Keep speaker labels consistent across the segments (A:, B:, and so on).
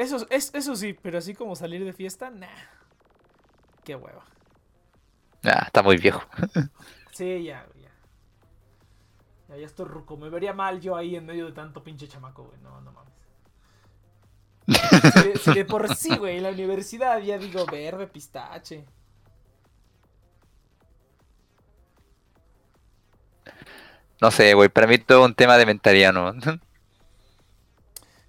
A: Eso, es, eso sí, pero así como salir de fiesta, nah. Qué hueva.
B: Nah, está muy viejo.
A: sí, ya, ya. Ya, ya estoy ruco. Me vería mal yo ahí en medio de tanto pinche chamaco, güey. No, no mames. De, por sí, güey, en la universidad ya digo verde, pistache.
B: No sé, güey, para mí todo un tema de mentalidad, ¿no?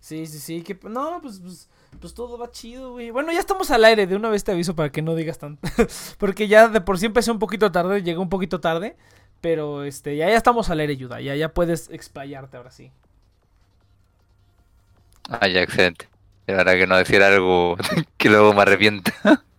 A: Sí, sí, sí, que no, pues, pues, pues todo va chido, güey. Bueno, ya estamos al aire, de una vez te aviso para que no digas tanto. Porque ya de por sí empecé un poquito tarde, llegué un poquito tarde, pero este, ya, ya estamos al aire, Yuda, ya, ya puedes explayarte ahora sí.
B: Ah, ya, excelente. Era que no decir algo que luego me arrepienta.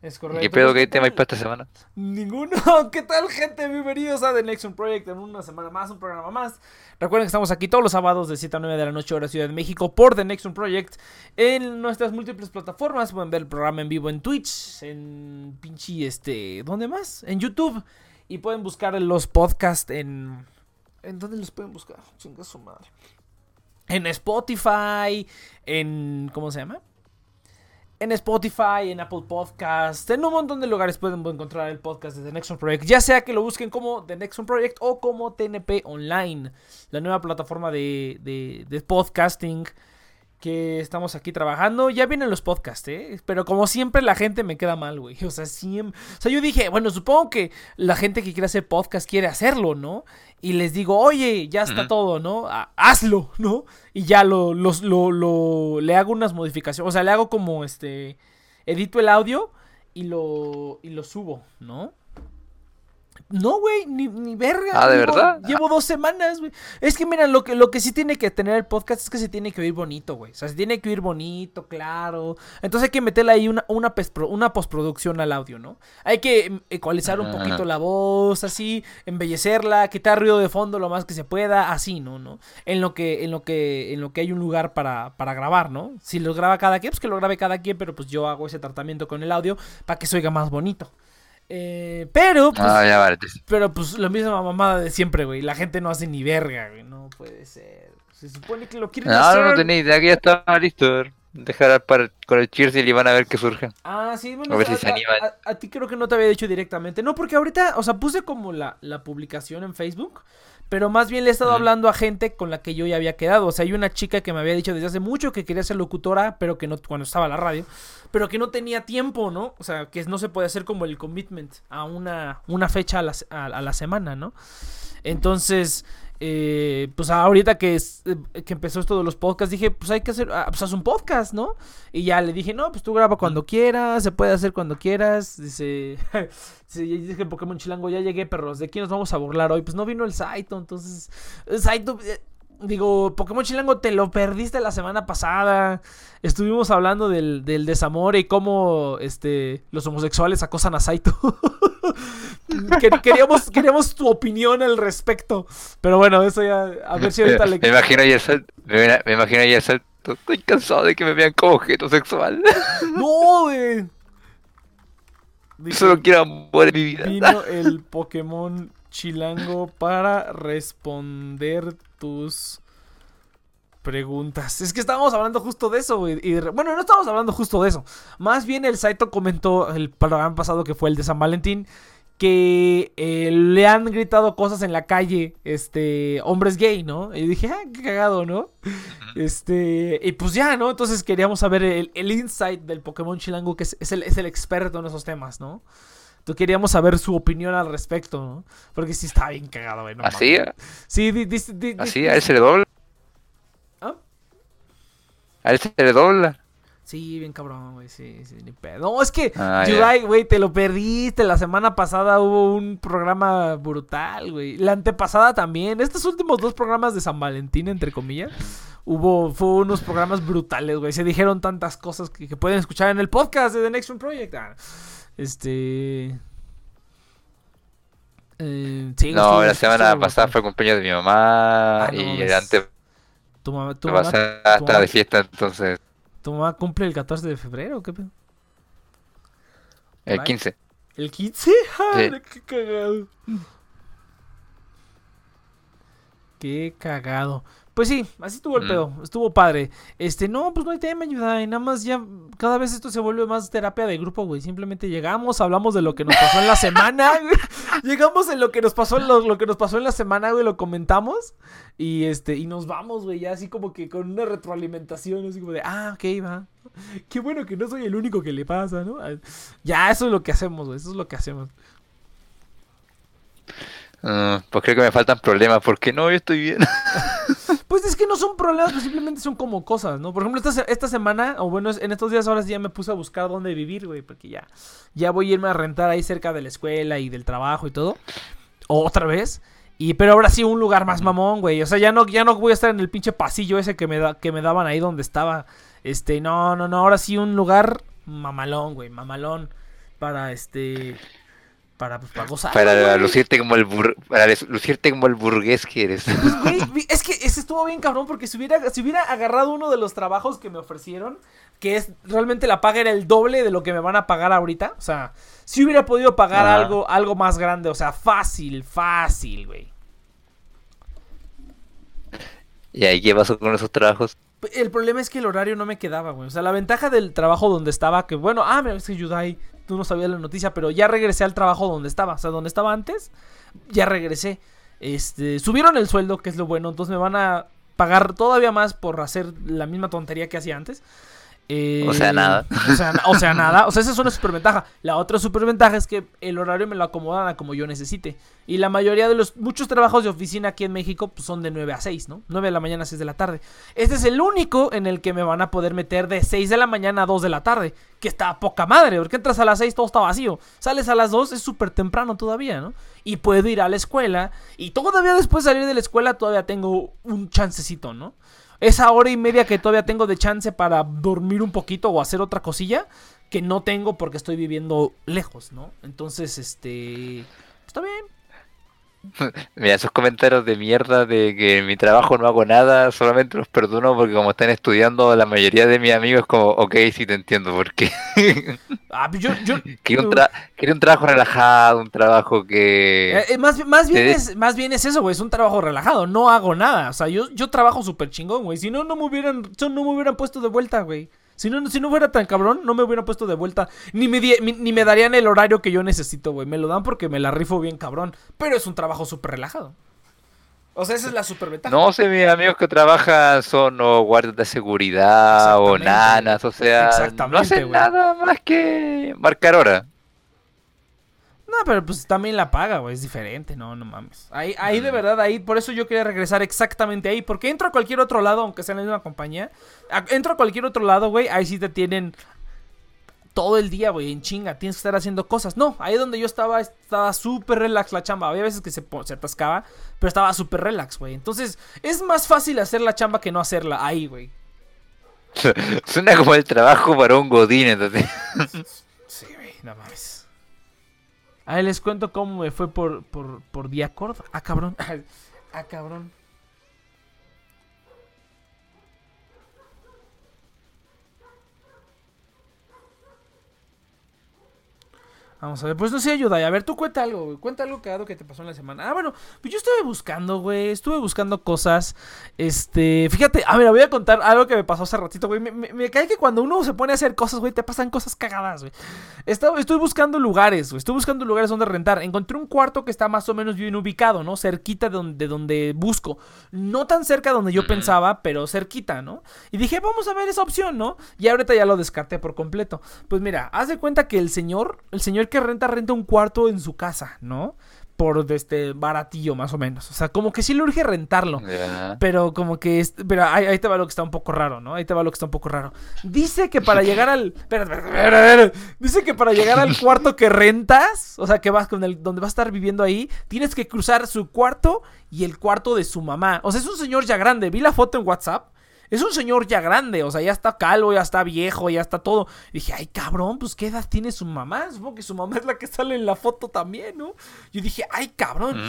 A: Es
B: ¿Y
A: correcto.
B: qué pedo que hay
A: ¿qué
B: tema
A: tal?
B: para esta semana?
A: Ninguno. ¿Qué tal, gente? Bienvenidos a The Nexon Project en una semana más, un programa más. Recuerden que estamos aquí todos los sábados de 7 a 9 de la noche, hora Ciudad de México, por The Nexon Project. En nuestras múltiples plataformas. Pueden ver el programa en vivo en Twitch, en pinche, este. ¿Dónde más? En YouTube. Y pueden buscar los podcasts en. ¿En dónde los pueden buscar? Chinga su madre. En Spotify, en. ¿Cómo se llama? En Spotify, en Apple Podcast, en un montón de lugares pueden encontrar el podcast de The Nexon Project. Ya sea que lo busquen como The Nexon Project o como TNP Online, la nueva plataforma de, de- de podcasting que estamos aquí trabajando. Ya vienen los podcasts, ¿eh? Pero como siempre la gente me queda mal, güey. O sea, siempre... O sea, yo dije, bueno, supongo que la gente que quiere hacer podcast quiere hacerlo, ¿no? Y les digo, oye, ya está todo, ¿no? Ha- hazlo, ¿no? Y ya lo, los- lo, lo- le hago unas modificaciones. O sea, le hago como este. Edito el audio y lo, y lo subo, ¿no? No, güey, ni, ni verga.
B: Ah, ¿de
A: llevo-
B: verdad?
A: Llevo dos semanas, güey. Es que, mira, lo que, lo que sí tiene que tener el podcast es que se tiene que oír bonito, güey. O sea, se tiene que oír bonito, claro. Entonces hay que meterle ahí una, una, una postproducción al audio, ¿no? Hay que em, ecualizar un
B: Ajá.
A: poquito la voz, así, embellecerla, quitar ruido de fondo lo más que se pueda, así, ¿no? ¿no? En lo que, en lo que, en lo que hay un lugar para, para grabar, ¿no? Si lo graba cada quien, pues que lo grabe cada quien, pero pues yo hago ese tratamiento con el audio para que se oiga más bonito. Eh, pero, pues,
B: Ah, ya vale. te-
A: pero pues la misma mamada de siempre, güey. La gente no hace ni verga, güey. No puede ser. Se supone que lo quieren
B: No,
A: hacer.
B: no tenía idea que ya estaba listo. Dejar para con el Cheers y van a ver qué surge.
A: Ah, sí, bueno.
B: A ver si se animan.
A: a- a ti creo que no te había dicho directamente. No, porque ahorita, o sea, puse como la, la publicación en Facebook. Pero más bien le he estado hablando a gente con la que yo ya había quedado. O sea, hay una chica que me había dicho desde hace mucho que quería ser locutora, pero que no, cuando estaba en la radio, pero que no tenía tiempo, ¿no? O sea, que no se puede hacer como el commitment a una, una fecha a la, a la semana, ¿no? Entonces, eh, pues ahorita que, es- eh, que empezó esto de los podcasts, dije, pues hay que hacer, ah, pues haz un podcast, ¿no? Y ya le dije, no, pues tú graba cuando quieras, se puede hacer cuando quieras. Dice, sí, y dije Pokémon Chilango, ya llegué, perros, ¿de quién nos vamos a burlar hoy? Pues no vino el Saito, entonces, el Saito, eh, digo, Pokémon Chilango, te lo perdiste la semana pasada. Estuvimos hablando del, del desamor y cómo este, los homosexuales acosan a Saito. Quer- queríamos, queríamos tu opinión al respecto. Pero bueno, eso ya. A ver si ahorita le.
B: Me imagino ya. Me, me imagino ya. Estoy cansado de que me vean como objeto sexual.
A: ¡No, güey!
B: Solo quiero amor en mi vida.
A: Vino el Pokémon Chilango para responder tus preguntas. Es que estábamos hablando justo de eso, güey. y bueno, no estábamos hablando justo de eso. Más bien el Saito comentó el programa pasado que fue el de San Valentín. Que eh, le han gritado cosas en la calle, este, hombres gay, ¿no? Y dije, ah, qué cagado, ¿no? Este, y pues ya, ¿no? Entonces queríamos saber el, el insight del Pokémon Chilango, que es, es el, es el experto en esos temas, ¿no? Entonces queríamos saber su opinión al respecto, ¿no? Porque sí está bien cagado, güey. no
B: Así,
A: mames. Sí, di- di- di- di-
B: así, a él se le dobla.
A: ¿Ah?
B: A él se le dobla.
A: Sí, bien cabrón, güey, sí, sí, ni pedo. No, es que,
B: Ah,
A: güey, te lo perdiste. La semana pasada hubo un programa brutal, güey. La antepasada también. Estos últimos dos programas de San Valentín, entre comillas, hubo, fue unos programas brutales, güey. Se dijeron tantas cosas que, que pueden escuchar en el podcast de The Next One Project. Ah, este... Eh, sí,
B: No, la semana pasada fue cumpleaños de mi mamá.
A: Ah, no
B: y
A: mames.
B: antes
A: Tu mamá, tu mamá,
B: pasada
A: tu mamá-
B: de fiesta, entonces.
A: tu mamá cumple el 14 de febrero, ¿o ¿qué pedo?
B: El
A: Right.
B: 15.
A: ¿El 15? ¡Ah, ¡Qué cagado! Qué cagado. Pues sí, así estuvo el
B: Mm.
A: pedo. Estuvo padre. Este, no, pues no hay tema, ayuda. Y nada más ya, cada vez esto se vuelve más terapia de grupo, güey. Simplemente llegamos, hablamos de lo que nos pasó en la semana, güey. Llegamos en lo que nos pasó, lo, lo que nos pasó en la semana, güey, lo comentamos. Y este, y nos vamos, güey, ya así como que con una retroalimentación, así como de, ah, ok, va. Qué bueno que no soy el único que le pasa, ¿no? Ya, eso es lo que hacemos, güey. Eso es lo que hacemos.
B: Ah, pues creo que me faltan problemas. porque no? Yo estoy bien.
A: Pues es que no son problemas, pues simplemente son como cosas, ¿no? Por ejemplo, esta, esta semana, o bueno, en estos días ahora sí ya me puse a buscar dónde vivir, güey, porque ya, ya voy a irme a rentar ahí cerca de la escuela y del trabajo y todo. Otra vez. Y, pero ahora sí un lugar más mamón, güey. O sea, ya no, ya no voy a estar en el pinche pasillo ese que me, da, que me daban ahí donde estaba. Este, no, no, no. Ahora sí un lugar mamalón, güey. Mamalón. Para este. Para, pues, para gozar.
B: Para
A: güey.
B: lucirte como el bur- para lucirte como el burgués que eres.
A: Güey, vi- es que ese estuvo bien cabrón porque si hubiera, si hubiera agarrado uno de los trabajos que me ofrecieron, que es realmente la paga era el doble de lo que me van a pagar ahorita, o sea, si hubiera podido pagar algo, algo más grande, o sea, fácil, fácil, güey.
B: ¿Y ahí qué pasó con esos trabajos?
A: El problema es que el horario no me quedaba, güey. O sea, la ventaja del trabajo donde estaba, que bueno, ah, mira, es que Yudai, tú no sabías la noticia, pero ya regresé al trabajo donde estaba. O sea, donde estaba antes, ya regresé. Este, subieron el sueldo, que es lo bueno, entonces me van a pagar todavía más por hacer la misma tontería que hacía antes. Eh,
B: O sea, nada.
A: O sea, na- o sea, nada. O sea, esa es una superventaja. La otra superventaja es que el horario me lo acomodan a como yo necesite. Y la mayoría de los muchos trabajos de oficina aquí en México pues, son de 9 a 6, ¿no? 9 de la mañana a 6 de la tarde. Este es el único en el que me van a poder meter de 6 de la mañana a 2 de la tarde. Que está a poca madre, porque entras a las 6 todo está vacío. Sales a las 2 es súper temprano todavía, ¿no? Y puedo ir a la escuela. Y todavía después de salir de la escuela todavía tengo un chancecito, ¿no? Esa hora y media que todavía tengo de chance para dormir un poquito o hacer otra cosilla que no tengo porque estoy viviendo lejos, ¿no? Entonces, este... Está bien.
B: Mira, esos comentarios de mierda de que en mi trabajo no hago nada, solamente los perdono porque como están estudiando, la mayoría de mis amigos como, ok, sí te entiendo por qué.
A: Ah, yo... yo
B: Quería un, tra- quería un trabajo relajado, un trabajo que...
A: Eh, eh, más, más, bien es, más bien es eso, güey. Es un trabajo relajado. No hago nada. O sea, yo, yo trabajo súper chingón, güey. Si no, no me hubieran, no me hubieran puesto de vuelta, güey. Si no, si no fuera tan cabrón, no me hubieran puesto de vuelta. Ni me, di- ni me darían el horario que yo necesito, güey. Me lo dan porque me la rifo bien cabrón. Pero es un trabajo súper relajado. O sea, esa es la super ventaja.
B: No sé, mis amigos que trabajan son o guardias de seguridad o nanas, o sea, no hacen nada más que marcar hora.
A: No, pero pues también la paga, güey, es diferente, no, no mames. Ahí, ahí de verdad, ahí, por eso yo quería regresar exactamente ahí, porque entro a cualquier otro lado, aunque sea en la misma compañía, a- entro a cualquier otro lado, güey, ahí sí te tienen todo el día, güey, en chinga, tienes que estar haciendo cosas. No, ahí donde yo estaba, estaba súper relax la chamba, había veces que se, se atascaba, pero estaba súper relax, güey. Entonces, es más fácil hacer la chamba que no hacerla ahí, güey.
B: Suena como el trabajo para un godín, entonces.
A: Sí, güey, no mames. Ahí les cuento cómo me fue por, por, por Diacord. Ah, cabrón. Ah, cabrón. Vamos a ver, pues no sé, ayuda. A ver, tú cuenta algo, güey. Cuenta algo cagado que te pasó en la semana. Ah, bueno, pues yo estuve buscando, güey. Estuve buscando cosas. Este, fíjate, a ver, voy a contar algo que me pasó hace ratito, güey. Me, me- me cae que cuando uno se pone a hacer cosas, güey, te pasan cosas cagadas, güey. Estoy buscando lugares, güey. Estoy buscando lugares donde rentar. Encontré un cuarto que está más o menos bien ubicado, ¿no? Cerquita de donde, de donde busco. No tan cerca de donde yo pensaba, pero cerquita, ¿no? Y dije, vamos a ver esa opción, ¿no? Y ahorita ya lo descarté por completo. Pues mira, haz de cuenta que el señor, el señor que renta, renta un cuarto en su casa, ¿no? Por este baratillo, más o menos. O sea, como que sí le urge rentarlo. Pero como que... es- Pero ahí, ahí te va lo que está un poco raro, ¿no? Ahí te va lo que está un poco raro. Dice que para llegar al... Espera, espera, espera. Dice que para llegar al cuarto que rentas, o sea, que vas con el... Donde vas a estar viviendo ahí, tienes que cruzar su cuarto y el cuarto de su mamá. O sea, es un señor ya grande. Vi la foto en WhatsApp. Es un señor ya grande, o sea, ya está calvo, ya está viejo, ya está todo. Y dije, ay, cabrón, pues qué edad tiene su mamá. Supongo que su mamá es la que sale en la foto también, ¿no? Yo dije, ay, cabrón.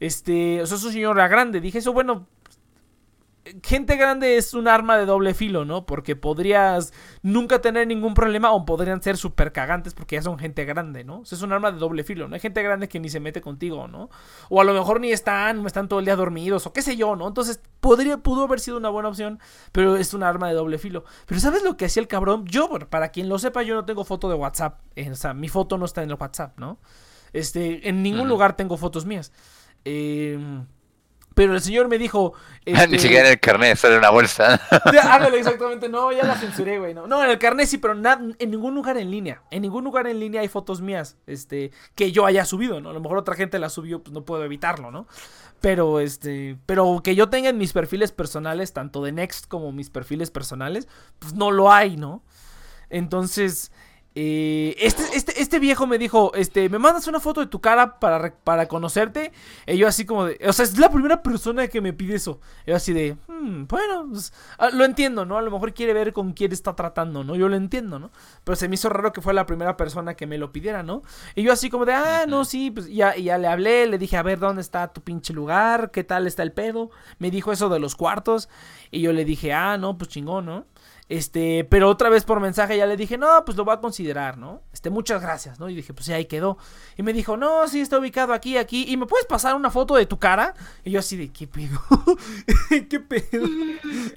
A: Este, o sea, es un señor ya grande. Dije, eso, bueno, gente grande es un arma de doble filo, ¿no? Porque podrías nunca tener ningún problema o podrían ser súper cagantes porque ya son gente grande, ¿no? O sea, es un arma de doble filo, ¿no? Hay gente grande que ni se mete contigo, ¿no? O a lo mejor ni están, están todo el día dormidos o qué sé yo, ¿no? Entonces, podría, pudo haber sido una buena opción, pero es un arma de doble filo. Pero ¿sabes lo que hacía el cabrón? Yo, para quien lo sepa, yo no tengo foto de WhatsApp. eh, o sea, mi foto no está en el WhatsApp, ¿no? Este, en ningún lugar tengo fotos mías. Eh, pero el señor me dijo...
B: Ni
A: este,
B: siquiera en el carnet, sale una bolsa.
A: ya, Ándale, exactamente. No, ya la censuré, güey. No, no en el carnet sí, pero na- en ningún lugar en línea. En ningún lugar en línea hay fotos mías, este, que yo haya subido, ¿no? A lo mejor otra gente la subió, pues no puedo evitarlo, ¿no? Pero, este, pero que yo tenga en mis perfiles personales, tanto de Next como mis perfiles personales, pues no lo hay, ¿no? Entonces, eh, este, este, este viejo me dijo, este, me mandas una foto de tu cara para, para conocerte. Y yo así como de, o sea, es la primera persona que me pide eso. Yo así de, "Hmm, bueno, pues, ah, lo entiendo, ¿no? A lo mejor quiere ver con quién está tratando, ¿no? Yo lo entiendo, ¿no? Pero se me hizo raro que fue la primera persona que me lo pidiera, ¿no? Y yo así como de, ah, no, sí, pues ya, ya le hablé, le dije, a ver, ¿dónde está tu pinche lugar? ¿Qué tal está el pedo? Me dijo eso de los cuartos. Y yo le dije, ah, no, pues chingón, ¿no? Este, pero otra vez por mensaje ya le dije, no, pues lo voy a considerar, ¿no? Este, muchas gracias, ¿no? Y dije, pues ya ahí quedó. Y me dijo, no, sí, está ubicado aquí, aquí. ¿Y me puedes pasar una foto de tu cara? Y yo así de, ¿qué pedo? ¿Qué pedo?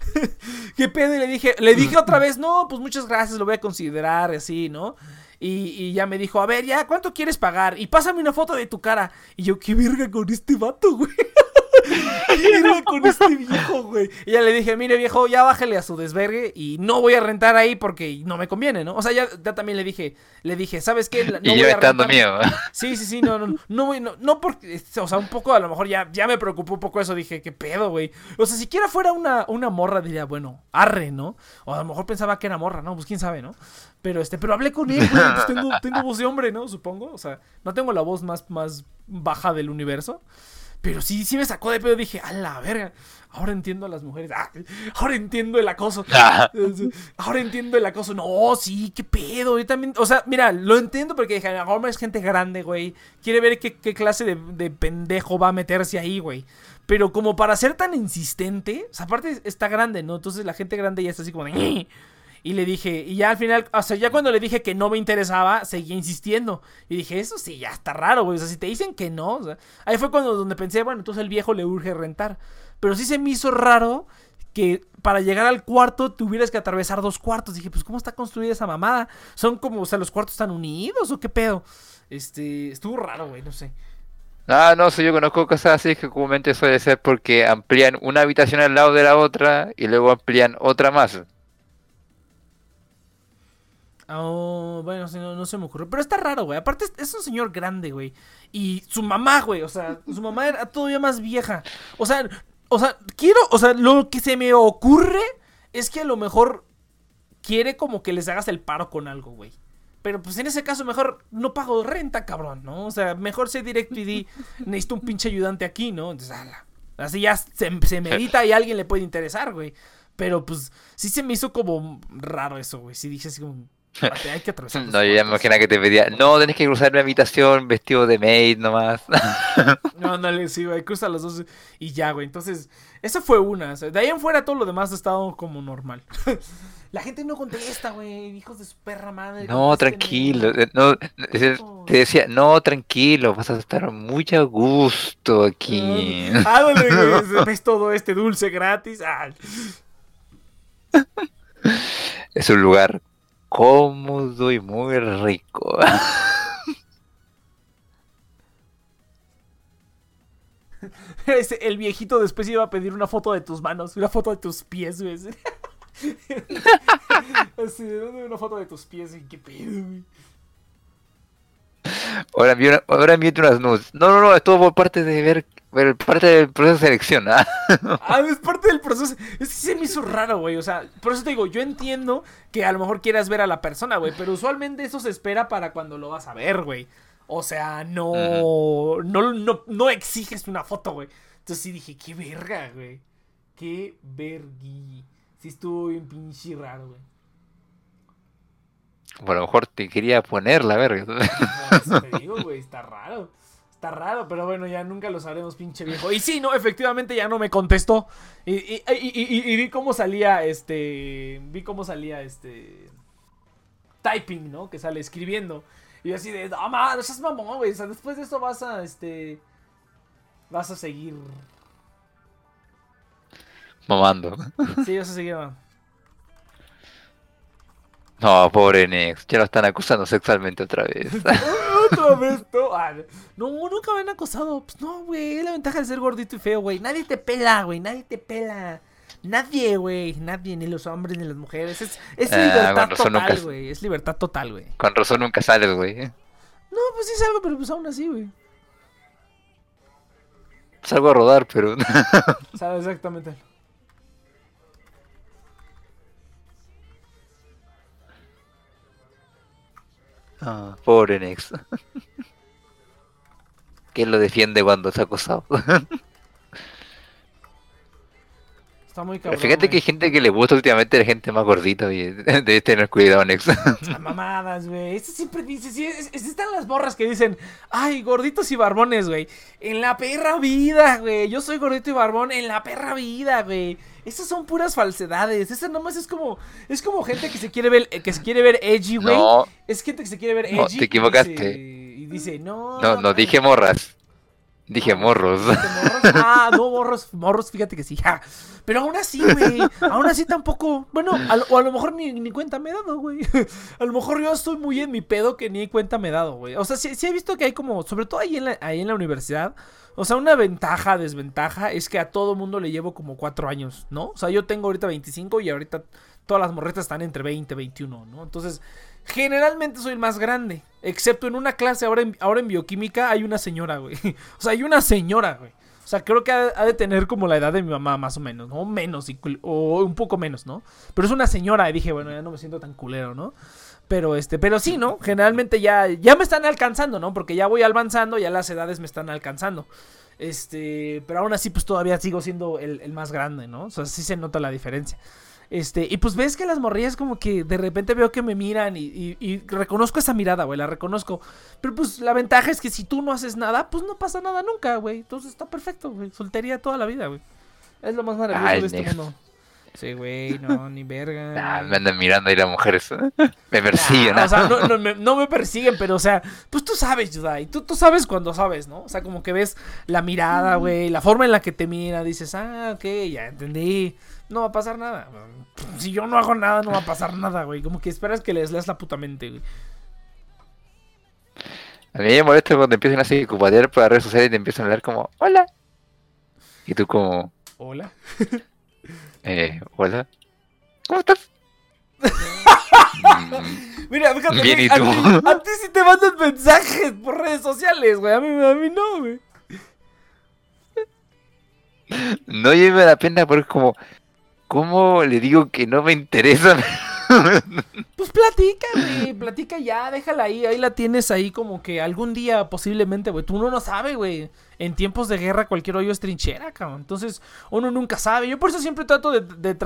A: ¿Qué pedo? Y le dije, le dije otra vez, no, pues muchas gracias, lo voy a considerar, así, ¿no? Y, y ya me dijo, a ver, ya, ¿cuánto quieres pagar? Y pásame una foto de tu cara. Y yo, ¿qué verga con este vato, güey? ¿Qué verga con este viejo, güey? Y ya le dije, mire, viejo, ya bájale a su desvergue y no voy a rentar ahí porque no me conviene, ¿no? O sea, ya, ya también le dije, le dije, ¿sabes qué? No
B: y
A: voy
B: yo
A: a
B: estando
A: rentar".
B: mío.
A: Sí, sí, sí, no, no, no, no, voy- no, no porque, o sea, un poco, a lo mejor ya, ya me preocupó un poco eso, dije, ¿qué pedo, güey? O sea, siquiera fuera una, una morra, diría, bueno, arre, ¿no? O a lo mejor pensaba que era morra, ¿no? Pues quién sabe, ¿no? Pero este, pero hablé con él, güey, pues tengo, tengo voz de hombre, ¿no? Supongo, o sea, no tengo la voz más, más baja del universo. Pero sí, sí me sacó de pedo, dije, a la verga, ahora entiendo a las mujeres, ah, ahora entiendo el acoso. Ahora entiendo el acoso. No, sí, qué pedo. Yo también, o sea, mira, lo entiendo porque dije, ahora es gente grande, güey. Quiere ver qué, qué clase de, de pendejo va a meterse ahí, güey. Pero como para ser tan insistente, o sea, aparte está grande, ¿no? Entonces la gente grande ya está así como de... Y le dije, y ya al final, o sea, ya cuando le dije que no me interesaba, seguía insistiendo. Y dije, eso sí, ya está raro, güey. O sea, si te dicen que no, o sea, ahí fue cuando donde pensé, bueno, entonces el viejo le urge rentar. Pero sí se me hizo raro que para llegar al cuarto tuvieras que atravesar dos cuartos. Dije, pues, ¿cómo está construida esa mamada? Son como, o sea, los cuartos están unidos o qué pedo. Este, estuvo raro, güey, no sé.
B: Ah, no, sé, yo conozco cosas así que comúnmente suele ser porque amplían una habitación al lado de la otra y luego amplían otra más.
A: Oh, bueno, no, no se me ocurrió. Pero está raro, güey. Aparte, es, es un señor grande, güey. Y su mamá, güey. O sea, su mamá era todavía más vieja. O sea, o sea, quiero. O sea, lo que se me ocurre es que a lo mejor quiere como que les hagas el paro con algo, güey. Pero pues en ese caso mejor no pago renta, cabrón, ¿no? O sea, mejor sé directo y di, necesito un pinche ayudante aquí, ¿no? Entonces, ala. Así ya se, se medita y a alguien le puede interesar, güey. Pero pues sí se me hizo como raro eso, güey. Sí dije así como, "Espérate, hay que atravesar.
B: No, yo ya me
A: cuartos".
B: imagino que te pedía, no, tenés que cruzar mi habitación vestido de maid nomás.
A: No, ándale, sí, güey, cruza los dos y ya, güey. Entonces, esa fue una. o sea, de ahí en fuera todo lo demás ha estado como normal. La gente no contesta, güey, hijos de su perra madre.
B: No, tranquilo. eh, No, eh, te decía, no, tranquilo, vas a estar muy a gusto aquí.
A: Ah, Ándale, güey, ves todo este dulce gratis. Ah,
B: Es un lugar cómodo y muy rico.
A: el viejito después iba a pedir una foto de tus manos, una foto de tus pies, güey. Así, ¿dónde una foto de tus pies? ¿Qué pedo, güey?
B: Ahora envío ahora unas nudes. No, no, no, es todo por parte de ver, ver parte del proceso de selección. ¿ah?
A: Ah, es parte del proceso. Es que se me hizo raro, güey. O sea, por eso te digo, yo entiendo que a lo mejor quieras ver a la persona, güey. Pero usualmente eso se espera para cuando lo vas a ver, güey. O sea, no, no, no, no exiges una foto, güey. Entonces sí dije, qué verga, güey. Qué vergui. Sí estuvo bien pinche raro, güey.
B: A lo mejor te quería poner la verga.
A: Por eso te digo, güey, está raro. Está raro, pero bueno, ya nunca lo sabremos, pinche viejo. Y sí, no, efectivamente ya no me contestó. Y, y- y- y- y vi cómo salía, este... Vi cómo salía, este... Typing, ¿no? Que sale escribiendo. Y yo así de, no, man, no seas mamón, güey. O sea, después de esto vas a, este... Vas a seguir...
B: Mamando.
A: Sí, vas a seguir... man.
B: No, pobre Nex, ya lo están acusando sexualmente otra vez.
A: Otra vez, no. Ah, no, nunca me han acosado. Pues no, güey. Es la ventaja de ser gordito y feo, güey. Nadie te pela, güey. Nadie te pela. Nadie, güey. Nadie, ni los hombres ni las mujeres. Es, es
B: Ah,
A: libertad total,
B: nunca-
A: güey. Es libertad total, güey.
B: Con razón nunca sales, güey.
A: No, pues sí salgo, pero pues aún así, güey.
B: Salgo a rodar, pero...
A: Sea, exactamente.
B: Ah, pobre Nex. ¿Quién lo defiende cuando es acosado?
A: Está muy
B: Pero
A: cabrón.
B: fíjate que hay gente que le gusta últimamente la gente más gordita y debes tener cuidado, Nex.
A: Mamadas, güey. Este siempre dice, sí, es- es- están las borras que dicen, ay, gorditos y barbones, güey. En la perra vida, güey. Yo soy gordito y barbón en la perra vida, güey. Esas son puras falsedades. Esa nomás es como, es como gente que se quiere ver, que se quiere ver edgy, güey.
B: No,
A: Es gente que se quiere ver edgy.
B: No, te
A: y
B: equivocaste.
A: dice- Y dice, no.
B: no, no
A: mames".
B: dije morras. Dije
A: Ah,
B: morros.
A: ¿dijiste morros? Ah, no, morros, morros, fíjate que sí. ja. Pero aún así, güey. Aún así tampoco. Bueno, a o a lo mejor ni, ni cuenta me he dado, güey. A lo mejor yo estoy muy en mi pedo que ni cuenta me he dado, güey. O sea, sí, sí he visto que hay como, sobre todo ahí en la, ahí en la universidad. O sea, una ventaja, desventaja es que a todo mundo le llevo como cuatro años, ¿no? O sea, yo tengo ahorita 25 y ahorita todas las morretas están entre 20 y 21, ¿no? Entonces, generalmente soy el más grande. Excepto en una clase, ahora en, ahora en bioquímica hay una señora, güey. O sea, hay una señora, güey. O sea, creo que ha, ha de tener como la edad de mi mamá, más o menos, ¿no? Menos, inclu- o un poco menos, ¿no? Pero es una señora y dije, bueno, ya no me siento tan culero, ¿no? Pero este, pero sí, ¿no? Generalmente ya, ya me están alcanzando, ¿no? Porque ya voy avanzando, ya las edades me están alcanzando. Este, pero aún así, pues todavía sigo siendo el, el más grande, ¿no? O sea, sí se nota la diferencia. Este, y pues ves que las morrillas como que de repente veo que me miran y, y- y reconozco esa mirada, güey, la reconozco. Pero pues la ventaja es que si tú no haces nada, pues no pasa nada nunca, güey. Entonces está perfecto, güey. Soltería toda la vida, güey. Es lo más maravilloso
B: Ay,
A: de este mundo. Sí, güey, no, ni verga.
B: Ah, me andan mirando ahí las mujeres. Me persiguen.
A: Ah, o sea, no, no me, no me persiguen, pero o sea, pues tú sabes, Yudai. Tú, tú sabes cuando sabes, ¿no? O sea, como que ves la mirada, güey, la forma en la que te mira, dices, ah, ok, ya entendí. No va a pasar nada. Si yo no hago nada, no va a pasar nada, güey. Como que esperas que les leas la puta mente, güey.
B: A mí me molesta cuando empiezan a psicopatear por las redes sociales y te empiezan a hablar como, hola. Y tú como,
A: Hola.
B: eh, hola. ¿Cómo estás?
A: Mira, fíjate,
B: Bien, ¿y
A: a,
B: tú?
A: ti, a ti sí te mandan mensajes por redes sociales, güey. A mí, a mí no, güey.
B: no lleve la pena porque es como, ¿cómo le digo que no me interesa?
A: Pues platica, güey, platica ya, déjala ahí, ahí la tienes ahí como que algún día posiblemente, güey, tú uno no sabe, güey. En tiempos de guerra cualquier hoyo es trinchera, cabrón. Entonces, uno nunca sabe. Yo por eso siempre trato de,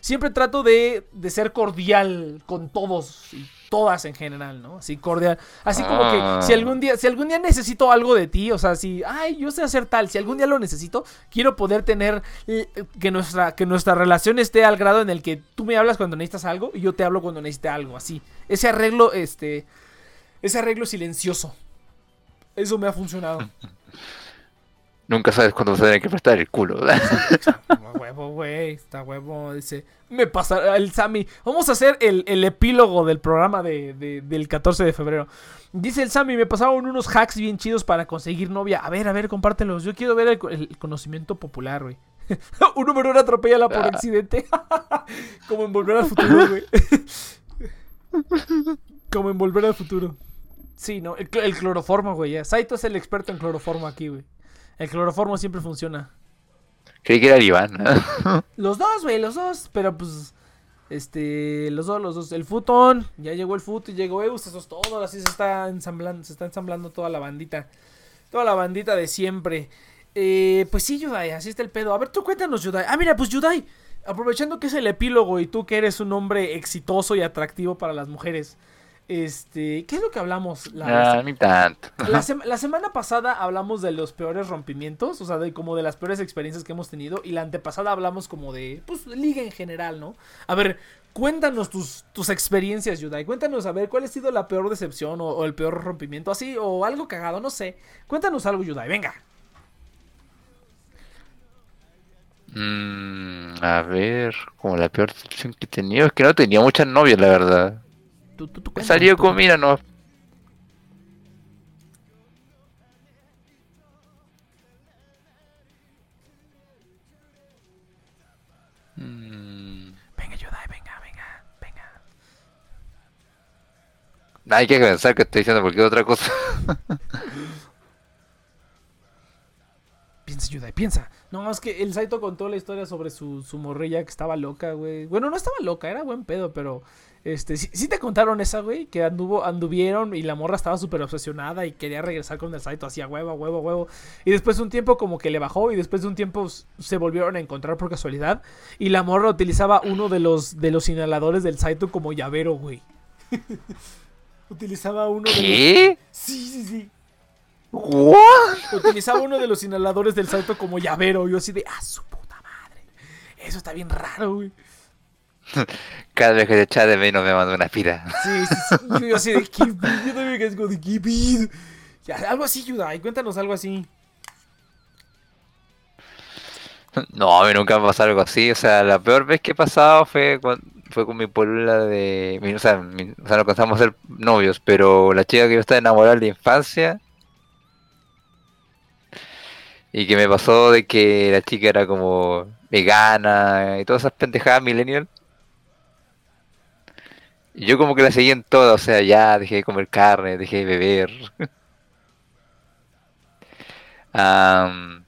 A: siempre trato de, de ser cordial con todos y todas en general, ¿no? Así cordial. Así como
B: Ah.
A: que si algún día, si algún día necesito algo de ti, o sea, si, ay, yo sé hacer tal, si algún día lo necesito, quiero poder tener eh, que nuestra, que nuestra relación esté al grado en el que tú me hablas cuando necesitas algo y yo te hablo cuando necesite algo, así. Ese arreglo, este, ese arreglo silencioso. Eso me ha funcionado.
B: Nunca sabes cuándo a tener que prestar el culo.
A: Está huevo, güey. Está huevo. Dice. Me pasa el Sammy. Vamos a hacer el, el epílogo del programa de, de- del 14 de febrero. Dice el Sammy, me pasaron unos hacks bien chidos para conseguir novia. A ver, a ver, compártelos. Yo quiero ver el, co- el conocimiento popular, güey. Un número uno atropellala por
B: Ah.
A: accidente. Como en volver al futuro, güey. Como en volver al futuro. Sí, no, el, cl- el cloroformo, güey. ya. Saito es el experto en cloroformo aquí, güey. El cloroformo siempre funciona.
B: Creí que era el Iván.
A: Los dos, güey, los dos. Pero pues. Este. Los dos, los dos. El futón. Ya llegó el fut y llegó Eus. Eso es todo. Así se está ensamblando. Se está ensamblando toda la bandita. Toda la bandita de siempre. Eh, pues sí, Yudai. Así está el pedo. A ver, tú cuéntanos, Yudai. Ah, mira, pues Yudai. Aprovechando que es el epílogo y tú que eres un hombre exitoso y atractivo para las mujeres. Este. ¿Qué es lo que hablamos? La,
B: Ah, ni tanto.
A: la, sema- la semana pasada hablamos de los peores rompimientos, o sea, de como de las peores experiencias que hemos tenido. Y la antepasada hablamos como de, pues, liga en general, ¿no? A ver, cuéntanos tus, tus experiencias, Yudai. Cuéntanos, a ver, ¿cuál ha sido la peor decepción o, o el peor rompimiento? Así, o algo cagado, no sé. Cuéntanos algo, Yudai, venga.
B: Mm, a ver, como la peor decepción que he tenido es que no tenía muchas novias, la verdad.
A: Tú, tú, tú
B: con mira, no. Mm,
A: Venga, Yudai, venga, venga, venga.
B: Hay que pensar que estoy diciendo cualquier otra cosa.
A: Piensa, Yudai, piensa. No, es que el Saito contó la historia sobre su, su morrilla que estaba loca, güey. Bueno, no estaba loca, era buen pedo, pero este, sí, sí te contaron esa, güey, que anduvo, anduvieron y la morra estaba súper obsesionada y quería regresar con el Saito hacía huevo, huevo, huevo. Y después de un tiempo como que le bajó y después de un tiempo se volvieron a encontrar por casualidad y la morra utilizaba uno de los de los inhaladores del Saito como llavero, güey. utilizaba uno de los
B: ¿Qué?
A: Sí, sí, sí.
B: ¿What?
A: Utilizaba uno de los inhaladores del Saito como llavero. Yo así de, ah, su puta madre. Eso está bien raro, güey.
B: Cada vez que te echa de menos me manda una pira.
A: Sí, sí, sí. Yo así de, ¿qué pedo? Yo también como de, ¿qué pedo? Ya, algo así, Yudai. Cuéntanos algo así.
B: No, a mí nunca me pasó algo así. O sea, la peor vez que he pasado fue cuan- fue con mi polula de... mi- o, sea, mi- o sea, no alcanzamos a ser novios, pero la chica que yo estaba enamorada de la infancia. Y que me pasó de que la chica era como vegana y todas esas pendejadas millennial. Y yo como que la seguí en todo, o sea, ya dejé de comer carne, dejé de beber. Am,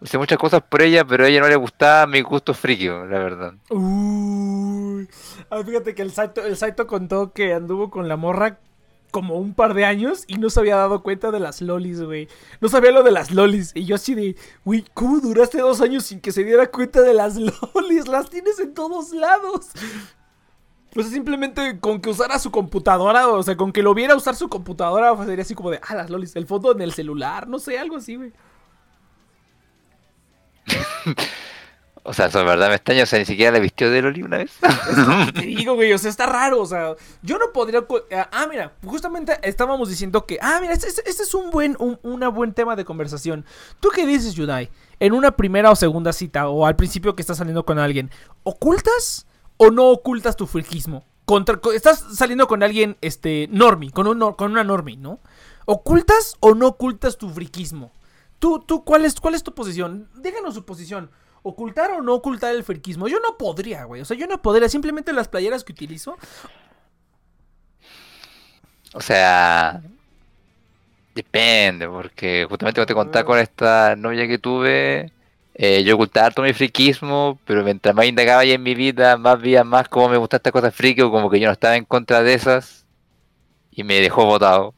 B: hice muchas cosas por ella, pero a ella no le gustaba mi gusto friki, la verdad.
A: Uy. Ah, fíjate que el Saito, el Saito contó que anduvo con la morra como un par de años y no se había dado cuenta de las lolis, güey. No sabía lo de las lolis. Y yo así de, güey, ¿cómo duraste dos años sin que se diera cuenta de las lolis? Las tienes en todos lados. Pues simplemente con que usara su computadora, o sea, con que lo viera usar su computadora, pues, sería así como de, ah, las lolis, el fondo en el celular, no sé, algo así, güey.
B: O sea, eso es verdad me extraña, o sea, ni siquiera la vistió de Loli una vez.
A: Te digo, güey, o sea, está raro, o sea, yo no podría... eh, Ah, mira, justamente estábamos diciendo que... Ah, mira, este, este- este es un buen, un una buen tema de conversación. ¿Tú qué dices, Yudai? En una primera o segunda cita, o al principio que estás saliendo con alguien, ¿ocultas o no ocultas tu friquismo? Contra, estás saliendo con alguien, este, normi, con, un, con una normi, ¿no? ¿Ocultas o no ocultas tu friquismo? ¿Tú, tú, cuál es, cuál es tu posición? Déjanos su posición. ¿Ocultar o no ocultar el friquismo? Yo no podría, güey. O sea, yo no podría. Simplemente las playeras que utilizo.
B: O sea, depende, porque justamente cuando te contaba con esta novia que tuve, eh, yo ocultaba todo mi friquismo, pero mientras más indagaba ya en mi vida, más veía más cómo me gustaban estas cosas friki, o como que yo no estaba en contra de esas, y me dejó botado.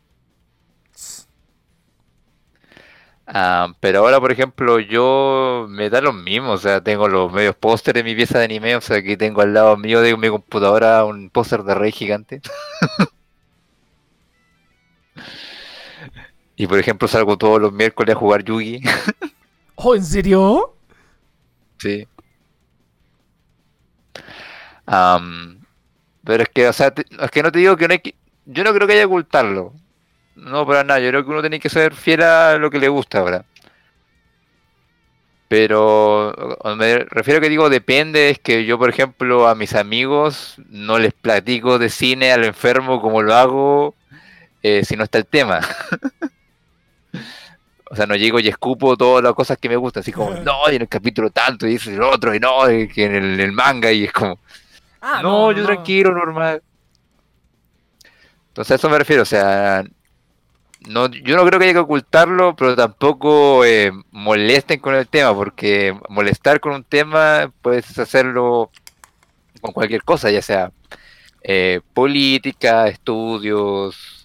B: Ah, pero ahora, por ejemplo, yo me da lo mismo, o sea, tengo los medios pósteres en mi pieza de anime, o sea, aquí tengo al lado mío de mi computadora un póster de Rey gigante. Y por ejemplo, salgo todos los miércoles a jugar Yugi.
A: ¿Oh, en serio?
B: Sí. Am, pero es que, o sea, te- es que no te digo que no hay que. Yo no creo que haya que ocultarlo. No, para nada. Yo creo que uno tiene que ser fiel a lo que le gusta ahora. Pero me refiero a que digo depende, es que yo, por ejemplo, a mis amigos no les platico de cine al enfermo como lo hago eh, si no está el tema. O sea, no llego y escupo todas las cosas que me gustan, así como, no, y en el capítulo tanto, y el otro, y no, y en el, el manga, y es como,
A: Ah,
B: no, yo tranquilo, normal. Entonces a eso me refiero, o sea, no, yo no creo que haya que ocultarlo, pero tampoco eh, molesten con el tema, porque molestar con un tema puedes hacerlo con cualquier cosa, ya sea eh, política, estudios,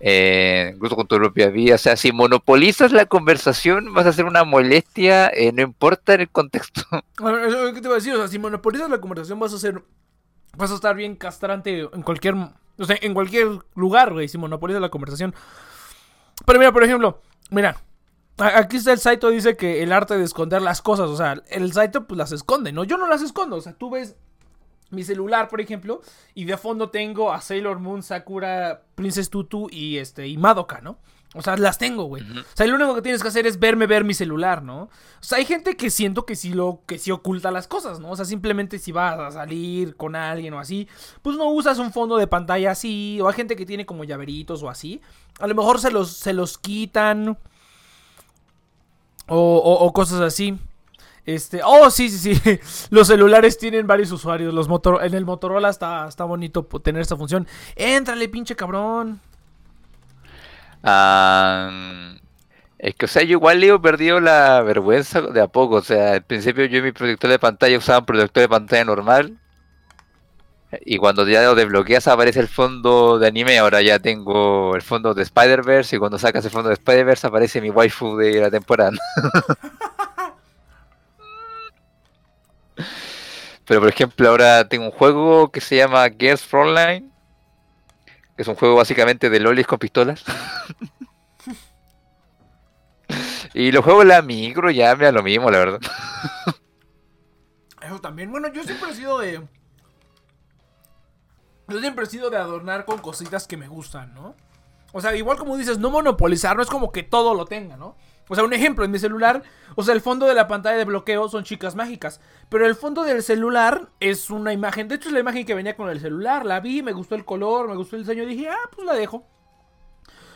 B: eh, incluso con tu propia vida. O sea, si monopolizas la conversación, vas a hacer una molestia, eh, no importa en el contexto.
A: Bueno, que te iba a decir, o sea, si monopolizas la conversación vas a ser... Vas a estar bien castrante en cualquier... O sea, en cualquier lugar, güey, si monopolizas la conversación. Pero mira, por ejemplo, mira, aquí está el Saito dice que el arte de esconder las cosas, o sea, el Saito pues las esconde, ¿no? Yo no las escondo, o sea, tú ves mi celular, por ejemplo, y de fondo tengo a Sailor Moon, Sakura, Princess Tutu y este y Madoka, ¿no? O sea, las tengo, güey. O sea, lo único que tienes que hacer es verme ver mi celular, ¿no? O sea, hay gente que siento que sí lo que sí oculta las cosas, ¿no? O sea, simplemente si vas a salir con alguien o así, pues no usas un fondo de pantalla así, o hay gente que tiene como llaveritos o así. A lo mejor se los se los quitan o, o- o cosas así. Este, oh, sí, sí, sí. Los celulares tienen varios usuarios. Los motor, en el Motorola está, está bonito tener esta función. Éntrale, pinche cabrón.
B: Ah, Es que, o sea, yo igual le he perdido la vergüenza de a poco. O sea, al principio yo en mi protector de pantalla usaba un protector de pantalla normal. Y cuando ya lo desbloqueas aparece el fondo de anime. Ahora ya tengo el fondo de Spider-Verse. Y cuando sacas el fondo de Spider-Verse aparece mi waifu de la temporada. Pero por ejemplo, ahora tengo un juego que se llama Girls Frontline. Que es un juego básicamente de lolis con pistolas. y los juegos en la micro ya me da lo mismo, la verdad.
A: Eso también. Bueno, yo siempre he sido de. Yo siempre he sido de adornar con cositas que me gustan, ¿no? O sea, igual como dices, no monopolizar, no es como que todo lo tenga, ¿no? O sea, un ejemplo, en mi celular, o sea, el fondo de la pantalla de bloqueo son chicas mágicas, pero el fondo del celular es una imagen, de hecho es la imagen que venía con el celular, la vi, me gustó el color, me gustó el diseño, dije, ah, pues la dejo.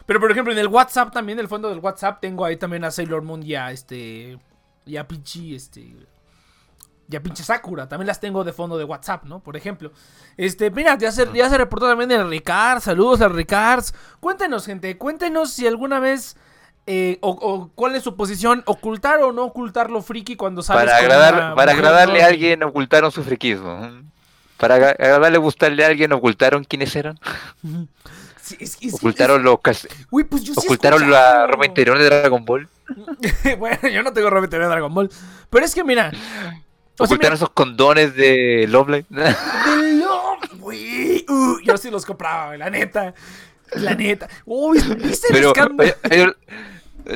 A: Pero por ejemplo, en el WhatsApp también, el fondo del WhatsApp, tengo ahí también a Sailor Moon y a este, y a Pichi, este, ya pinche Sakura, también las tengo de fondo de WhatsApp, ¿no? Por ejemplo. Este, mira, ya se, ya se reportó también el Ricard, saludos al Ricard. Cuéntenos, gente, cuéntenos si alguna vez, eh, o, o cuál es su posición, ocultar o no ocultar lo friki cuando sales
B: Para, agradar,
A: una
B: para
A: mujer
B: agradarle a alguien ocultaron su friquismo. Para agra- agradarle gustarle a alguien ocultaron quiénes eran.
A: Sí, es
B: Ocultaron
A: es-
B: los cas-
A: Uy, pues yo sí
B: ocultaron la ropa interior de Dragon Ball.
A: bueno, yo no tengo ropa interior de Dragon Ball. Pero es que mira. O sea,
B: Ocultaron
A: mira,
B: esos condones de Lovely.
A: de Love, güey. Uh, yo sí los compraba, la neta. La neta. Uy, ¿viste el
B: pero,
A: escándalo?
B: oye, oye,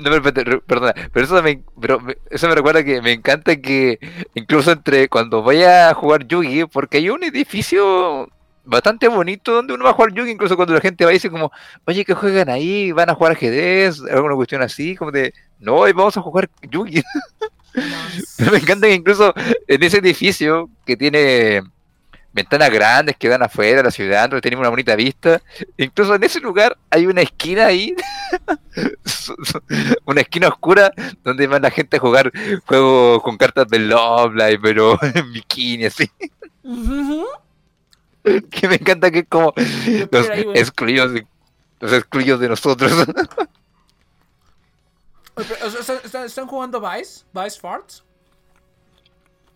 B: no, perdona, pero eso me, pero eso me recuerda que me encanta que incluso entre cuando vaya a jugar Yugi, porque hay un edificio bastante bonito donde uno va a jugar Yugi, incluso cuando la gente va y dice como, oye, que juegan ahí? ¿Van a jugar ajedrez? ¿Alguna cuestión así? Como de, no, vamos a jugar Yugi. Pero me encanta que incluso en ese edificio que tiene ventanas grandes que dan afuera de la ciudad, donde tenemos una bonita vista, incluso en ese lugar hay una esquina ahí, una esquina oscura donde va la gente a jugar juegos con cartas de Love Live, pero en bikini así. Que me encanta que es como los
A: ahí,
B: excluidos de, los excluidos de nosotros.
A: Oye, pero, o sea, ¿están- ¿Están, están jugando Vice? ¿Vice Farts?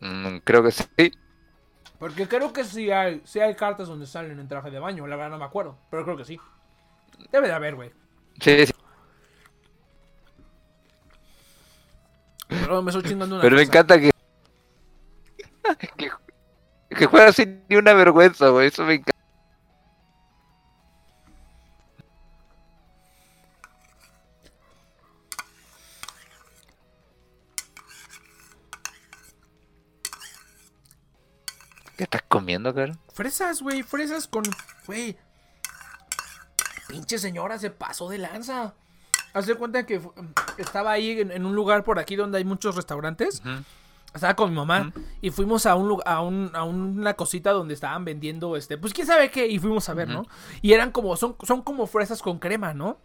B: Mm, Creo que sí.
A: Porque creo que sí hay, sí hay cartas donde salen en traje de baño. La verdad no me acuerdo. Pero creo que sí. Debe de haber, güey.
B: Sí, sí.
A: Pero me estoy chingando una
B: Pero me encanta que. que, que juega sin ni una vergüenza, güey. Eso me encanta. ¿Qué estás comiendo, cara?
A: Fresas, güey. Fresas con. Güey. Pinche señora se pasó de lanza. Haz de cuenta que estaba ahí en, en un lugar por aquí donde hay muchos restaurantes. Estaba con mi mamá y fuimos a un lugar, a, un, a una cosita donde estaban vendiendo este, pues quién sabe qué, y fuimos a ver, ¿no? Y eran como, son, son como fresas con crema, ¿no?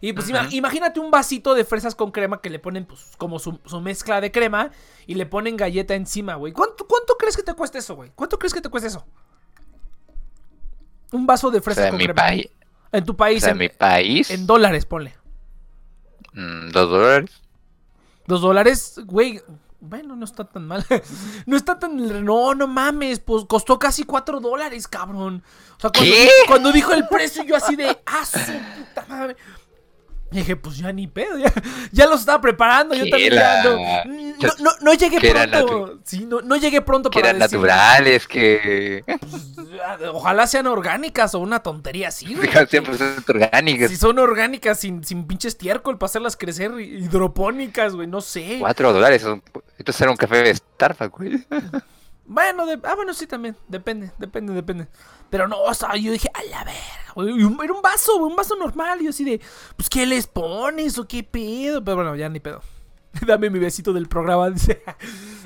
A: Y pues ima- imagínate un vasito de fresas con crema que le ponen pues como su, su mezcla de crema y le ponen galleta encima, güey. ¿Cuánto, ¿Cuánto crees que te cuesta eso, güey? ¿Cuánto crees que te cuesta eso? Un vaso de
B: O
A: fresas
B: sea, en
A: con
B: mi
A: crema. En tu
B: O
A: país,
B: sea,
A: en,
B: en mi país.
A: en dólares, ponle.
B: mm, Dos dólares.
A: Dos dólares, güey. Bueno, no está tan mal. no está tan. No, no mames. Pues costó casi cuatro dólares, cabrón. O sea, cuando,
B: ¿Qué?
A: cuando dijo el precio, yo así de. ¡Ah, su puta madre! Y dije, pues ya ni pedo, ya, ya los estaba preparando. Yo también
B: la-
A: No, no, no llegué
B: era
A: pronto. Sí, no, no llegué pronto
B: Que
A: para
B: eran
A: decir,
B: naturales, que.
A: Ojalá sean orgánicas o una tontería así, güey.
B: Fijan 100% orgánicas.
A: Si son orgánicas sin, sin pinche estiércol para hacerlas crecer, hidropónicas, güey, no sé.
B: 4 dólares. son- Esto será un café de Starbucks, güey.
A: Bueno, de- ah, bueno, sí, también. Depende, depende, depende. Pero no, o sea, yo dije, a la verga, Era un vaso, un vaso normal. Y así de, pues, ¿qué les pones o qué pedo? Pero bueno, ya ni pedo. Dame mi besito del programa, dice.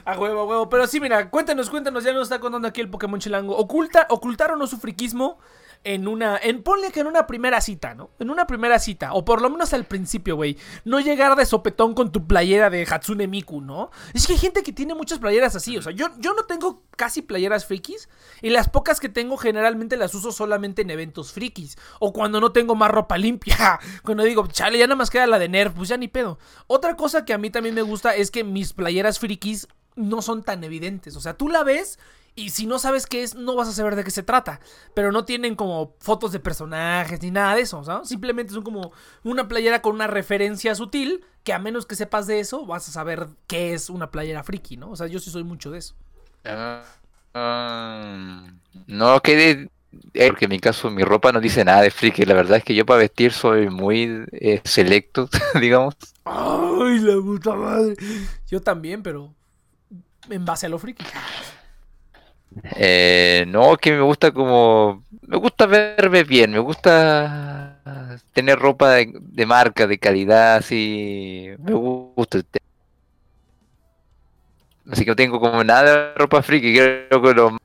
A: a huevo, a huevo. Pero sí, mira, cuéntanos, cuéntanos. Ya nos está contando aquí el Pokémon Chilango. ¿Oculta, ¿Ocultaron o su friquismo? En una. En, ponle que en una primera cita, ¿no? En una primera cita. O por lo menos al principio, güey. No llegar de sopetón con tu playera de Hatsune Miku, ¿no? Es que hay gente que tiene muchas playeras así. O sea, yo, yo no tengo casi playeras frikis. Y las pocas que tengo generalmente las uso solamente en eventos frikis. O cuando no tengo más ropa limpia. Cuando digo, chale, ya nada más queda la de Nerf. Pues ya ni pedo. Otra cosa que a mí también me gusta es que mis playeras frikis no son tan evidentes. O sea, tú la ves y si no sabes qué es, no vas a saber de qué se trata. Pero no tienen como fotos de personajes ni nada de eso, ¿sabes? Simplemente son como una playera con una referencia sutil que a menos que sepas de eso, vas a saber qué es una playera friki, ¿no? O sea, yo sí soy mucho de eso.
B: Ah, no, que de- eh, porque en mi caso mi ropa no dice nada de friki. La verdad es que yo para vestir soy muy eh, selecto, digamos.
A: ¡Ay, la puta madre! Yo también, pero en base a lo friki.
B: Eh, no, que me gusta como... Me gusta verme bien, me gusta tener ropa de, marca, de calidad, así... Me gusta. Así que no tengo como nada de ropa friki, creo que lo,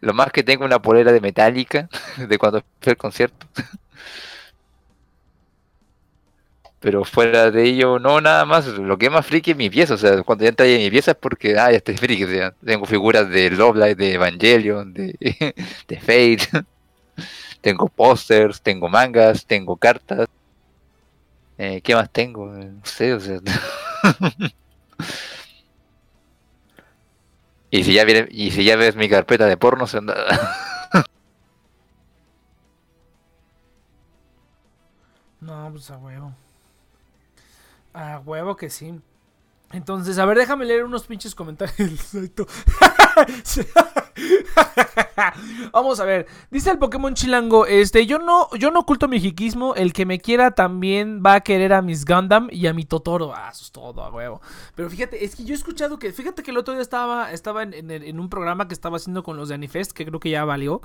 B: lo más que tengo es una polera de Metallica, de cuando fue el concierto. Pero fuera de ello, no, nada más. Lo que más friki es mi pieza. O sea, cuando ya entra en mi pieza es porque, ah, ya estoy friki. O sea, tengo figuras de Love de Evangelion, de, de Fate. Tengo pósters, tengo mangas, tengo cartas. Eh, ¿Qué más tengo? No sé, o sea. y si ya viene, y si ya ves mi carpeta de porno, se anda-
A: No, pues a huevo. A huevo que sí. Entonces, a ver, déjame leer unos pinches comentarios. Vamos a ver. Dice el Pokémon Chilango, este, yo no, yo no oculto mi jiquismo. El que me quiera también va a querer a mis Gundam y a mi Totoro. Ah, eso es todo, a huevo. Pero fíjate, es que yo he escuchado que, fíjate que el otro día estaba, estaba en, en un programa que estaba haciendo con los de Anifest, que creo que ya valió.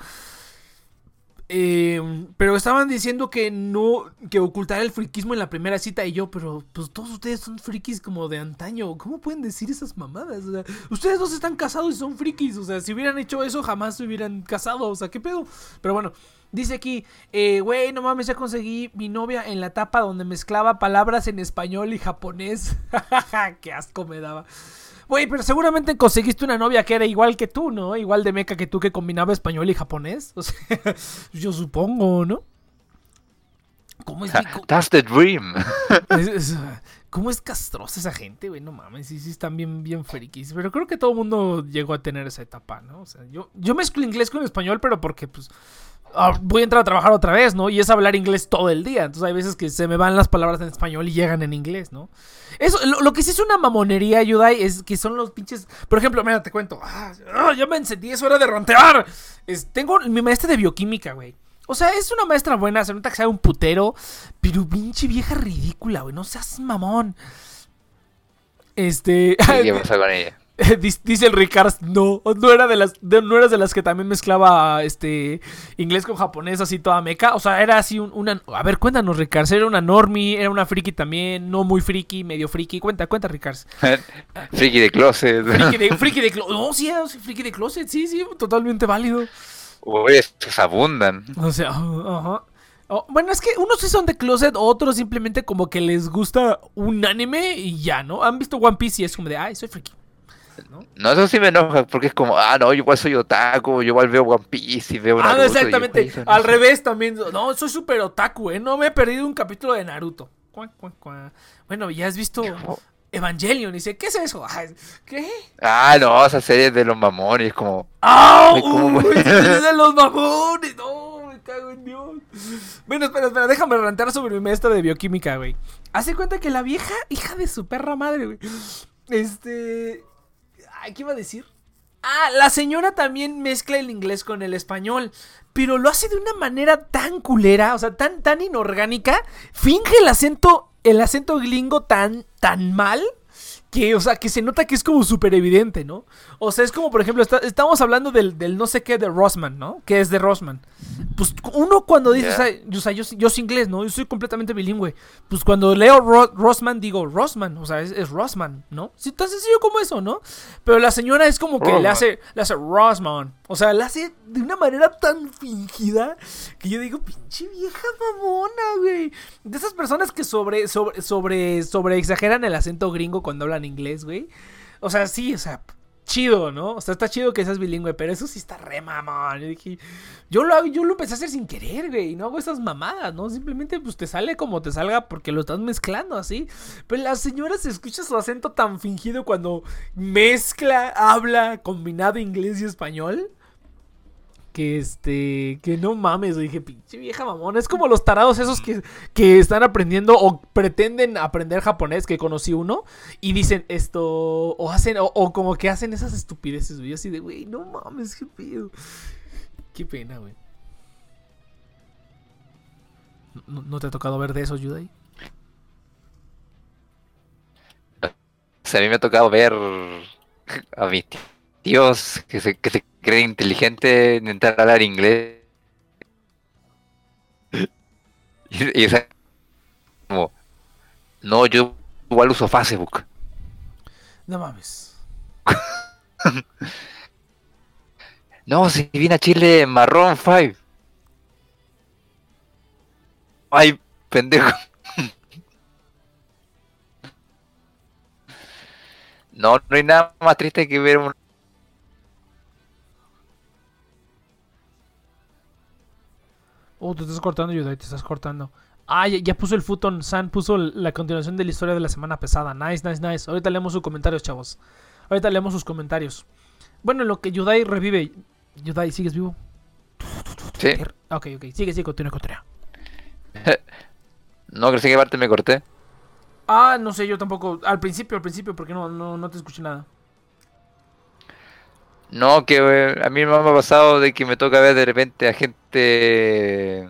A: Eh, pero estaban diciendo que no, que ocultar el friquismo en la primera cita y yo, pero pues todos ustedes son frikis como de antaño, ¿cómo pueden decir esas mamadas? O sea, ustedes dos están casados y son frikis, o sea, si hubieran hecho eso jamás se hubieran casado, o sea, ¿qué pedo? Pero bueno, dice aquí, eh, güey, no mames, ya conseguí mi novia en la etapa donde mezclaba palabras en español y japonés, qué asco me daba. Güey, pero seguramente conseguiste una novia que era igual que tú, ¿no? Igual de meca que tú que combinaba español y japonés. O sea, yo supongo, ¿no? ¿Cómo es, co-
B: That's the dream.
A: es- es- ¿Cómo es castrosa esa gente, güey? No mames, sí, sí están bien, bien frikis. Pero creo que todo el mundo llegó a tener esa etapa, ¿no? O sea, yo, yo mezclo inglés con español, pero porque, pues, ah, voy a entrar a trabajar otra vez, ¿no? Y es hablar inglés todo el día. Entonces hay veces que se me van las palabras en español y llegan en inglés, ¿no? Eso, lo, lo que sí es una mamonería, Yudai, es que son los pinches... Por ejemplo, mira, te cuento. Ah, ah, ya me encendí, es hora de rontear. Es- tengo mi maestra de bioquímica, güey. O sea, es una maestra buena, se nota que sabe un putero, pero pinche vieja ridícula, güey, no seas mamón. Este,
B: ¿Y ¿Qué con ella?
A: Dice el Ricard, no, no era de las, de- no eras de las que también mezclaba este inglés con japonés así toda meca, o sea, era así un- una, a ver, cuéntanos Ricard, era una normie, era una friki también, no muy friki, medio friki, cuenta, cuenta Ricard.
B: Friki de closet.
A: Friki de, friki de closet, no, sí, sí, friki de closet, sí, sí, totalmente válido.
B: Uy, estos abundan.
A: O sea, ajá. Oh, bueno, es que unos sí son de closet, otros simplemente como que les gusta un anime y ya, ¿no? Han visto One Piece y es como de, ay, soy friki.
B: No, eso sí me enoja, porque es como, ah, no, yo igual soy otaku, yo igual veo One Piece y veo
A: Ah,
B: Naruto, y yo,
A: exactamente.
B: "Güey, eso no
A: Al
B: sé".
A: revés también. No, soy súper otaku, ¿eh? No me he perdido un capítulo de Naruto. Bueno, ya has visto Evangelion. Y dice, ¿qué es eso? ¿Qué?
B: Ah, no, esa serie es de los mamones, es como,
A: ¡Ah!
B: Ay, ¿cómo,
A: Uy,
B: güey?
A: es de los mamones! ¡No! Me cago en Dios. Bueno, espera, espera. Déjame rantear sobre mi maestra de bioquímica, güey. Hace cuenta que la vieja, hija de su perra madre, güey. Este. ¿Qué iba a decir? Ah, la señora también mezcla el inglés con el español, pero lo hace de una manera tan culera, o sea, tan, tan inorgánica. Finge el acento, el acento gringo tan, tan mal, que, o sea, que se nota que es como súper evidente, ¿no? O sea, es como, por ejemplo, está- estamos hablando del, del no sé qué de Rossman, ¿no? Que es de Rossman. Pues uno cuando dice, o sea, yo, yo, soy inglés, ¿no? Yo soy completamente bilingüe. Pues cuando leo Ro- Rossman, digo Rossman, o sea, es, es Rossman, ¿no? Sí, tan sencillo como eso, ¿no? Pero la señora es como que le hace, le hace Rossman. O sea, la hace de una manera tan fingida que yo digo, pinche vieja mamona, güey. De esas personas que sobre, sobre, sobre, sobre exageran el acento gringo cuando hablan inglés, güey. O sea, sí, o sea, chido, ¿no? O sea, está chido que seas bilingüe, pero eso sí está re mamón. Yo dije, yo lo yo lo empecé a hacer sin querer, güey. Y no hago esas mamadas, ¿no? Simplemente pues te sale como te salga porque lo estás mezclando así. Pero la señora se escucha su acento tan fingido cuando mezcla, habla combinado inglés y español. Que este, que no mames, dije, pinche vieja mamona. Es como los tarados esos que, que están aprendiendo o pretenden aprender japonés, que conocí uno, y dicen esto, o hacen, o, como que hacen esas estupideces, güey. Así de, güey, no mames, qué pedo. Qué pena, güey. ¿No, te ha tocado ver de esos, Yudai?
B: O sea, a mí me ha tocado ver a mis tíos que se, que se creen inteligentes intentar hablar inglés. Y, y, como, no, yo igual uso Facebook.
A: No mames.
B: No, si vine a Chile marrón 5. Ay, pendejo. No, no hay nada más triste que ver un...
A: Oh, te estás cortando, Yudai, te estás cortando. Ah, ya, ya puso el Futon San, puso la continuación de la historia de la semana pesada. Nice, nice, nice. Ahorita leemos sus comentarios, chavos. Ahorita leemos sus comentarios. Bueno, en lo que Yudai revive. Yudai, ¿sigues vivo?
B: Sí,
A: Ok, ok. Sigue, sigue, continúa, continúa.
B: no, crecí que parte me corté.
A: Ah, no sé, yo tampoco. Al principio, al principio, porque no, no, no te escuché nada.
B: No, que eh, a mí me ha pasado de que me toca ver de repente a gente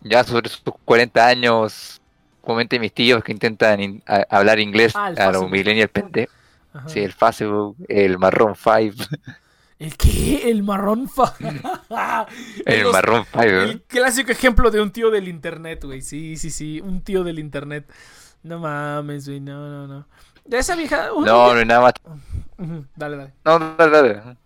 B: ya sobre sus 40 años, comúnmente mis tíos que intentan in- a- hablar inglés
A: Ah,
B: a los millennials pendejos.
A: Ajá.
B: Sí, el Facebook, el marrón 5,
A: ¿El qué? El marrón fa.
B: el
A: Los-
B: marrón 5.
A: El clásico ejemplo de un tío del internet, güey. Sí, sí, sí. Un tío del internet. No mames, güey. No, no, no. De esa vieja. un-
B: No, no hay nada más.
A: Dale, dale.
B: No, dale, dale.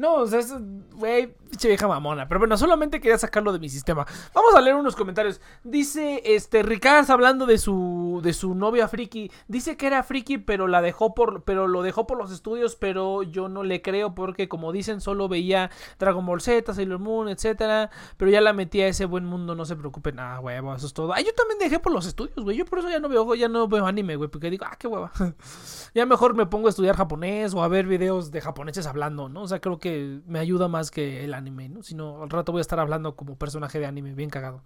A: No, o sea, es, güey, pinche vieja mamona. Pero bueno, solamente quería sacarlo de mi sistema. Vamos a leer unos comentarios. Dice, este, Ricard hablando de su, de su novia friki. Dice que era friki, pero la dejó por, pero lo dejó por los estudios, pero yo no le creo porque, como dicen, solo veía Dragon Ball Z, Sailor Moon, etcétera. Pero ya la metí a ese buen mundo, no se preocupen. Ah, huevo, eso es todo. Ah, yo también dejé por los estudios, güey. Yo por eso ya no veo, ya no veo anime, güey, porque digo, ah, qué hueva. ya mejor me pongo a estudiar japonés o a ver videos de japoneses hablando, ¿no? O sea, creo que me ayuda más que el anime, ¿no? Si no, al rato voy a estar hablando como personaje de anime, bien cagado.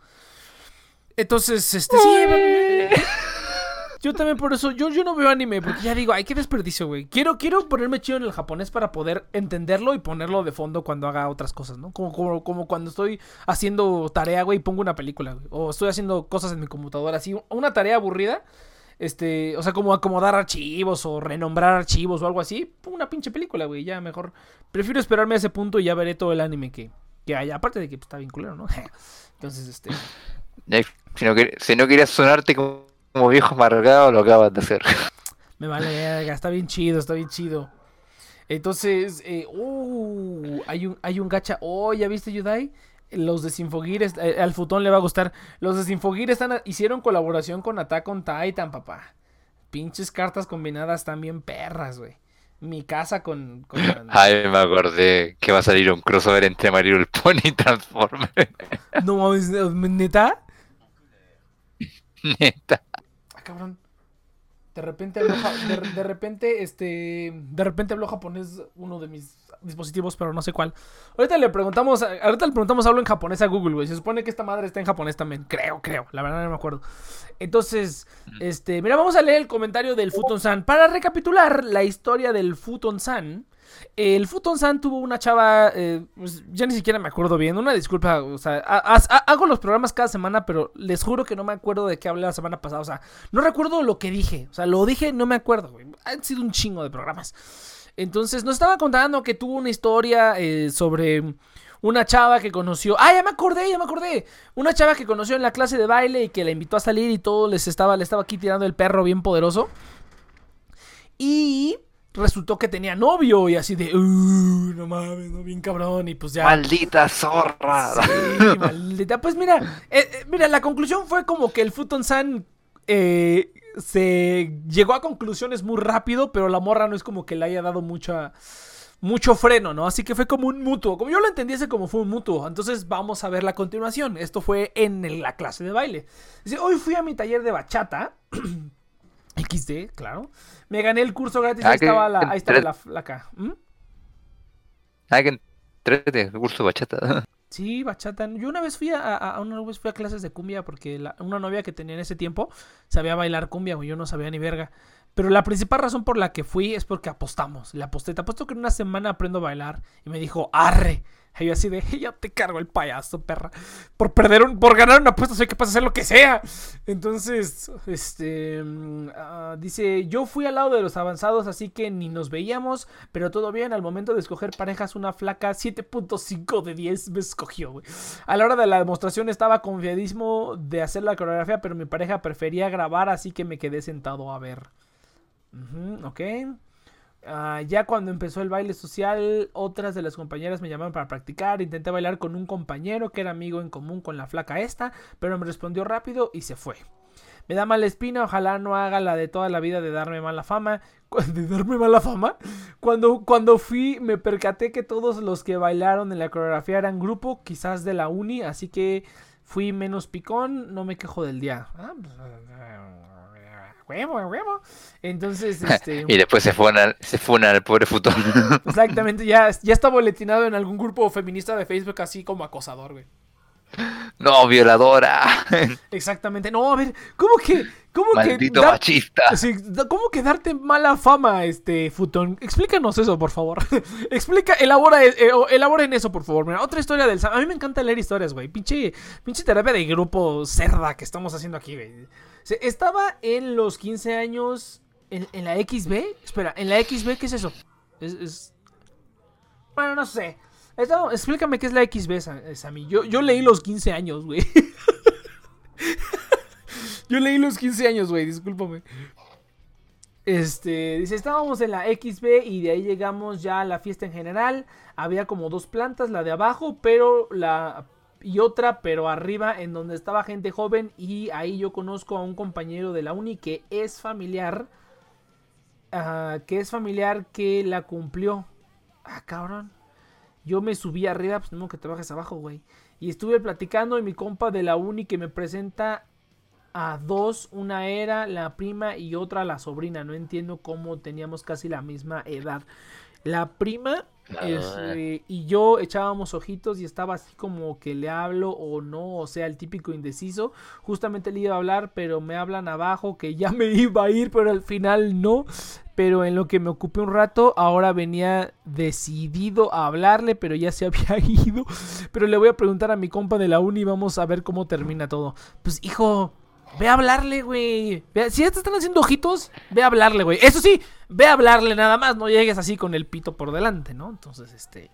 A: Entonces, este, sí, bueno, yo también por eso, yo, yo no veo anime, porque ya digo, ay, qué desperdicio, güey. Quiero, quiero ponerme chido en el japonés para poder entenderlo y ponerlo de fondo cuando haga otras cosas, ¿no? Como, como, como cuando estoy haciendo tarea, güey, y pongo una película, güey. O estoy haciendo cosas en mi computadora, así, una tarea aburrida. Este, o sea, como acomodar archivos o renombrar archivos o algo así. Una pinche película, güey, ya mejor. Prefiero esperarme a ese punto y ya veré todo el anime que, que haya. Aparte de que pues, está bien culero, ¿no? Entonces, este...
B: Ya, Si no, si no querías sonarte como, como viejo amargado, lo acabas de hacer.
A: Me vale está bien chido, está bien chido. Entonces, eh, uh, hay un, hay un gacha. Oh, ¿ya viste, Yudai? Los de Sinfogir, eh, al futón le va a gustar. Los de Sinfogir están, hicieron colaboración con Attack on Titan, papá. Pinches cartas combinadas también perras, güey. Mi casa con... con
B: Ay, me acordé que va a salir un crossover entre Mario el Pony y Transformers.
A: No mames, ¿neta?
B: Neta.
A: Ah, cabrón. De repente de, de repente, este, de repente habló japonés uno de mis dispositivos, pero no sé cuál. Ahorita le preguntamos, a- ahorita le preguntamos hablo en japonés a Google, güey. Se supone que esta madre está en japonés también. Creo, creo. La verdad no me acuerdo. Entonces, este, mira, vamos a leer el comentario del Futon San. Para recapitular la historia del Futon San, El Futon San tuvo una chava, eh, pues, ya ni siquiera me acuerdo bien, una disculpa, o sea, ha- hago los programas cada semana, pero les juro que no me acuerdo de qué hablé la semana pasada, o sea, no recuerdo lo que dije, o sea, lo dije, no me acuerdo, güey, han sido un chingo de programas. Entonces, nos estaba contando que tuvo una historia eh, sobre una chava que conoció. Ah, ya me acordé, ya me acordé. Una chava que conoció en la clase de baile y que la invitó a salir y todo les estaba, le estaba aquí tirando el perro bien poderoso. Y resultó que tenía novio y así de, "Uh, no mames, no, bien cabrón. Y pues ya.
B: Maldita zorra.
A: Sí, maldita. Pues mira, eh, eh, mira, la conclusión fue como que el Futon San eh, se llegó a conclusiones muy rápido, pero la morra no es como que le haya dado mucha mucho freno, ¿no? Así que fue como un mutuo. Como yo lo entendiese como fue un mutuo. Entonces vamos a ver la continuación. Esto fue en la clase de baile. Dice, hoy fui a mi taller de bachata. XD, claro. Me gané el curso gratis.
B: Ah,
A: ahí estaba la, ahí estaba
B: entre-
A: la flaca. ¿Mm?
B: Ah, que entrete, el curso de bachata.
A: Sí, bachata. Yo una vez fui a, a- una vez fui a clases de cumbia porque la- una novia que tenía en ese tiempo sabía bailar cumbia, güey. Yo no sabía ni verga. Pero la principal razón por la que fui es porque apostamos. Le aposté. Te apuesto que en una semana aprendo a bailar. Y me dijo, arre. Y yo así de, ya te cargo el payaso, perra. Por perder un, por ganar una apuesta soy capaz de hacer lo que sea. Entonces, este, mm, ah, dice, yo fui al lado de los avanzados, así que ni nos veíamos, pero todo bien. Al momento de escoger parejas, una flaca 7.5 de 10 me escogió, güey. A la hora de la demostración estaba confiadísimo de hacer la coreografía, pero mi pareja prefería grabar, así que me quedé sentado a ver. Ujú, ok. Ah, ya cuando empezó el baile social, otras de las compañeras me llamaron para practicar. Intenté bailar con un compañero que era amigo en común con la flaca esta, pero me respondió rápido y se fue. Me da mala espina, ojalá no haga la de toda la vida de darme mala fama. ¿De darme mala fama? Cuando, cuando fui me percaté que todos los que bailaron en la coreografía eran grupo, quizás de la uni, así que fui menos picón, no me quejo del día. Ah, pues, huevo, huevo. Entonces, este...
B: Y después se funa, se funa al pobre futón.
A: Exactamente, ya, ya está boletinado en algún grupo feminista de Facebook así como acosador, güey.
B: no, violadora.
A: Exactamente. No, a ver, ¿cómo que, cómo
B: Maldito
A: que, dar-
B: machista.
A: sí, cómo que darte mala fama, este Futón? Explícanos eso, por favor. Explica, elabora, eh, o- elaboren eso, por favor. Mira, otra historia del Sam. A mí me encanta leer historias, güey. Pinche, pinche terapia de grupo cerda que estamos haciendo aquí, güey. Estaba en los 15 años en, en la XB. Espera, ¿en la XB qué es eso? Es, Bueno, no sé. Explícame qué es la XB, Sa- Sammy. Yo, yo leí los 15 años, güey. Yo leí los 15 años, güey, discúlpame. Este, dice, estábamos en la XB y de ahí llegamos ya a la fiesta en general. Había como dos plantas, la de abajo, pero la y otra, pero arriba en donde estaba gente joven y ahí yo conozco a un compañero de la uni que es familiar, ah, que es familiar que la cumplió. Ah, cabrón. Yo me subí arriba, pues no que te bajes abajo, güey. Y estuve platicando y mi compa de la uni que me presenta a dos, una era la prima y otra la sobrina. No entiendo cómo teníamos casi la misma edad. La prima este, y yo echábamos ojitos y estaba así como que le hablo o no, o sea, el típico indeciso. Justamente le iba a hablar, pero me hablan abajo que ya me iba a ir, pero al final no. Pero en lo que me ocupé un rato, ahora venía decidido a hablarle, pero ya se había ido. Pero le voy a preguntar a mi compa de la uni y vamos a ver cómo termina todo. Pues hijo, ve a hablarle, güey. A- Si ya te están haciendo ojitos, ve a hablarle, güey. Eso sí, ve a hablarle nada más, no llegues así con el pito por delante, ¿no? Entonces, este...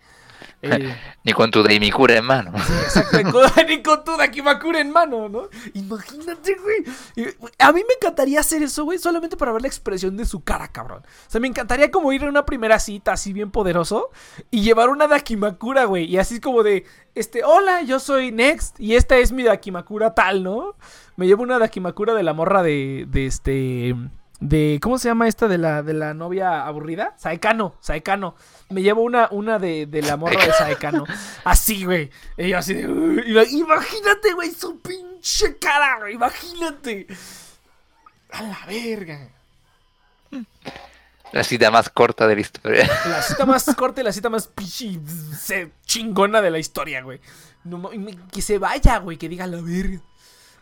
A: eh,
B: Ni con tu Daimikura en mano.
A: Exacto, ni con tu Dakimakura en mano, ¿no? Imagínate, güey, A mí me encantaría hacer eso, güey, solamente para ver la expresión de su cara, cabrón. O sea, me encantaría como ir a una primera cita así bien poderoso y llevar una Dakimakura, güey. Y así como de, este, hola, yo soy Next y esta es mi Dakimakura tal, ¿no? Me llevo una Dakimakura de la morra de, de este... De, ¿cómo se llama esta de la, de la novia aburrida? Saekano, Saekano. Me llevo una, una de, de la morra de Saekano. Así, güey. Y yo así de. Imagínate, güey, su pinche cara, güey. Imagínate. A la verga.
B: La cita más corta de la historia.
A: La cita más corta y la cita más pichi se- chingona de la historia, güey. No que se vaya, güey, que diga la verga.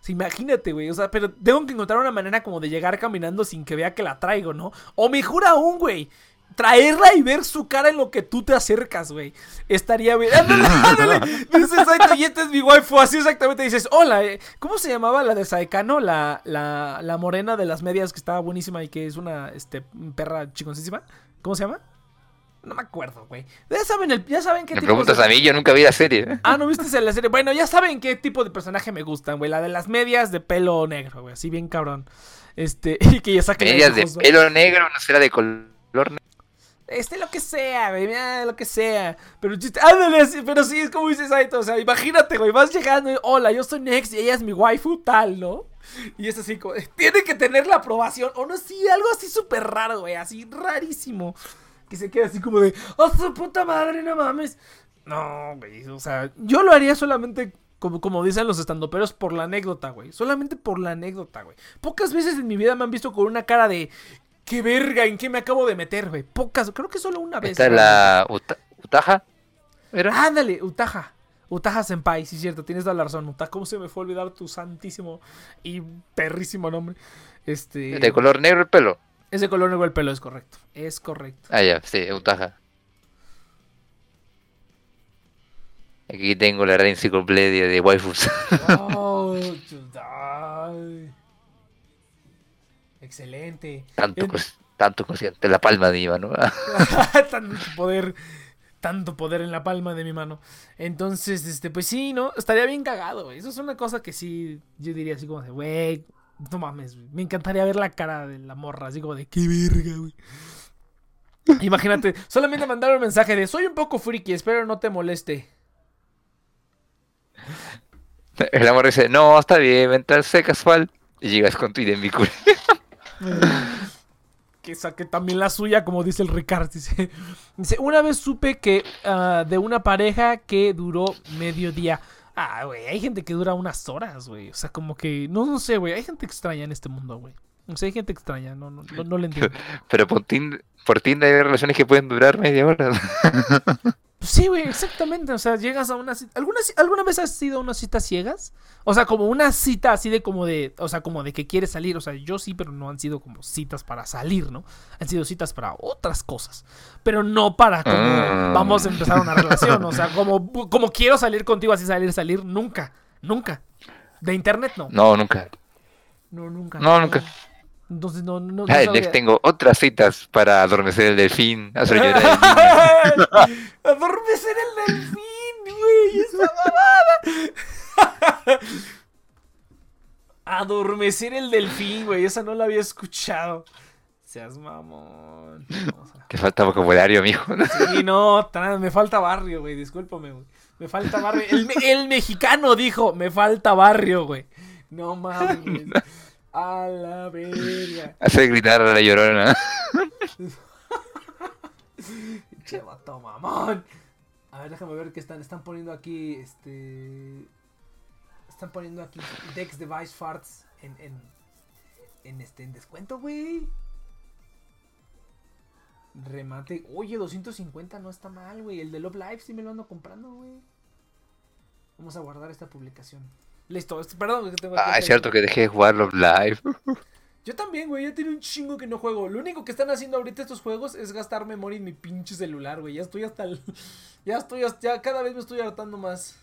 A: Imagínate, güey. O sea, pero tengo que encontrar una manera como de llegar caminando sin que vea que la traigo, ¿no? O mejor aún, güey. traerla y ver su cara en lo que tú te acercas, güey. Estaría bien. Ándale, ándale. Dices, exacto, y esta es mi waifu. Así exactamente dices, hola, eh, ¿cómo se llamaba la de Saekano? La, la, la morena de las medias que estaba buenísima y que es una este, perra chiconcísima. ¿Cómo se llama? No me acuerdo, güey. Ya saben, el, ya saben qué
B: Me
A: tipo de-
B: preguntas a mí, yo nunca vi la serie. ¿eh?
A: Ah, ¿no viste la serie? Bueno, ya saben qué tipo de personaje me gustan, güey. La de las medias de pelo negro, güey. Así bien cabrón. Este, y que ya saquen
B: Medias de
A: ojos, güey.
B: pelo negro, no será de color negro.
A: Este, lo que sea, güey, lo que sea. Pero chiste, ándale, pero sí, es como dices Saito, o sea, imagínate, güey, vas llegando y, hola, yo soy Nex y ella es mi waifu, tal, ¿no? Y es así como, tiene que tener la aprobación, o no, sí, algo así súper raro, güey, así rarísimo. Que se queda así como de, ¡oh, su puta madre, no mames! No, güey, o sea, yo lo haría solamente, como, como dicen los estandoperos, por la anécdota, güey. Solamente por la anécdota, güey. Pocas veces en mi vida me han visto con una cara de, ¡qué verga! ¿En qué me acabo de meter, güey? Pocas, creo que solo una vez.
B: Esta es la Uta- Utaja. ¿Era?
A: Ándale, Utaja. Utaja Senpai, sí, cierto, tienes toda la razón. Utaja, ¿cómo se me fue a olvidar tu santísimo y perrísimo nombre? Este.
B: De color negro el pelo.
A: Es de color negro el pelo, es correcto. Es correcto.
B: Ah, ya, sí, Utaja. Aquí tengo la gran enciclopedia de waifus.
A: Oh. Excelente.
B: tanto,
A: En-
B: cos- tanto consciente, la palma de mi mano.
A: tanto poder. Tanto poder en la palma de mi mano. Entonces, este, pues sí, ¿no? Estaría bien cagado, güey. Eso es una cosa que sí, yo diría así como de, güey, no mames, güey. Me encantaría ver la cara de la morra, así como de, qué verga, güey. Imagínate, solamente mandar un mensaje de, soy un poco friki, espero no te moleste.
B: El amor dice, no, está bien, mentarse casual. Y llegas con tu identicul.
A: que saque también la suya, como dice el Ricard. Dice, Dice, una vez supe que ah, de una pareja que duró medio día. Ah, güey, hay gente que dura unas horas, güey. O sea, como que, no, no sé, güey. Hay gente extraña en este mundo, güey. O sea, hay gente extraña, no, no, no, no le entiendo.
B: Pero por Tinder, por Tinder hay relaciones que pueden durar media hora.
A: Pues sí, güey, exactamente. O sea, llegas a una cita. ¿Alguna, ¿Alguna vez has ido a unas citas ciegas? O sea, como una cita así de como de. O sea, como de que quieres salir. O sea, yo sí, pero no han sido como citas para salir, ¿no? Han sido citas para otras cosas. Pero no para como
B: Ah.
A: vamos a empezar una relación. O sea, como, como quiero salir contigo así salir, salir. Nunca. Nunca. De internet no.
B: No, nunca.
A: No, nunca.
B: No, nunca.
A: Entonces no, no. no
B: Ah, tengo otras citas para adormecer el delfín, hacer llorar.
A: Adormecer el delfín, güey, esa mamada. Adormecer el delfín, güey, esa no la había escuchado. Seas mamón. A-
B: Te falta vocabulario, mijo.
A: Sí, no, tan- me falta barrio, güey, discúlpame, güey. Me falta barrio. El mexicano dijo, me falta barrio, güey. No mames. A la verga.
B: Hacer gritar a la llorona.
A: Che, vato mamón. A ver, déjame ver qué están. Están poniendo aquí, este... Están poniendo aquí Dex Device Farts en, en, en, este, en descuento, güey. Remate. Oye, 250 no está mal, güey. El de Love Live sí me lo ando comprando, güey. Vamos a guardar esta publicación. Listo, perdón que tengo
B: Ah, es cierto que dejé de jugarlo live.
A: yo también, güey, ya tiene un chingo que no juego. Lo único que están haciendo ahorita estos juegos es gastar memoria en mi pinche celular, güey. Ya estoy hasta el... Ya estoy hasta... Ya cada vez me estoy hartando más.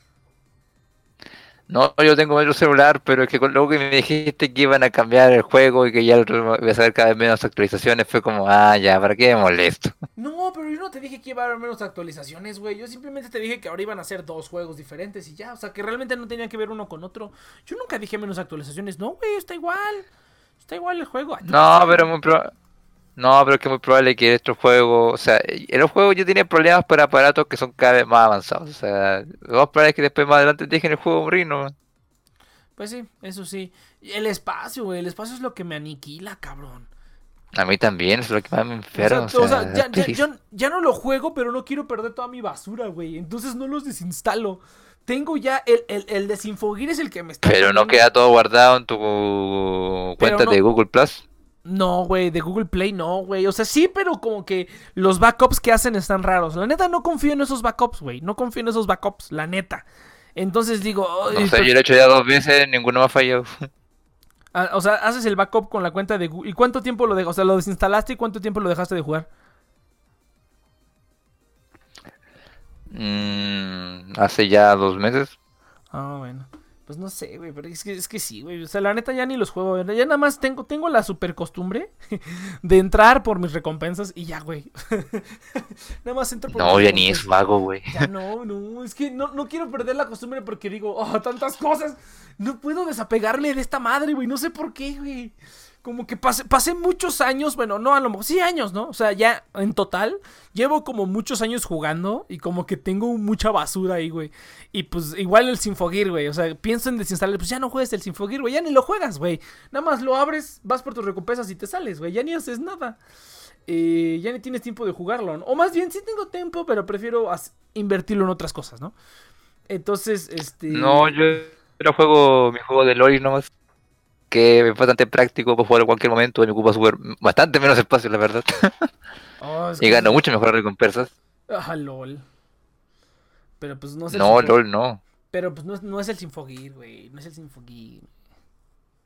B: No, yo tengo otro celular, pero es que con- luego que me dijiste que iban a cambiar el juego y que ya iba a saber cada vez menos actualizaciones, fue como, ah, ya, ¿para qué me molesto?
A: No, pero yo no te dije que iba a haber menos actualizaciones, güey. Yo simplemente te dije que ahora iban a ser dos juegos diferentes y ya. O sea, que realmente no tenían que ver uno con otro. Yo nunca dije menos actualizaciones. No, güey, está igual. Está igual el juego.
B: No, pero muy proba- No, pero es que es muy probable que estos juegos, o sea, en los juegos yo tenía problemas para aparatos que son cada vez más avanzados. O sea, lo más probable es que después más adelante dejen el juego morir, ¿no?
A: Pues sí, eso sí. El espacio, güey. El espacio es lo que me aniquila, cabrón.
B: A mí también, es lo que más me
A: O
B: enferma.
A: sea, o sea, ya, ya- ya no lo juego, pero no quiero perder toda mi basura, güey. Entonces no los desinstalo. Tengo ya el, el, el desinfogir es el que me está.
B: Pero no queda todo guardado en tu cuenta
A: no-
B: de Google Plus.
A: No, güey, de Google Play no, güey. O sea, sí, pero como que los backups que hacen están raros. La neta, no confío en esos backups, güey. No confío en esos backups, la neta. Entonces digo...
B: Oh,
A: no
B: sé, yo lo he hecho ya dos veces, ninguno me ha fallado.
A: Ah, o sea, haces el backup con la cuenta de Google. ¿Y cuánto tiempo lo dejaste? O sea, lo desinstalaste y cuánto tiempo lo dejaste de jugar.
B: Mm, hace ya dos meses.
A: Ah, bueno. Pues no sé, güey, pero es que, es que sí, güey. O sea, la neta ya ni los juego. Ya nada más tengo, tengo la super costumbre de entrar por mis recompensas y ya, güey. nada más entro por
B: No, ya ni es vago, güey.
A: Ya no, no, es que no, no quiero perder la costumbre porque digo, oh, tantas cosas. No puedo desapegarme de esta madre, güey. No sé por qué, güey. Como que pasé, pasé muchos años, bueno, no, a lo mejor, sí años, ¿no? O sea, ya en total, llevo como muchos años jugando y como que tengo mucha basura ahí, güey. Y pues igual el Sinfogir, güey. O sea, pienso en desinstalar, pues ya no juegues el Sinfogir, güey. Ya ni lo juegas, güey. Nada más lo abres, vas por tus recompensas y te sales, güey. Ya ni haces nada. Eh, ya ni tienes tiempo de jugarlo, ¿no? O más bien, sí tengo tiempo, pero prefiero invertirlo en otras cosas, ¿no? Entonces, este...
B: No, yo pero juego mi juego de LoL nomás. Que es bastante práctico para jugar en cualquier momento. Y me ocupa súper- bastante menos espacio, la verdad.
A: Oh,
B: y
A: que-
B: gano mucho mejor recompensas.
A: Ah, LOL. Pero pues no es el
B: No, LOL no.
A: Pero pues no es, no es el Sinfogir, güey. No es el Sinfogir.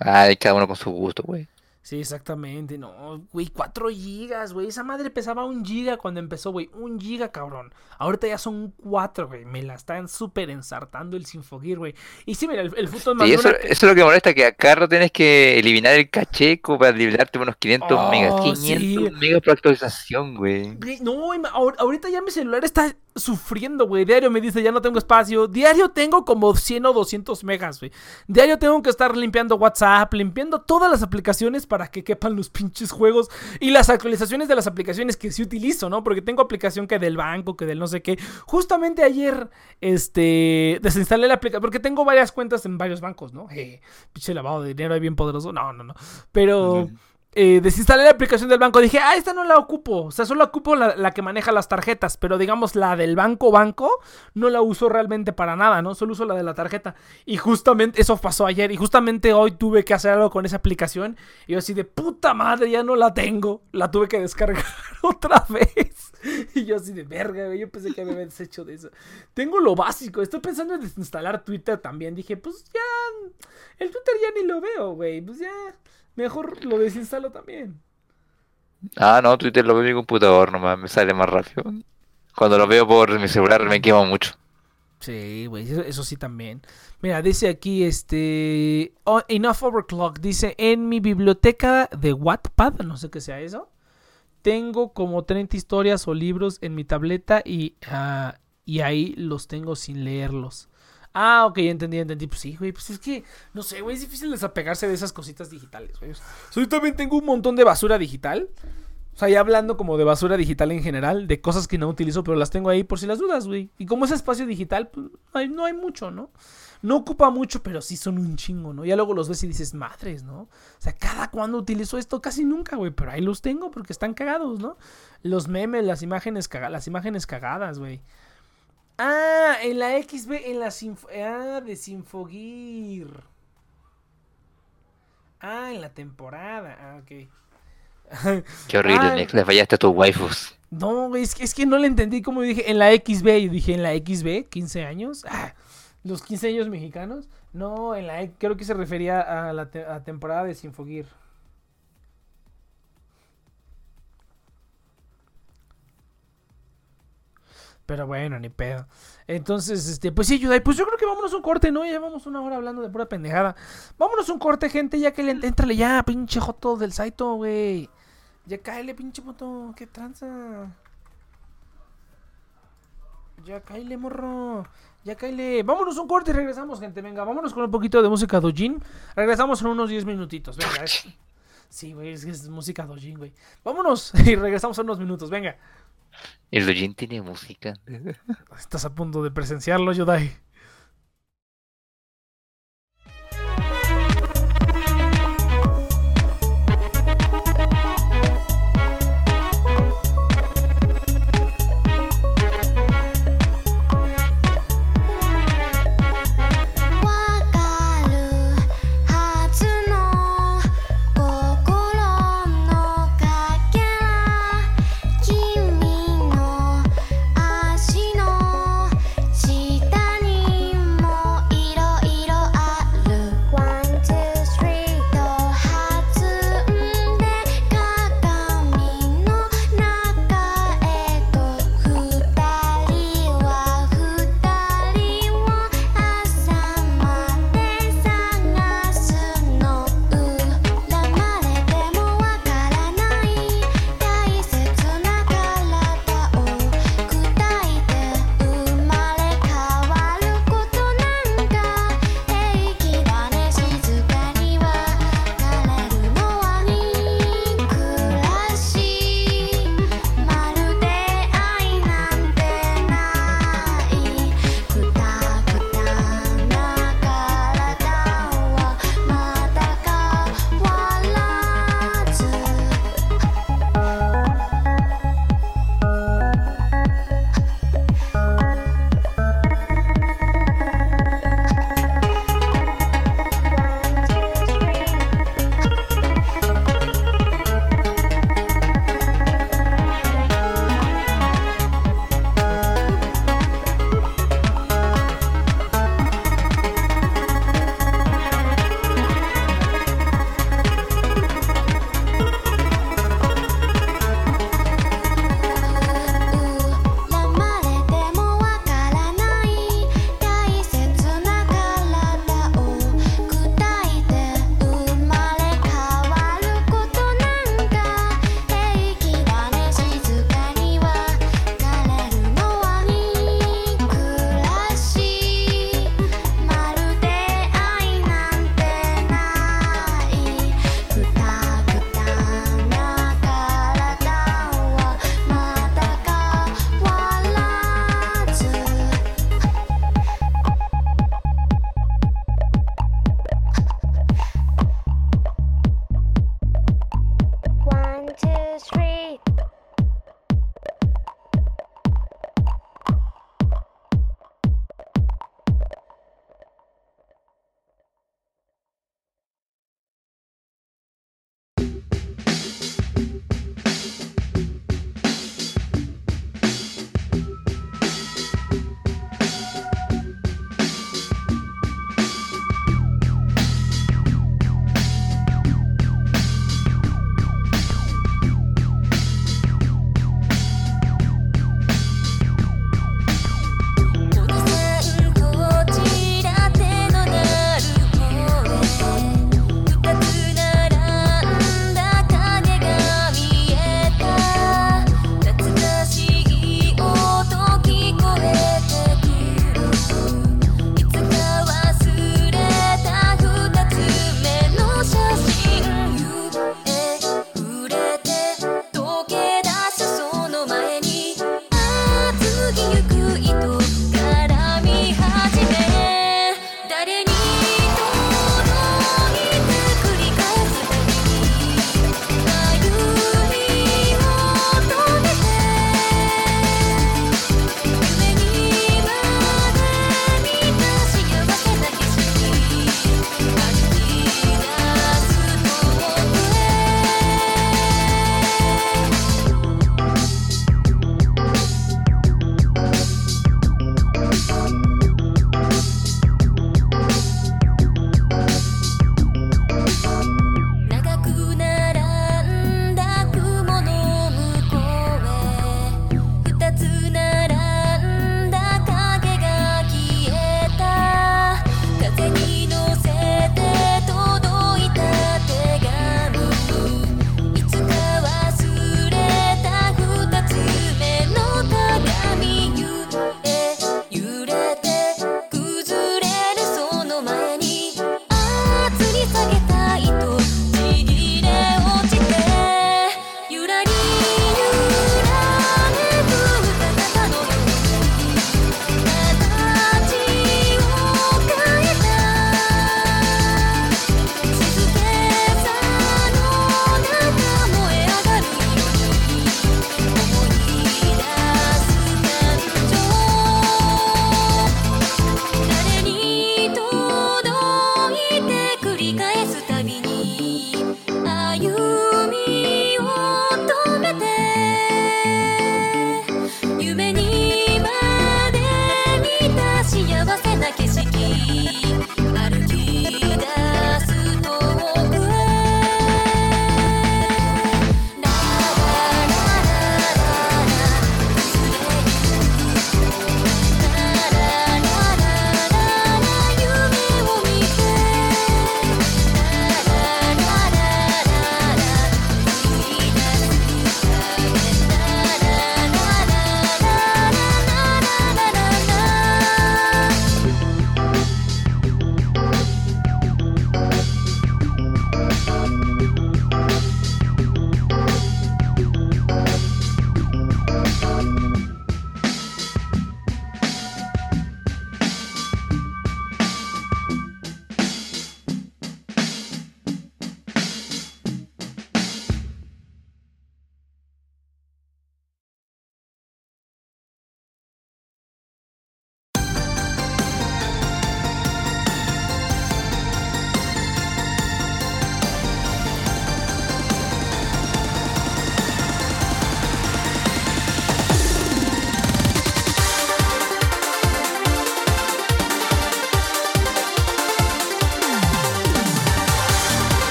B: Ay, cada uno con su gusto, güey.
A: Sí, exactamente. No, güey, 4 gigas, güey. Esa madre pesaba un giga cuando empezó, güey. Un giga, cabrón. Ahorita ya son 4, güey. Me la están súper ensartando el Sinfogir, güey. Y sí, mira, el, el fútbol más
B: Sí, eso,
A: dura-
B: eso es lo que molesta, que acá no tienes que eliminar el caché como para liberarte unos 500
A: Oh,
B: megas.
A: sí.
B: 500 megas por actualización, güey.
A: No, ahorita ya mi celular está sufriendo, güey. Diario me dice, ya no tengo espacio. Diario tengo como 100 o 200 megas, güey. Diario tengo que estar limpiando WhatsApp, limpiando todas las aplicaciones para que quepan los pinches juegos y las actualizaciones de las aplicaciones que sí utilizo, ¿no? Porque tengo aplicación que del banco, que del no sé qué. Justamente ayer, este, desinstalé la aplicación, porque tengo varias cuentas en varios bancos, ¿no? Eh, pinche lavado de dinero ahí bien poderoso. No, no, no. Pero eh, desinstalé la aplicación del banco. Dije, ah, esta no la ocupo. O sea, solo ocupo la, la que maneja las tarjetas. Pero digamos, la del banco banco no la uso realmente para nada, ¿no? Solo uso la de la tarjeta. Y justamente eso pasó ayer. Y justamente hoy tuve que hacer algo con esa aplicación. Y yo así de puta madre, ya no la tengo. La tuve que descargar otra vez. Y yo así de verga. Yo pensé que me había deshecho de eso. Tengo lo básico. Estoy pensando en desinstalar Twitter también. Dije, pues ya. El Twitter ya ni lo veo, güey. Pues ya. Mejor lo desinstalo también.
B: Ah, no, Twitter lo veo en mi computador nomás, me sale más rápido. Cuando lo veo por mi celular me quema mucho.
A: Sí, güey, eso, eso sí también. Mira, dice aquí, este... oh, Enough Overclock, dice, en mi biblioteca de Wattpad, no sé qué sea eso, tengo como 30 historias o libros en mi tableta y, ah, y ahí los tengo sin leerlos. Ah, ok, entendí, entendí. Pues sí, güey, pues es que, no sé, güey, es difícil desapegarse de esas cositas digitales, güey. Yo también tengo un montón de basura digital. O sea, ya hablando como de basura digital en general, de cosas que no utilizo, pero las tengo ahí por si las dudas, güey. Y como es espacio digital, pues no hay, no hay mucho, ¿no? No ocupa mucho, pero sí son un chingo, ¿no? Ya luego los ves y dices, madres, ¿no? O sea, cada cuando utilizo esto, casi nunca, güey. Pero ahí los tengo porque están cagados, ¿no? Los memes, las imágenes, caga las imágenes cagadas, güey. Ah, en la XB, en la Sinf ah, de Sinfogir. Ah, en la temporada. Ah, ok.
B: Qué horrible,
A: Ah.
B: Nex, le fallaste a tus waifus.
A: No, es que, es que no le entendí como dije en la XB. Y dije en la XB, 15 años. Ah, los 15 años mexicanos. No, en la creo que se refería a la te- a temporada de Sinfogir. Pero bueno, ni pedo. Entonces, este, pues sí, Yudai, pues yo creo que vámonos un corte, ¿no? Llevamos una hora hablando de pura pendejada. Vámonos un corte, gente, ya que le entrale ya, pinche joto del Saito, güey. Ya cáele, pinche moto, qué tranza. Ya cáele, morro. Ya cáele. Vámonos un corte y regresamos, gente. Venga, vámonos con un poquito de música dojin. Regresamos en unos 10 minutitos. Venga. Sí, güey, es es música dojin, güey. Vámonos y regresamos en unos minutos. Venga.
B: El Dojin tiene música.
A: Estás a punto de presenciarlo, Yodai.「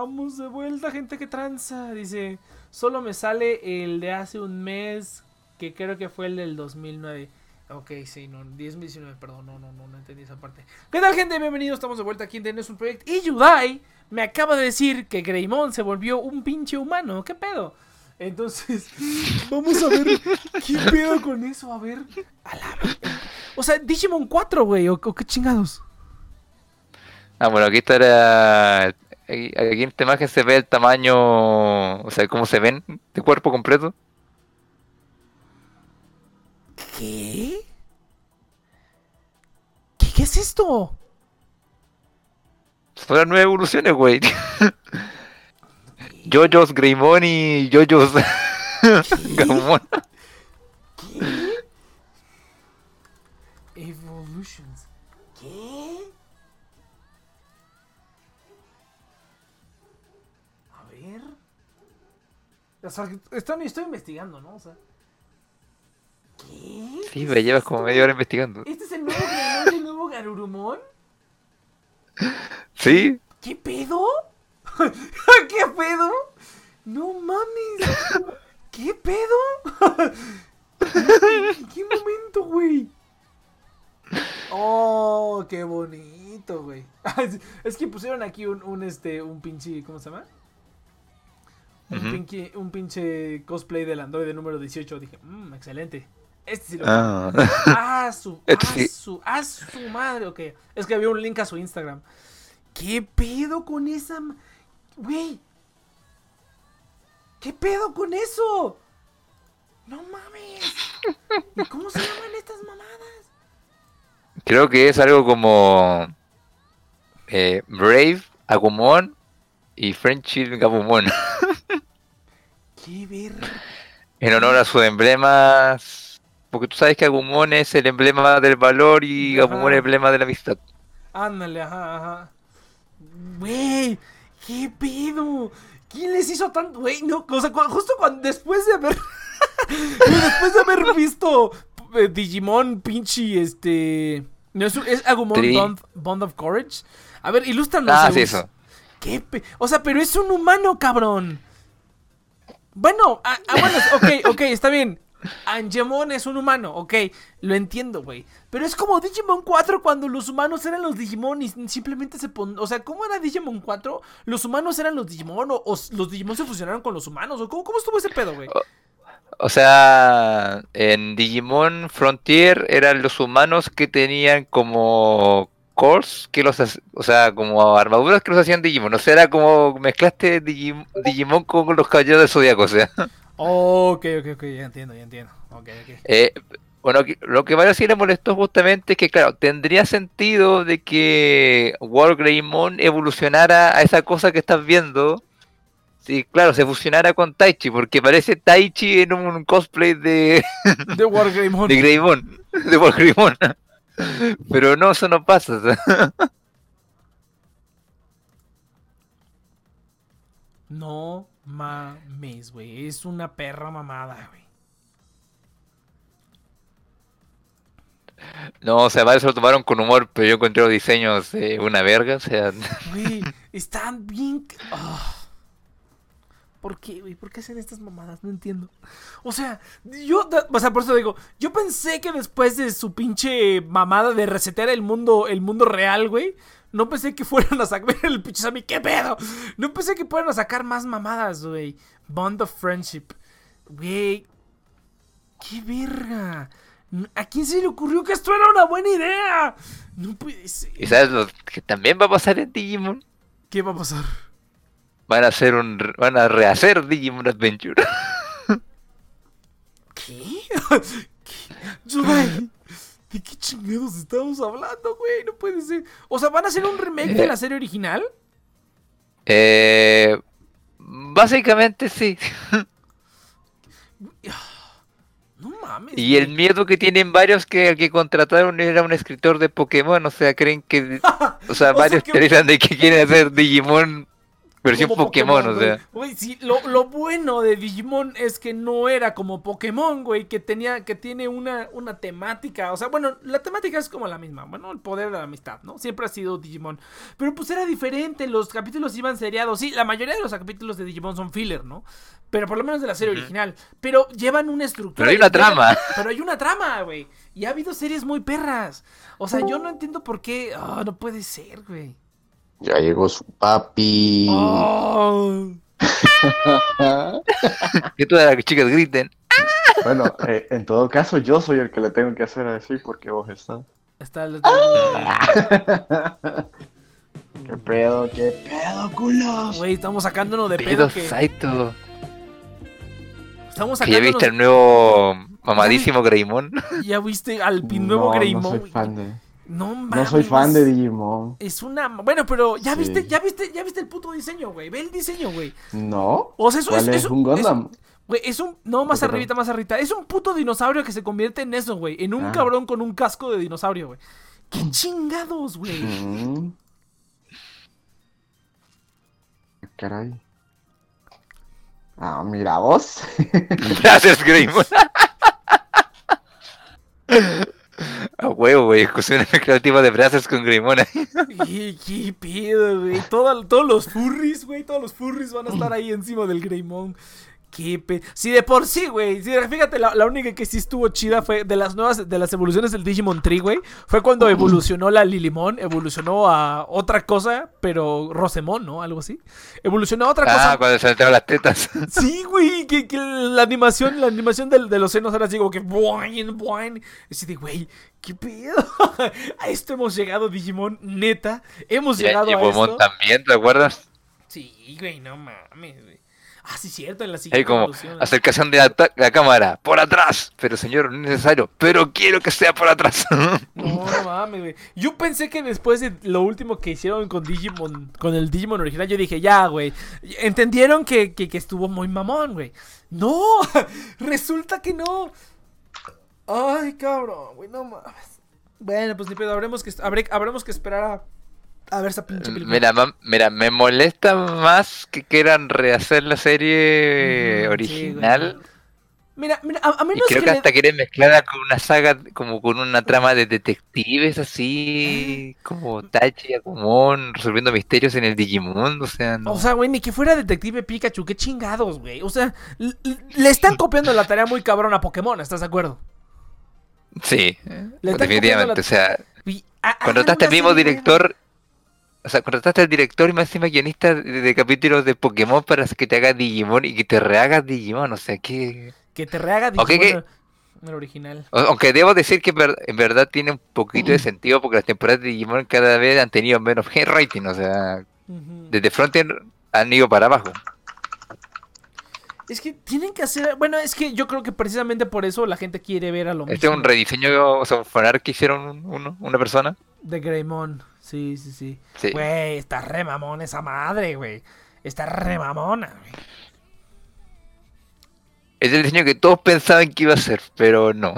A: estamos de vuelta, gente que tranza. Dice, solo me sale el de hace un mes, que creo que fue el del 2009. Ok, sí, no, 1019, perdón, no, no, no, no entendí esa parte. ¿Qué tal, gente? Bienvenidos, estamos de vuelta aquí en Tenés un Proyecto. Y Yudai me acaba de decir que Greymon se volvió un pinche humano. ¿Qué pedo? Entonces, vamos a ver qué pedo con eso. A ver. O sea, Digimon 4, güey, o qué chingados.
B: Ah, bueno, aquí está Aquí, aquí en esta imagen se ve el tamaño, o sea, cómo se ven de cuerpo completo.
A: ¿Qué? ¿Qué, qué es esto?
B: Son las nueve evoluciones, güey. Yoyos, Greymon y Yoyos Gamon.
A: ¿Qué? O sea, estoy, estoy investigando, ¿no? O sea. ¿Qué?
B: Sí, me llevas como media hora investigando.
A: ¿Este es el nuevo del nuevo Garurumon?
B: Sí,
A: ¿Qué pedo? ¿Qué pedo? No mames. ¿Qué pedo? ¿En qué momento, güey? Oh, qué bonito, güey. Es que pusieron aquí un, un este, un pinche, ¿cómo se llama? Un, pinche, un pinche cosplay del androide número 18. Dije, mmm, excelente. Este sí lo
B: Ah.
A: Ah, su,
B: Este
A: ah, su, ah, su madre, ok. Es que había un link a su Instagram. ¿Qué pedo con esa... Güey. ¿Qué pedo con eso? No mames. ¿Y cómo se llaman estas mamadas?
B: creo que es algo como eh, Brave, Agumon y Friendship Gabumon.
A: Qué verga.
B: En honor a sus emblemas. Porque tú sabes que Agumon es el emblema del valor y
A: Ajá.
B: Gabumon es el emblema de la amistad.
A: Ándale, ajá, ajá. Güey, ¿qué pedo? ¿Quién les hizo tanto? Güey, no, o sea, justo cuando, después de haber. Después de haber visto eh, Digimon, pinche, este. No, es, es Agumon
B: Tri.
A: Bond, Bond of Courage. A ver, ilústranos.
B: Ah, sí, eso.
A: ¿Qué pe- O sea, pero es un humano, cabrón. Bueno, ah, ah, bueno, ok, ok, está bien. Angemon es un humano, ok, lo entiendo, güey. Pero es como Digimon 4 cuando los humanos eran los Digimon y simplemente se pon... O sea, ¿cómo era Digimon 4? ¿Los humanos eran los Digimon o, los Digimon se fusionaron con los humanos? ¿O cómo estuvo ese pedo, güey?
B: O sea, en Digimon Frontier eran los humanos que tenían como cores, que los, o sea, como armaduras que los hacían Digimon. O sea, era como mezclaste Digim- Digimon con los caballeros del Zodíaco, o sea.
A: ok, ok, ok, ya entiendo, ya entiendo. Ok, ok.
B: Eh, bueno, lo que Mario sí le molestó justamente es que, claro, tendría sentido de que War Greymon evolucionara a esa cosa que estás viendo. Sí, claro, se fusionara con Taichi, porque parece Taichi en un cosplay de,
A: De Wargreymon.
B: de Greymon, de War Greymon. Pero no, eso no pasa.
A: No mames, güey. Es una perra mamada, güey.
B: No, o sea, varios se lo tomaron con humor, pero yo encontré los diseños eh, una verga, o sea,
A: Güey, están bien. Ah. ¿Por qué, güey? ¿Por qué hacen estas mamadas? No entiendo. O sea, yo. O sea, por eso digo. Yo pensé que después de su pinche mamada de resetear el mundo, el mundo real, güey. No pensé que fueran a sacar. El pinche Sammy, ¿qué pedo? No pensé que fueran a sacar más mamadas, güey. Bond of Friendship. Güey. ¡Qué verga! ¿A quién se le ocurrió que esto era una buena idea? No puede ser.
B: y sabes lo que también va a pasar en Digimon.
A: ¿Qué va a pasar?
B: Van a hacer un, van a rehacer Digimon Adventure.
A: ¿Qué? ¿Qué? Yudai, ¿de qué chingados estamos hablando, güey? No puede ser. O sea, ¿van a hacer un remake de la serie original?
B: Eh, básicamente sí.
A: No mames.
B: Y el miedo que tienen varios que el que contrataron era un escritor de Pokémon, o sea, creen que, o sea,
A: O sea
B: varios
A: que-
B: de que quieren hacer Digimon Versión
A: como
B: Pokémon, o sea.
A: Güey, sí, lo, lo bueno de Digimon es que no era como Pokémon, güey, que tenía, que tiene una, una temática. O sea, bueno, la temática es como la misma. Bueno, el poder de la amistad, ¿no? Siempre ha sido Digimon. Pero pues era diferente, los capítulos iban seriados. Sí, la mayoría de los capítulos de Digimon son filler, ¿no? Pero por lo menos de la serie original. Pero llevan una estructura.
B: Pero hay una trama.
A: Pero hay una trama, güey. Y ha habido series muy perras. O sea, yo no entiendo por qué. Ah, no puede ser, güey.
C: Ya llegó su papi.
A: Oh.
B: Que todas las chicas griten.
C: Bueno, eh, en todo caso, yo soy el que le tengo que hacer a decir porque vos estás.
A: Está el-
C: ¿Qué pedo? ¿Qué pedo, culos?
A: Güey, estamos sacándonos de pedo
B: Pedo
A: que.
B: Saito.
A: Estamos
B: ya viste el nuevo mamadísimo Greymon.
A: Ya viste al pin nuevo
C: no,
A: Greymon.
C: No soy fan de,
A: No
C: soy fan de Digimon.
A: Es una. Bueno, pero ya
C: Sí.
A: viste, ya viste, ya viste el puto diseño, güey. Ve el diseño, güey.
C: ¿No?
A: O sea, eso
C: ¿Cuál es,
A: es,
C: un Gundam?
A: Güey, es un. No, más arribita, más arribita. Es un puto dinosaurio que se convierte en eso, güey. En un
C: Ah.
A: cabrón con un casco de dinosaurio, güey. ¡Qué chingados, güey!
C: Mm. Caray. Ah, mira vos.
B: Gracias, Greymon. A huevo, güey. Mezcla creativa de brazos con Greymon.
A: ¿Qué, qué pedo, güey? Todo- todos los furries, güey, todos los furries van a estar ahí encima del Greymon. Qué pe... Si de por sí, güey. Si, fíjate, la, la única que sí estuvo chida fue de las nuevas, de las evoluciones del Digimon Tree, güey. Fue cuando evolucionó la Lilimon, evolucionó a otra cosa, pero Rosemon, ¿no? Algo así. Evolucionó a otra
B: Ah,
A: cosa.
B: cuando se metieron las tetas.
A: Sí, güey, que, que la animación, la animación del- de, los senos era así como que boing, boing. Así de, güey, ¿qué pedo? a esto hemos llegado, Digimon, neta. Hemos llegado a esto.
B: también, ¿te acuerdas?
A: Sí, güey, no mames, güey. Ah, sí, cierto, en la siguiente
B: como
A: evolución.
B: acercación de la, la cámara, por atrás. Pero señor, no es necesario. Pero quiero que sea por atrás.
A: No, no mames, güey. Yo pensé que después de lo último que hicieron con Digimon, con el Digimon original, yo dije, ya, güey. Entendieron que, que, que estuvo muy mamón, güey. No, resulta que no. Ay, cabrón, güey, no mames. Bueno, pues ni pedo, habremos que, habré- habremos que esperar a, a ver esa pinche película.
B: Mira, mira, me molesta más que quieran rehacer la serie original.
A: sí. Mira, mira, a, a
B: y
A: menos
B: creo
A: que
B: que
A: le-
B: hasta quieren mezclarla con una saga, como con una trama de detectives así, como Tachi, Agumon, resolviendo misterios en el Digimon, o sea, no.
A: O sea, güey, ni que fuera Detective Pikachu, qué chingados, güey. O sea, le están copiando la tarea muy cabrón a Pokémon, ¿estás de acuerdo?
B: sí,
A: Le están
B: definitivamente, o sea,
A: Y
B: contrataste al mismo director, o sea, contrataste al director y más encima guionista de, de capítulos de Pokémon para que te haga Digimon y que te rehagas Digimon, o sea, que...
A: Que te rehaga Digimon
B: que-
A: el original.
B: Aunque debo decir que en verdad tiene un poquito de sentido porque las temporadas de Digimon cada vez han tenido menos rating, o sea, desde Frontier han ido para abajo.
A: Es que tienen que hacer. Bueno, es que yo creo que precisamente por eso la gente quiere ver a lo
B: Este es un rediseño, o sea, que hicieron uno, una persona.
A: de Greymon. Sí, sí, sí.
B: Sí.
A: Güey, está re mamón esa madre, güey. Está re mamona, güey.
B: Es el diseño que todos pensaban que iba a ser, pero no.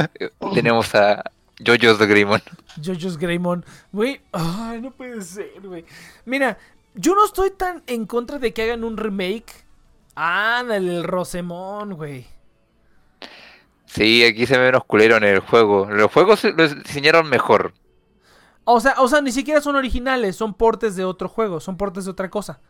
B: Tenemos a JoJo's Greymon.
A: Jojo's Greymon. Güey, ay, no puede ser, güey. Mira, yo no estoy tan en contra de que hagan un remake. Ándale, el Rosemón, güey.
B: Sí, aquí se ve menos culero en el juego. Los juegos los diseñaron mejor.
A: O sea, o sea, ni siquiera son originales, son portes de otro juego, son portes de otra cosa.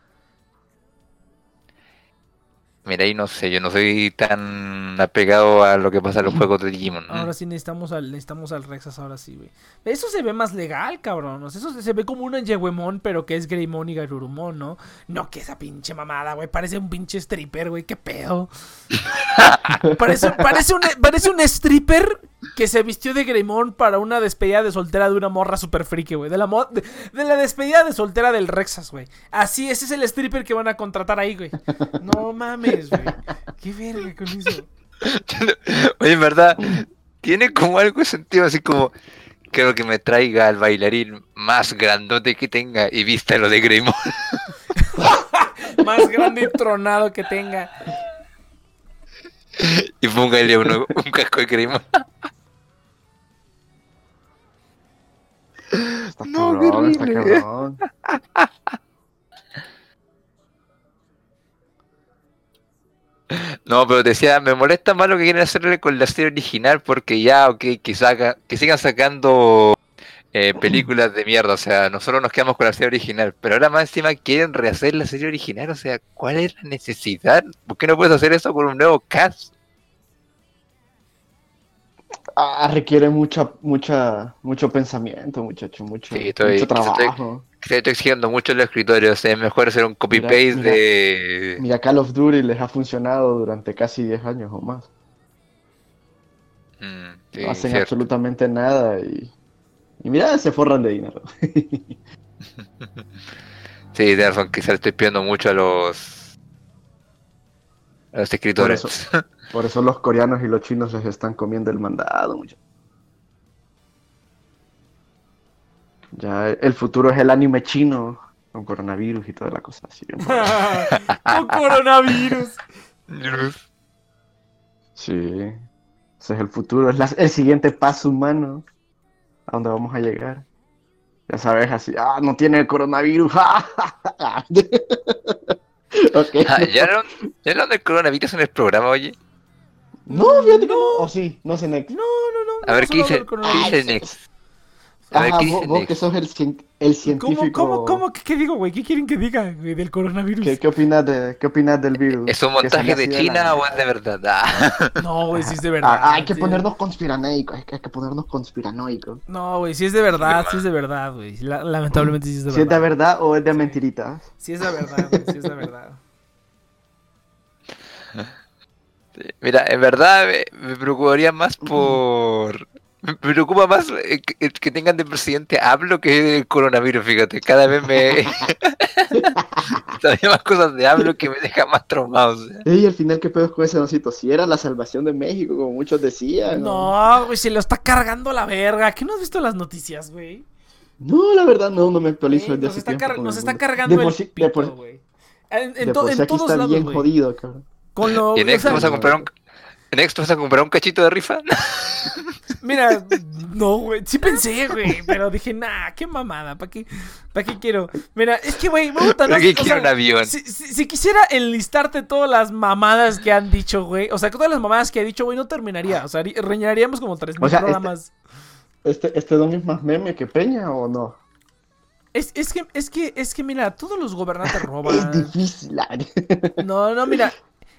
B: Mira, ahí no sé, yo no soy tan apegado a lo que pasa en los juegos de Digimon. ¿no?
A: Ahora sí necesitamos al, necesitamos al Rexas, ahora sí, güey. Eso se ve más legal, cabrón. Eso se, ve como un Yewemon, pero que es Greymon y Garurumon, ¿no? No que esa pinche mamada, güey. Parece un pinche stripper, güey. ¿Qué pedo? parece, parece, un, parece un stripper que se vistió de Greymon para una despedida de soltera de una morra super friki, güey. De la, de, de la despedida de soltera del Rexas, güey. Así, ese es el stripper que van a contratar ahí, güey. No mames, güey. Qué verga con eso.
B: Oye, en verdad, tiene como algo de sentido, así como creo que me traiga al bailarín más grandote que tenga y vista lo de Greymon.
A: Más grande y tronado que tenga.
B: y póngale uno, un casco de Greymon.
C: Está
B: No,
C: cabrón,
B: qué horrible. No, pero te decía, me molesta más lo que quieren hacerle con la serie original porque ya, ok, que, saca, que sigan sacando eh, películas de mierda, o sea, nosotros nos quedamos con la serie original, pero ahora más encima quieren rehacer la serie original, o sea, ¿cuál es la necesidad? ¿Por qué no puedes hacer eso con un nuevo cast?
C: Ah, requiere mucha, mucha, mucho pensamiento, muchacho, mucho,
B: Sí, estoy-
C: mucho
B: estoy-
C: trabajo.
B: Se está exigiendo mucho los escritorios, es mejor hacer un copy-paste de...
C: Mira, Call of Duty les ha funcionado durante casi 10 años o más.
B: Mm, sí,
C: No hacen
B: cierto.
C: absolutamente nada y, y mira, se forran de dinero.
B: Sí, tienes razón, quizás le estoy pidiendo mucho a los... A los escritores.
C: eso. Por eso los coreanos y los chinos les están comiendo el mandado, muchacho. Ya el futuro es el anime chino con coronavirus y toda la cosa así.
A: Con coronavirus.
C: Sí, ese es el futuro, es la- el siguiente paso humano a donde vamos a llegar. Ya sabes, así, ah, no tiene el coronavirus. Ok.
B: Ah, ¿Ya hablaron ya del coronavirus en el programa, oye?
C: No, fíjate que no. O sí, no sé, Next.
A: No, no, no.
B: A ver,
A: no
B: ¿qué dice. ¿qué dice Next?
C: Ajá,
B: ¿qué
C: vos, vos que sos el, cien- el científico.
A: ¿Cómo, cómo, cómo, qué, digo, güey? ¿Qué quieren que diga, güey, del coronavirus?
C: ¿Qué, qué opinas de, qué opinas del virus?
B: ¿Es un montaje de China
C: la-
B: o es de verdad? Ah.
A: No, güey, sí es de verdad.
C: Ah, hay que
A: sí.
C: ponernos conspiranoicos, hay que, hay que ponernos conspiranoicos.
A: No, güey, sí es de verdad, sí es de verdad, güey. La- lamentablemente sí es de
C: Si es de
A: verdad.
C: verdad o es de
A: Sí.
C: mentiritas.
A: Sí es de verdad, güey, sí es de verdad.
B: Mira, en verdad me, me preocuparía más por... Me preocupa más eh, que, que tengan de presidente hablo que el coronavirus, fíjate. Cada vez me... Sabía más cosas de hablo que me deja más traumado. o sea.
C: Ey, al final, ¿qué pedo con ese osito? Si era la salvación de México, como muchos decían.
A: No, güey, se lo está cargando la verga. ¿Qué no has visto las noticias, güey?
C: No, la verdad, no, no me actualizo
A: Eh,
C: desde
A: Nos
C: hace
A: está,
C: tiempo
A: nos
C: el
A: está cargando
C: De por
A: el
C: sí-
A: pito, güey. En, en to-
C: sí
A: en todos
C: está
A: lados,
C: bien jodido, cabrón.
A: Con lo,
B: ¿Y en
A: o
B: Next
A: sea,
B: vas a comprar un... ¿En Next vas a comprar un cachito de rifa?
A: Mira, no, güey. Sí pensé, güey. Pero dije, nah, qué mamada. ¿Para qué, ¿Para qué quiero? Mira, es que, güey, me gusta, ¿no?
B: ¿Para qué quiero
A: sea,
B: un avión?
A: Si, si- si quisiera enlistarte todas las mamadas que han dicho, güey. O sea, todas las mamadas que ha dicho, güey, no terminaría. O sea, rellenaríamos como 3.000
C: O sea, este-
A: programas.
C: ¿Este, ¿Este don es más meme que Peña o no?
A: Es, es que, es que, es que, mira, todos los gobernantes
C: Es
A: roban.
C: difícil. ah.
A: No, no, mira.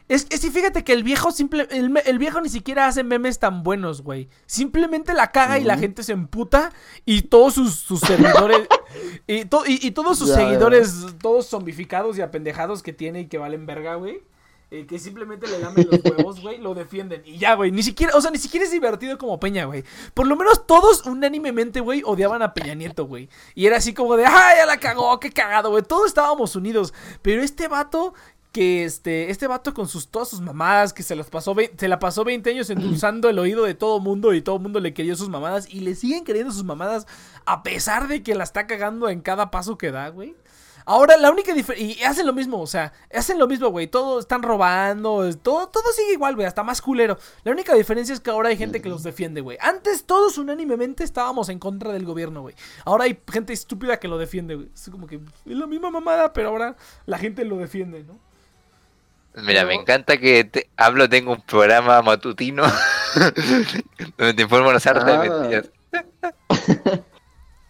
A: Es, es que fíjate que el viejo simple, el, viejo ni siquiera hace memes tan buenos, güey. Simplemente la caga y la gente se emputa y todos sus, sus seguidores y, to- y, y todos sus
C: Ya, ya.
A: seguidores, todos zombificados y apendejados que tiene y que valen verga, güey. eh, que simplemente le lamen los huevos, güey, lo defienden. Y ya, güey, ni siquiera, o sea, ni siquiera es divertido como Peña, güey. Por lo menos todos unánimemente, güey, odiaban a Peña Nieto, güey. Y era así como de, ¡ay, ya la cagó! ¡Qué cagado, güey! Todos estábamos unidos. Pero este vato que este, este vato con sus, todas sus mamadas, que se las pasó, se la pasó 20 años endulzando el oído de todo mundo y todo mundo le quería sus mamadas y le siguen queriendo sus mamadas a pesar de que la está cagando en cada paso que da, güey. Ahora la única diferencia, y hacen lo mismo, o sea, hacen lo mismo, güey, todos están robando, todo, todo sigue igual, güey, hasta más culero. La única diferencia es que ahora hay gente que los defiende, güey. Antes todos unánimemente estábamos en contra del gobierno, güey. Ahora hay gente estúpida que lo defiende, güey. Es como que es la misma mamada, pero ahora la gente lo defiende, ¿no?
B: Mira, me encanta que te- hablo, tengo un programa matutino donde te informo las hartas de
C: Ah.
B: mentiras.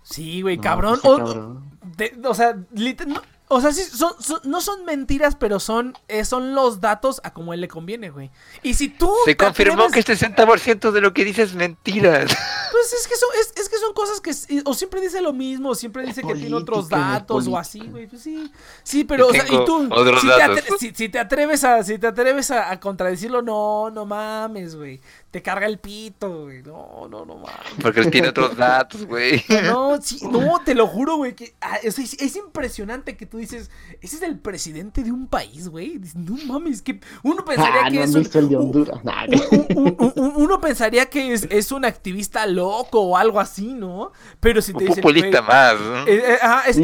A: Sí, güey,
C: No,
A: cabrón.
C: pues,
A: O,
C: cabrón.
A: de- o sea, lit- no, o sea, sí, son, son- no son mentiras, pero son, eh, son los datos a como él le conviene, güey. Y si tú...
B: Se confirmó
A: atreves-
B: que el 60% de lo que dices es mentiras.
A: Pues es que son, es, es que son cosas que... s- O siempre dice lo mismo, o siempre dice que tiene otros datos o así, güey. Pues sí. Sí, pero, o sea, y tú...
B: otros
A: si, te atre- si- si te atreves a... Si te atreves a, a contradecirlo, no, no mames, güey. Te carga el pito, güey. No, no, no mames.
B: Porque él tiene otros datos, güey.
A: No, sí, no, te lo juro, güey. Que, ah, es, es impresionante que tú dices, ese es el presidente de un país, güey. No mames, que uno pensaría
C: Ah,
A: que
C: no
A: es un,
C: visto el de
A: un-
C: Honduras. Nah,
A: un- un- un- un- uno pensaría que es, es un activista loco o algo así, ¿no? Pero si te
B: Un
A: dicen,
B: populista más. ¿no?
A: eh, eh, ajá, es,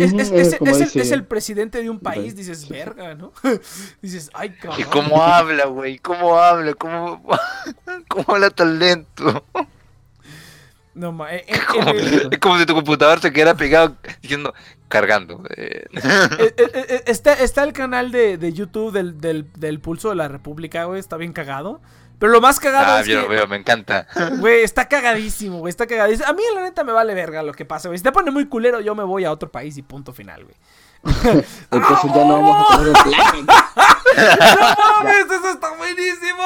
A: el, presidente de un país,
C: Sí.
A: dices, verga, ¿no? dices, ay, cabrón.
B: ¿Y cómo habla, güey? ¿Cómo habla? ¿Cómo, ¿Cómo habla tan lento?
A: No ma- eh, eh,
B: Como- es si tu computador se quedara pegado diciendo cargando. eh.
A: Eh, eh, eh, está, está el canal de, de YouTube del, del, del Pulso de la República, güey. Está bien cagado. Pero lo más cagado
B: Ah,
A: es
B: yo
A: que,
B: lo veo, me encanta.
A: güey, está cagadísimo, güey. Está cagadísimo. A mí, la neta, me vale verga lo que pasa, güey. Si te pone muy culero, yo me voy a otro país y punto final, güey.
C: Entonces ya no vamos a tener el plan.
A: ¡No mames! ¡Eso está buenísimo!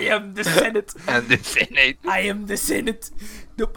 A: I am the Senate.
B: And the Senate.
A: I am the Senate.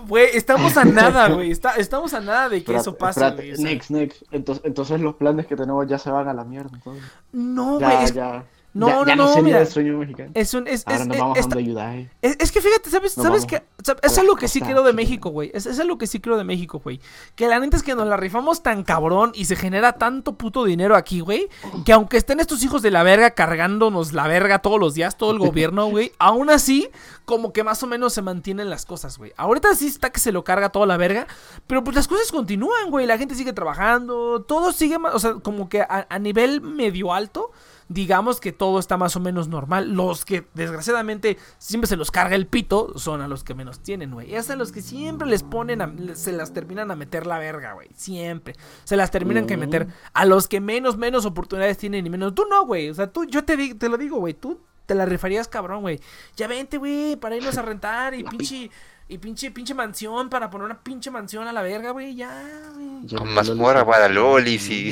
A: Güey, estamos a nada, güey. Está- estamos a nada de que eso
C: Espérate,
A: pase,
C: espérate,
A: güey.
C: Next, next. Entonces, entonces los planes que tenemos ya se van a la mierda. Entonces.
A: no,
C: Ya,
A: güey. es-
C: ya.
A: No,
C: ya,
A: no,
C: ya
A: no,
C: sería
A: mira.
C: el sueño mexicano.
A: Es un. Es,
C: Ahora
A: es-
C: nos
A: eh,
C: vamos ayudar.
A: Es, es que fíjate, ¿sabes?
C: Nos
A: ¿Sabes
C: a
A: Es algo que sí creo de. México, güey. Es, es algo que sí creo de México, güey. Que la neta es que nos la rifamos tan cabrón y se genera tanto puto dinero aquí, güey. Que aunque estén estos hijos de la verga cargándonos la verga todos los días, todo el gobierno, güey. aún así, como que más o menos se mantienen las cosas, güey. Ahorita sí está que se lo carga toda la verga. Pero pues las cosas continúan, güey. La gente sigue trabajando. Todo sigue, o sea, como que a, a nivel medio alto digamos que todo está más o menos normal. Los que desgraciadamente siempre se los carga el pito son a los que menos tienen, güey. Es a los que siempre les ponen, a- se las terminan a meter la verga, güey. Siempre. Se las terminan que meter a los que menos, menos oportunidades tienen y menos. Tú no, güey. O sea, tú, yo te, te lo digo, güey. Tú te la rifarías cabrón, güey. Ya vente, güey, para irnos a rentar y pinche... Y pinche, pinche mansión para poner una pinche mansión a la verga, güey. Ya, güey.
B: Con mazmorra
C: lo-
B: para lolis y.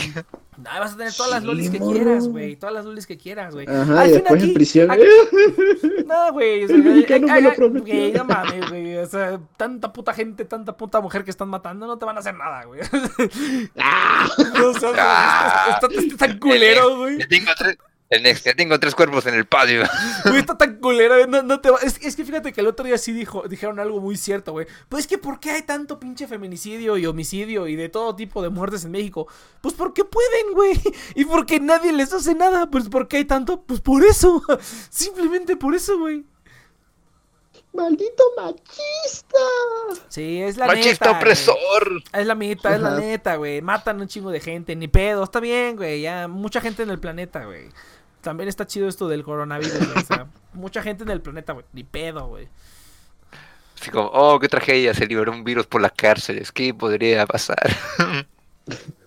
A: Ay, vas a tener todas las lolis que quieras, güey. Todas las lolis que quieras, güey.
C: Ajá,
A: Al
C: y
A: fin
C: después
A: aquí-
C: en prisión.
A: aquí- No, güey. O sea,
C: El mexicano
A: ay,
C: me lo
A: ay,
C: prometió.
A: güey, no mames, güey. O sea, tanta puta gente, tanta puta mujer que están matando, no te van a hacer nada, güey.
C: ¡Ah!
A: O sea, está, está- está tan culero, güey.
B: Tengo tres. El next, ya tengo tres cuerpos en el patio.
A: Güey, está tan culero, güey, no, no te va- es, es que fíjate que el otro día sí dijo, dijeron algo muy cierto, güey. Pues es que ¿por qué hay tanto pinche feminicidio y homicidio y de todo tipo de muertes en México? Pues porque pueden, güey. Y porque nadie les hace nada. Pues porque hay tanto, pues por eso. Simplemente por eso, güey.
C: ¡Maldito machista!
A: Sí, es la
B: Machista
A: neta. güey.
B: opresor.
A: Es la neta, es la neta, güey. Matan un chingo de gente, ni pedo. Está bien, güey. Ya, mucha gente en el planeta, güey. También está chido esto del coronavirus, güey. O sea, mucha gente en el planeta, güey. Ni pedo, güey.
B: Así como, oh, qué tragedia, se liberó un virus por las cárceles. ¿Qué podría pasar?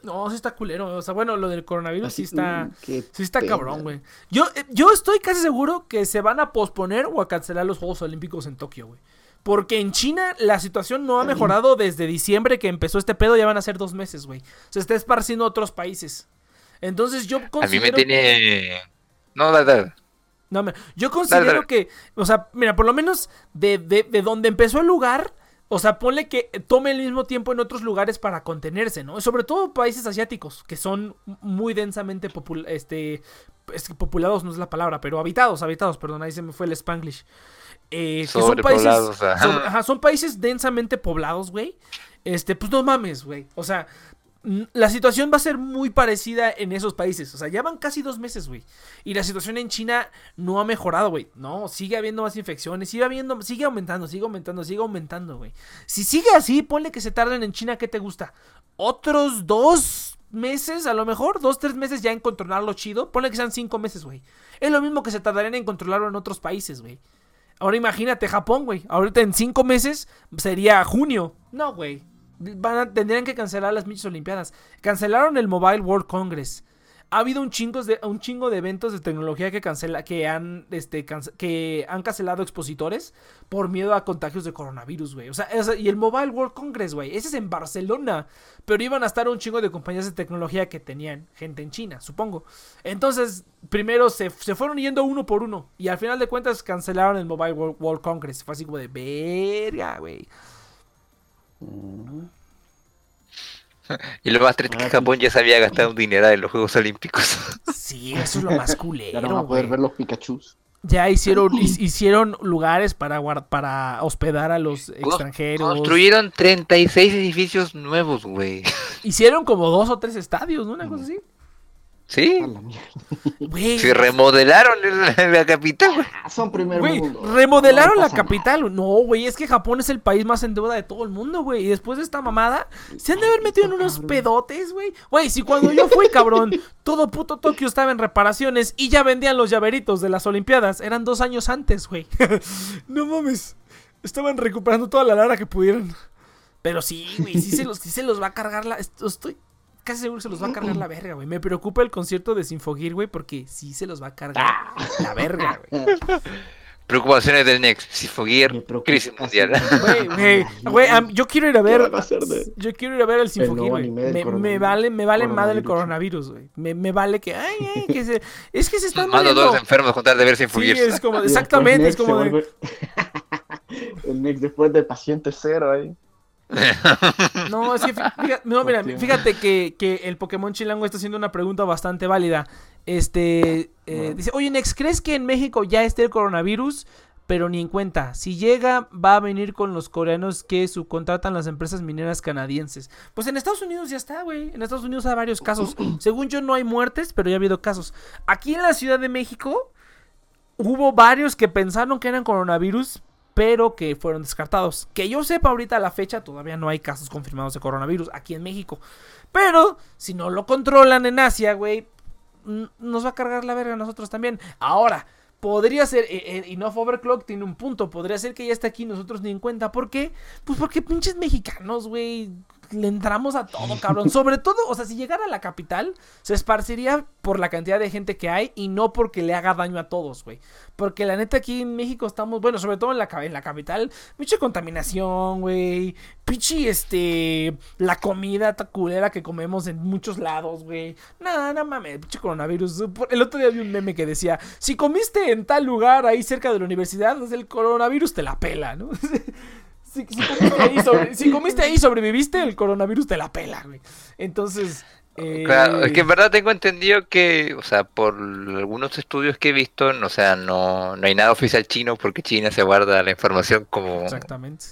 A: No, sí está culero. O sea, bueno, lo del coronavirus sí está. Sí está
C: pena.
A: cabrón, güey. Yo, eh, yo estoy casi seguro que se van a posponer o a cancelar los Juegos Olímpicos en Tokio, güey. Porque en China la situación no ha mejorado desde diciembre que empezó este pedo, ya van a ser dos meses, güey. Se está esparciendo a otros países. Entonces yo
B: A mí
A: considero...
B: me tiene. No, da, da.
A: No, yo considero
B: Dale, dale.
A: que, o sea, mira, por lo menos de, de, de donde empezó el lugar, o sea, ponle que tome el mismo tiempo en otros lugares para contenerse, ¿no? Sobre todo países asiáticos, que son muy densamente popul este, es que populados no es la palabra, pero habitados, habitados, perdón, ahí se me fue el spanglish. Eh, que son países,
B: Sobrepoblados, ajá.
A: son países densamente poblados, güey. Este, pues no mames, güey. O sea, la situación va a ser muy parecida en esos países. O sea, ya van casi dos meses, güey. Y la situación en China no ha mejorado, güey. No, sigue habiendo más infecciones, sigue habiendo, sigue aumentando, sigue aumentando, sigue aumentando, güey. Si sigue así, ponle que se tarden en China, ¿qué te gusta? Otros dos meses, a lo mejor, dos, tres meses ya en controlarlo chido. Ponle que sean cinco meses, güey. Es lo mismo que se tardarían en controlarlo en otros países, güey. Ahora imagínate Japón, güey. Ahorita en cinco meses sería junio. No, güey. Tendrían que cancelar las Michas Olimpiadas. Cancelaron el Mobile World Congress. Ha habido un chingo de, un chingo de eventos de tecnología que cancela, que han, este, que han cancelado expositores por miedo a contagios de coronavirus, güey. O sea, o sea, y el Mobile World Congress, güey. Ese es en Barcelona. Pero iban a estar un chingo de compañías de tecnología que tenían gente en China, supongo. Entonces, primero se, se fueron yendo uno por uno. Y al final de cuentas cancelaron el Mobile World, World Congress. Fue así como de verga, güey.
B: Y lo más triste es que
C: Ah,
B: Japón ya se había gastado un dineral en los Juegos Olímpicos.
A: Sí, eso es lo más
C: Ya
A: culero,
C: no van a poder ver los Pikachus.
A: Ya hicieron, hi- hicieron lugares para, para hospedar a los extranjeros.
B: Construyeron 36 edificios nuevos, güey.
A: Hicieron como dos o tres estadios, ¿no? Una cosa así.
B: ¿Sí?
A: Güey,
B: Se remodelaron la, la capital, güey.
C: Ah, son primer
A: güey,
C: mundo.
A: remodelaron
C: No
A: la capital. No, güey, es que Japón es el país más en deuda de todo el mundo, güey. Y después de esta mamada, se han de haber metido en unos
C: cabrón.
A: pedotes, güey. Güey, si cuando yo fui, cabrón, todo puto Tokio estaba en reparaciones y ya vendían los llaveritos de las Olimpiadas. Eran dos años antes, güey. no mames. estaban recuperando toda la lara que pudieran. Pero sí, güey, sí se los, sí se los va a cargar la. esto- Estoy casi seguro que se los va a cargar la verga, güey. Me preocupa el concierto de Sinfogir, güey, porque sí se los va a cargar la verga, güey.
B: Preocupaciones del Next.
C: Preocupa
B: crisis mundial.
A: Güey, güey, yo quiero ir a
C: ¿Qué
A: ver.
C: a de-
A: Yo quiero ir a ver el Sinfogir, güey. Me, vale, me vale madre el
C: Coronavirus.
A: güey. Me, me vale que. Ay, ay, que se. Es que se están
B: Mando a todos
A: muriendo.
B: los enfermos con tal de ver
A: Sí,
B: Sifoguer.
A: es como. Exactamente, es como de.
C: El Next después de paciente cero ahí.
A: No, es que fí- fíjate, no, mira, fíjate que, que el Pokémon Chilango está haciendo una pregunta bastante válida. Este eh, dice, oye Nex, ¿crees que en México ya esté el coronavirus? Pero ni en cuenta. Si llega, va a venir con los coreanos que subcontratan las empresas mineras canadienses. Pues en Estados Unidos ya está, güey. En Estados Unidos hay varios casos. Según yo no hay muertes, pero ya ha habido casos. Aquí en la Ciudad de México hubo varios que pensaron que eran coronavirus, pero que fueron descartados. Que yo sepa ahorita a la fecha todavía no hay casos confirmados de coronavirus aquí en México. Pero si no lo controlan en Asia, güey, nos va a cargar la verga a nosotros también. Ahora, podría ser, eh, eh, no Overclock tiene un punto, podría ser que ya está aquí nosotros ni en cuenta. ¿Por qué? Pues porque pinches mexicanos, güey, le entramos a todo, cabrón. Sobre todo, o sea, si llegara a la capital, se esparciría por la cantidad de gente que hay y no porque le haga daño a todos, güey. Porque la neta aquí en México estamos, bueno, sobre todo en la, en la capital, pinche contaminación, güey. Pinche, este, la comida ta culera que comemos en muchos lados, güey. No, no mames, pinche coronavirus. El otro día vi un meme que decía, si comiste en tal lugar ahí cerca de la universidad, el coronavirus te la pela, ¿no? Si, si comiste ahí sobre- si comiste ahí y sobreviviste, el coronavirus te la pela, güey. Entonces... eh,
B: Claro, es que en verdad tengo entendido que, o sea, por algunos estudios que he visto, no, o sea, no, no hay nada oficial chino porque China se guarda la información como,
A: Exactamente.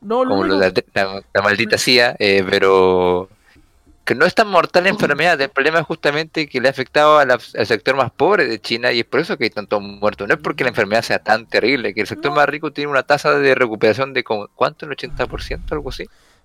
A: No, lo
B: como lo
A: único-
B: de la, la- la maldita CIA, eh, pero que no es tan mortal la enfermedad. El problema es justamente que le ha afectado a la- al sector más pobre de China y es por eso que hay tantos muertos. No es porque la enfermedad sea tan terrible, que el sector
A: No.
B: más rico tiene una tasa de recuperación de como, ¿cuánto? ¿El 80%? Algo así.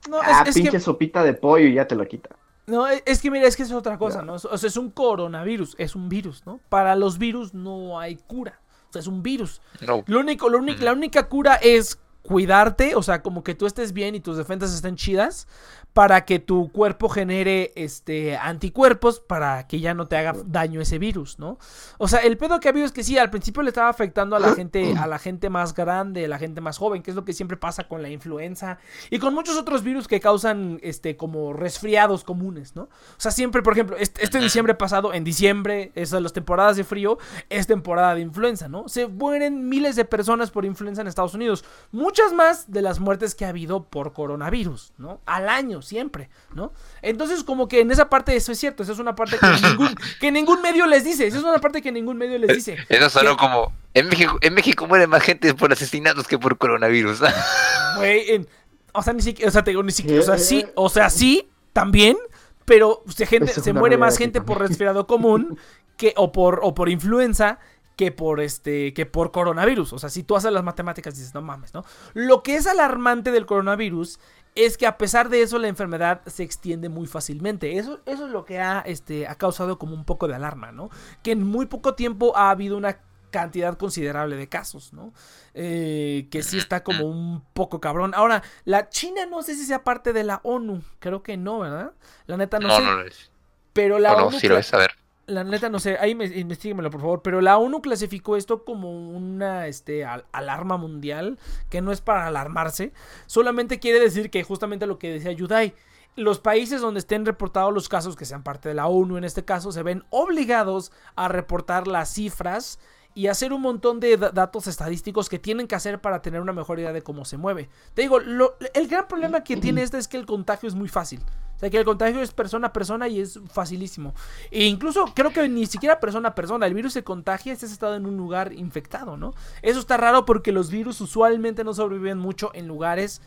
A: no, es,
C: Ah,
A: es
C: pinche
A: que,
C: sopita de pollo y ya te lo quita.
A: no, es es que mira, es que es otra cosa, ¿no? O sea, es un coronavirus, es un virus, ¿no? Para los virus no hay cura. O sea, es un virus.
B: No.
A: Lo único, lo único- la única cura es cuidarte, o sea, como que tú estés bien y tus defensas estén chidas para que tu cuerpo genere este anticuerpos para que ya no te haga daño ese virus, ¿no? O sea, el pedo que ha habido es que sí, al principio le estaba afectando a la gente, a la gente más grande, a la gente más joven, que es lo que siempre pasa con la influenza y con muchos otros virus que causan este como resfriados comunes, ¿no? O sea, siempre, por ejemplo, este, este diciembre pasado, en diciembre, esas las temporadas de frío, es temporada de influenza, ¿no? Se mueren miles de personas por influenza en Estados Unidos, muchas más de las muertes que ha habido por coronavirus, ¿no? Al año, siempre, ¿no? Entonces, como que en esa parte eso es cierto, esa es una parte que ningún, que ningún medio les dice, esa es una parte que ningún medio les dice.
B: Eso sonó
A: Que-
B: como, en México, en México muere más gente por asesinatos que por coronavirus.
A: Güey, en- o sea, ni siquiera, o sea, te digo, ni siquiera, o sea, sí, o sea, sí, también, pero se, gente, muere más gente por resfriado común que, o por, o por influenza que por este, que por coronavirus. O sea, si tú haces las matemáticas dices, no mames, ¿no? Lo que es alarmante del coronavirus es que a pesar de eso la enfermedad se extiende muy fácilmente. Eso, eso es lo que ha, este, ha causado como un poco de alarma, ¿no? Que en muy poco tiempo ha habido una cantidad considerable de casos, ¿no? Eh, que sí está como un poco cabrón. Ahora, la China no sé si sea parte de la ONU, creo que no, ¿verdad? La neta no,
B: No,
A: sé.
B: no lo es.
A: Pero la
B: O no,
A: ONU
B: si lo es, a ver.
A: La neta no sé, ahí me, investiguemelo por favor, pero la ONU clasificó esto como una este, al- alarma mundial, que no es para alarmarse, solamente quiere decir que justamente lo que decía Yudai, los países donde estén reportados los casos, que sean parte de la ONU en este caso, se ven obligados a reportar las cifras y hacer un montón de da- datos estadísticos que tienen que hacer para tener una mejor idea de cómo se mueve. Te digo, lo- el gran problema que tiene este es que el contagio es muy fácil. O sea, que el contagio es persona a persona y es facilísimo. E incluso creo que ni siquiera persona a persona. El virus se contagia si has estado en un lugar infectado, ¿no? Eso está raro porque los virus usualmente no sobreviven mucho en lugares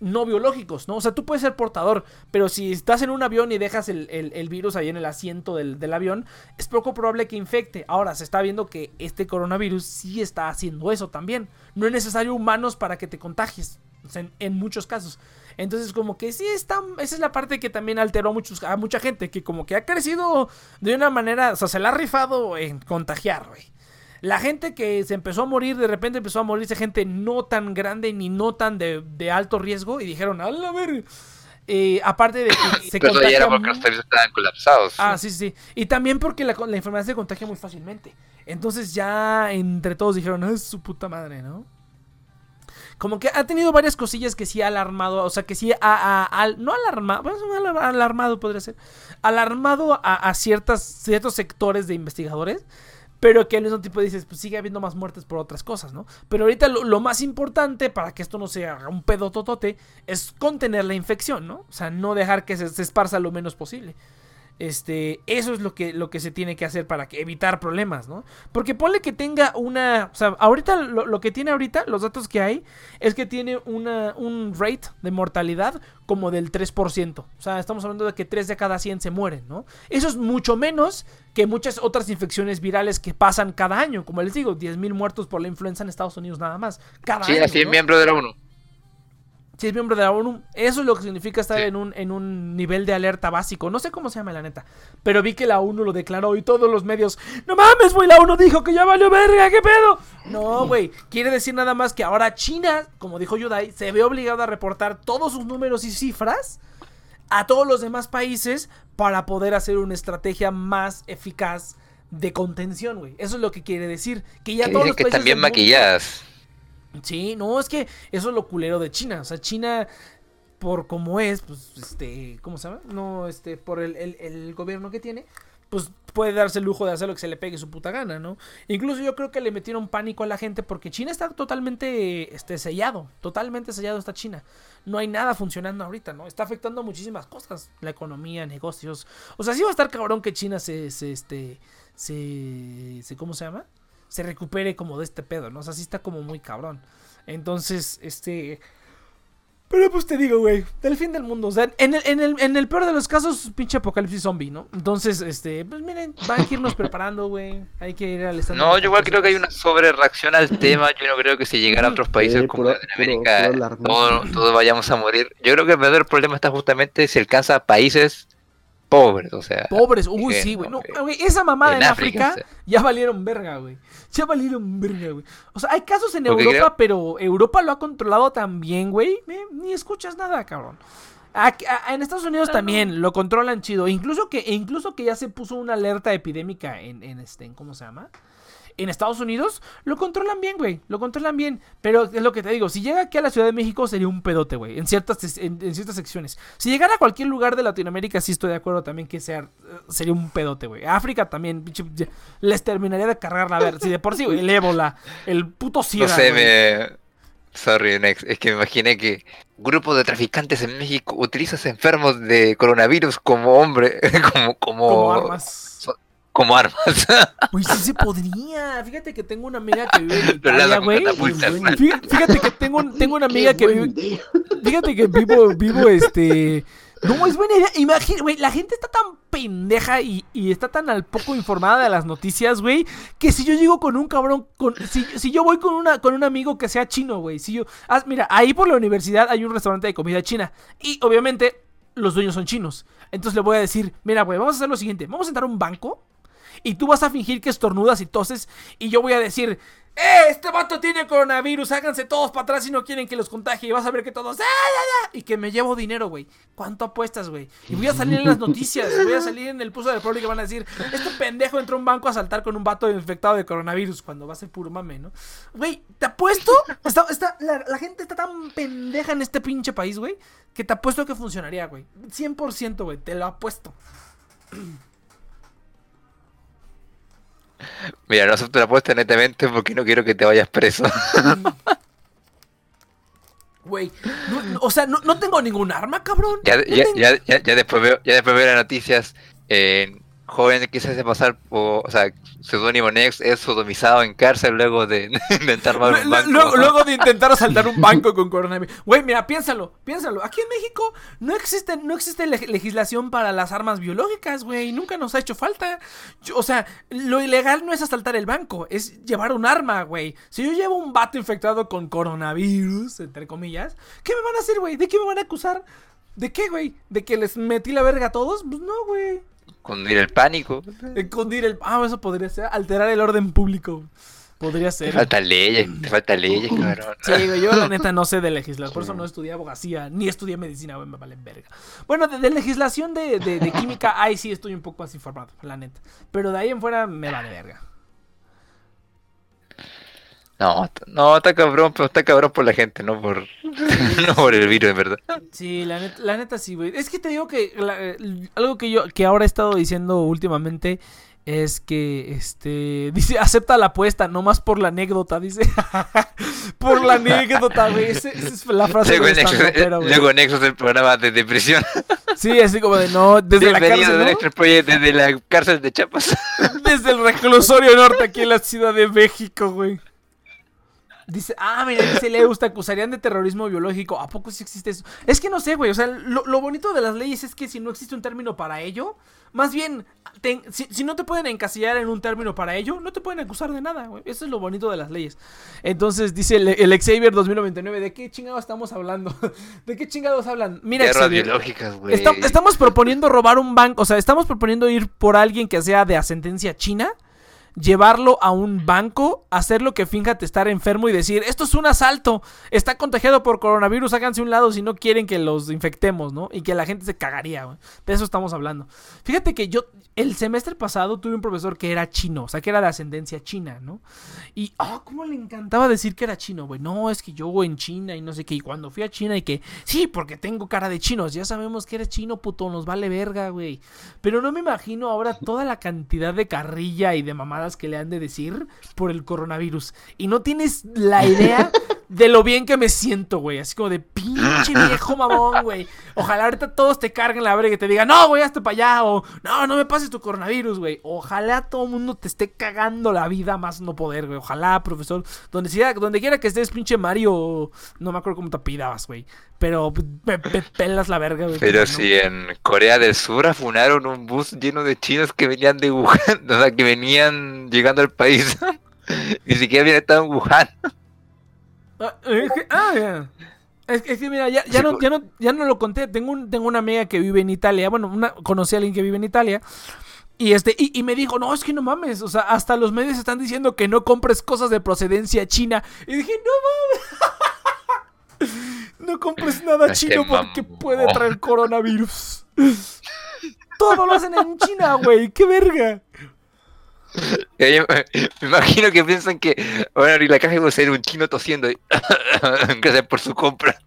A: no biológicos, ¿no? O sea, tú puedes ser portador, pero si estás en un avión y dejas el, el- virus ahí en el asiento del, del avión, es poco probable que infecte. Ahora, se está viendo que este coronavirus sí está haciendo eso también. No es necesario humanos para que te contagies, en, en muchos casos. Entonces, como que sí está, esa es la parte que también alteró a, muchos, a mucha gente, que como que ha crecido de una manera, o sea, se la ha rifado en contagiar, güey. La gente que se empezó a morir, de repente empezó a morirse gente no tan grande ni no tan de, de alto riesgo y dijeron, a la ver. Eh, aparte de que se
B: Pero ya era porque los estaban colapsados.
A: Ah, sí, sí. Y también porque la, la enfermedad se contagia muy fácilmente. Entonces ya entre todos dijeron, es su puta madre, ¿no? Como que ha tenido varias cosillas que sí ha alarmado, o sea, que sí ha, ha- no alarmado, alarmado podría ser, alarmado a, ciertas, ciertos sectores de investigadores, pero que al mismo tiempo dices, pues sigue habiendo más muertes por otras cosas, ¿no? Pero ahorita lo, más importante para que esto no se haga un pedo totote es contener la infección, ¿no? O sea, no dejar que se esparza lo menos posible. Este, eso es lo que, lo que se tiene que hacer para que evitar problemas, ¿no? Porque ponle que tenga una. O sea, ahorita lo, lo que tiene ahorita, los datos que hay, es que tiene una, un rate de mortalidad como del 3%. O sea, estamos hablando de que 3 de cada 100 se mueren, ¿no? Eso es mucho menos que muchas otras infecciones virales que pasan cada año. Como les digo, 10.000 muertos por la influenza en Estados Unidos nada más. Cada año.
B: sí es
A: ¿no?
B: miembro de la ONU.
A: Si es miembro de la ONU, eso es lo que significa estar en, un, en un nivel de alerta básico. No sé cómo se llama la neta. Pero vi que la ONU lo declaró y todos los medios. No mames, güey, la ONU dijo que ya valió verga, ¿qué pedo? No, güey. Quiere decir nada más que ahora China, como dijo Yudai, se ve obligado a reportar todos sus números y cifras a todos los demás países para poder hacer una estrategia más eficaz de contención, güey. Eso es lo que quiere decir. Que ya todos los
B: que
A: países mundo-
B: maquilladas.
A: Sí, no, es que eso es lo culero de China. O sea, China, por como es, pues, este, ¿cómo se llama? No, este, por el, el- el gobierno que tiene, pues puede darse el lujo de hacer lo que se le pegue su puta gana, ¿no? Incluso yo creo que le metieron pánico a la gente porque China está totalmente, este, sellado. Totalmente sellado está China. No hay nada funcionando ahorita, ¿no? Está afectando muchísimas cosas. La economía, negocios. O sea, sí va a estar cabrón que China se, se este, se, se, ¿cómo se llama? Se recupere como de este pedo, ¿no? O sea, sí está como muy cabrón. Entonces, este... Pero pues te digo, güey, del fin del mundo. O sea, en el, en el, en el peor de los casos, pinche apocalipsis zombie, ¿no? Entonces, este, pues miren, van que irnos preparando, güey. Hay que ir al
B: No, yo igual creo que hay una sobrereacción al tema. Yo no creo que si llegara a otros países
C: Sí,
B: como
C: puro-
B: Latinoamérica,
C: puro- puro alarmismo.
B: todos, todos vayamos a morir. Yo creo que el verdadero problema está justamente si alcanza a países pobres, o sea.
A: Pobres, uy, sí, güey. No, esa mamada en,
B: en
A: África,
B: África, o sea.
A: ya valieron verga, güey. Ya valieron verga, güey. O sea, hay casos en
B: Porque
A: Europa,
B: creo-
A: pero Europa lo ha controlado también, güey. Eh, Ni escuchas nada, cabrón. Aquí- a- en Estados Unidos también lo controlan chido. Incluso que, incluso que ya se puso una alerta epidémica en, en este, en ¿cómo se llama? En Estados Unidos lo controlan bien, güey. Lo controlan bien. Pero es lo que te digo. Si llega aquí a la Ciudad de México sería un pedote, güey. En ciertas, en, en ciertas secciones. Si llegara a cualquier lugar de Latinoamérica, sí estoy de acuerdo también que sea, eh, sería un pedote, güey. África también, les terminaría de cargar la ver. Si de por sí, güey. El ébola. El puto
B: No
A: SIDA,
B: sé, me. Sorry, Nex. Es que me imaginé que grupo de traficantes en México utilizas enfermos de coronavirus como hombre, como, como,
A: Como armas.
B: Como armas.
A: Güey, sí se podría. Fíjate que tengo una amiga que vive en Italia, güey. Fíjate que tengo, un- tengo una amiga que vive. Fíjate que vivo, vivo este. No, es buena idea. Imagina, güey, la gente está tan pendeja y, y está tan al poco informada de las noticias, güey, que si yo llego con un cabrón, con, si, si yo voy con una con un amigo que sea chino, güey, si yo, ah, mira, ahí por la universidad hay un restaurante de comida china y obviamente los dueños son chinos. Entonces le voy a decir, mira, güey, vamos a hacer lo siguiente, vamos a sentar a un banco y tú vas a fingir que estornudas y toses y yo voy a decir, ¡eh! Este vato tiene coronavirus, háganse todos para atrás si no quieren que los contagie y vas a ver que todos, ¡ah, ya, ya! Y que me llevo dinero, güey. ¿Cuánto apuestas, güey? Y voy a salir en las noticias, voy a salir en el pulso del pueblo y que van a decir, este pendejo entró a un banco a saltar con un vato infectado de coronavirus cuando va a ser puro mame, ¿no? Güey, te apuesto, está, está, la, la gente está tan pendeja en este pinche país, güey, que te apuesto que funcionaría, güey. 100%, güey, te lo apuesto.
B: Mira, no acepto la apuesta netamente porque no quiero que te vayas preso.
A: Güey, no- no, o sea, no, no tengo ningún arma, cabrón.
B: ya después veo, ya después veo las noticias. Eh, joven que se hace pasar por, o sea, seudónimo Nex es sodomizado en cárcel luego de intentar robar un banco.
A: Luego, luego de intentar asaltar un banco con coronavirus. Güey, mira, piénsalo, piénsalo. Aquí en México no existe, no existe leg- legislación para las armas biológicas, güey. Nunca nos ha hecho falta. Yo- o sea, lo ilegal no es asaltar el banco, es llevar un arma, güey. Si yo llevo un vato infectado con coronavirus, entre comillas, ¿qué me van a hacer, güey? ¿De qué me van a acusar? ¿De qué, güey? ¿De que les metí la verga a todos? Pues no, güey.
B: Cundir el pánico.
A: Escondir el. Ah, eso podría ser. Alterar el orden público. Podría
B: Te
A: ser.
B: faltan leyes, te faltan leyes, cabrón.
A: Sí, yo la neta no sé de legislación, por eso no estudié abogacía, ni estudié medicina, güey, me valen verga. Bueno, de, de legislación de, de- de química, ahí sí estoy un poco más informado, la neta. Pero de ahí en fuera me vale verga.
B: No, no, está cabrón, pero está cabrón por la gente, no por, no por el virus, en verdad.
A: Sí, la neta, la neta sí, güey. Es que te digo que la- eh, algo que yo que ahora he estado diciendo últimamente es que este dice acepta la apuesta, nomás por la anécdota, dice. por la anécdota, güey. Esa es la frase
B: Luego en Nexus,
A: estandopero, güey.
B: luego en Nexus el programa de depresión.
A: Sí, así como de no, desde la
B: Bienvenido
A: cárcel,
B: de
A: ¿no?
B: Project desde la cárcel de Chiapas.
A: Desde el reclusorio norte aquí en la Ciudad de México, güey. Dice, ah, mira, dice Leus, te acusarían de terrorismo biológico. ¿A poco sí existe eso? Es que no sé, güey. O sea, lo, lo bonito de las leyes es que si no existe un término para ello, más bien, te- si, si no te pueden encasillar en un término para ello, no te pueden acusar de nada, güey. Eso es lo bonito de las leyes. Entonces, dice el, el Xavier 2099, ¿de qué chingados estamos hablando? ¿De qué chingados hablan? Mira, Xavier,
B: biológicas, güey.
A: Esta- estamos proponiendo robar un banco, o sea, estamos proponiendo ir por alguien que sea de ascendencia china, llevarlo a un banco, hacerlo que finja estar enfermo y decir, esto es un asalto, está contagiado por coronavirus, háganse un lado si no quieren que los infectemos, ¿no? Y que la gente se cagaría, güey. De eso estamos hablando. Fíjate que yo, el semestre pasado tuve un profesor que era chino, o sea, que era de ascendencia china, ¿no? Y, ah, cómo le encantaba decir que era chino, güey. No, es que yo en China y no sé qué. Y cuando fui a China y que, sí, porque tengo cara de chinos. Ya sabemos que eres chino, puto, nos vale verga, güey. Pero no me imagino ahora toda la cantidad de carrilla y de mamadas que le han de decir por el coronavirus. Y no tienes la idea de lo bien que me siento, güey. Así como de pinche viejo mamón, güey. Ojalá ahorita todos te carguen la verga y te digan, no, güey, hazte para allá. O no, no me pases tu coronavirus, güey. Ojalá todo el mundo te esté cagando la vida más no poder, güey. Ojalá, profesor. Donde, sea, donde quiera que estés, pinche Mario. No me acuerdo cómo te apellidabas, güey. Pero me, me pelas la verga, güey.
B: Pero
A: no.
B: si en Corea del Sur afunaron un bus lleno de chinos que venían de Wuhan, o sea, que venían llegando al país. Ni siquiera habían estado en Wuhan.
A: Ah, que, ah, ya. Es, que- es que mira, ya, ya, no, ya, no, ya no lo conté. Tengo, un, tengo una amiga que vive en Italia. Bueno, una, conocí a alguien que vive en Italia. Y, este, y, y me dijo, no, es que no mames. O sea, hasta los medios están diciendo que no compres cosas de procedencia china. Y dije, no mames. no compres nada chino porque puede traer coronavirus. Todo lo hacen en China, güey. ¡Qué verga!
B: Me imagino que piensan que van a abrir la caja y va a ser un chino tosiendo. y- Gracias por su compra.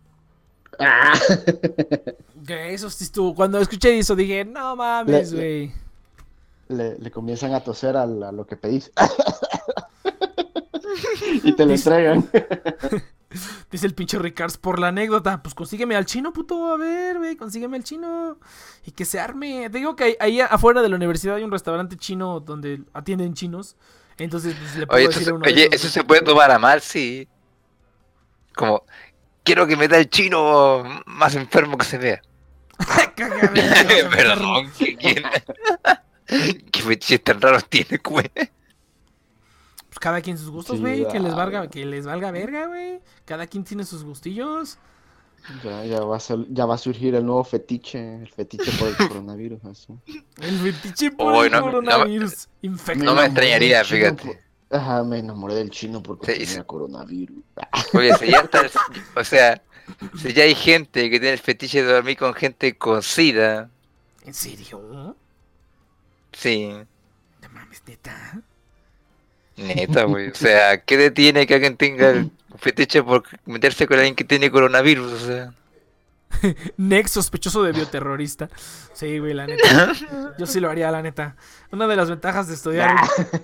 A: Que eso sí estuvo. Cuando escuché eso dije, no mames,
C: Le-
A: güey.
C: Le, le comienzan a toser a, la- a lo que pedís. y te lo entregan.
A: Dice el pinche Ricards por la anécdota. Pues consígueme al chino, puto. A ver, güey, consígueme al chino. Y que se arme. Te digo que ahí, afuera de la universidad hay un restaurante chino donde atienden chinos. Entonces, pues le puedo
B: Oye,
A: decir
B: eso,
A: a uno
B: oye, eso se puede tomar a mal, sí. Como, quiero que me da el chino más enfermo que se vea. Perdón, ¿qué, quién? ¿Qué fetiches tan raros tiene, güey?
A: Pues cada quien sus gustos,
C: Sí,
A: güey. que les valga, que les valga verga, güey. Cada quien tiene sus gustillos.
C: Ya, ya, va a ser- ya va a surgir el nuevo fetiche, el fetiche por el coronavirus. Así.
A: El fetiche por el
B: no, no,
A: coronavirus. Infecta.
B: No me extrañaría, fíjate.
C: por- Ajá, me enamoré del chino porque
B: Sí,
C: tenía
B: sí.
C: coronavirus.
B: Oye, si ya está, el- o sea, si ya hay gente que tiene el fetiche de dormir con gente con sida,
A: ¿En serio?
B: sí,
A: No mames, neta.
B: Neta, güey. O sea, ¿qué detiene que alguien tenga el fetiche por meterse con alguien que tiene coronavirus? O sea,
A: Next sospechoso de bioterrorista. Sí, güey, la neta. Yo sí lo haría, la neta. Una de las ventajas de estudiar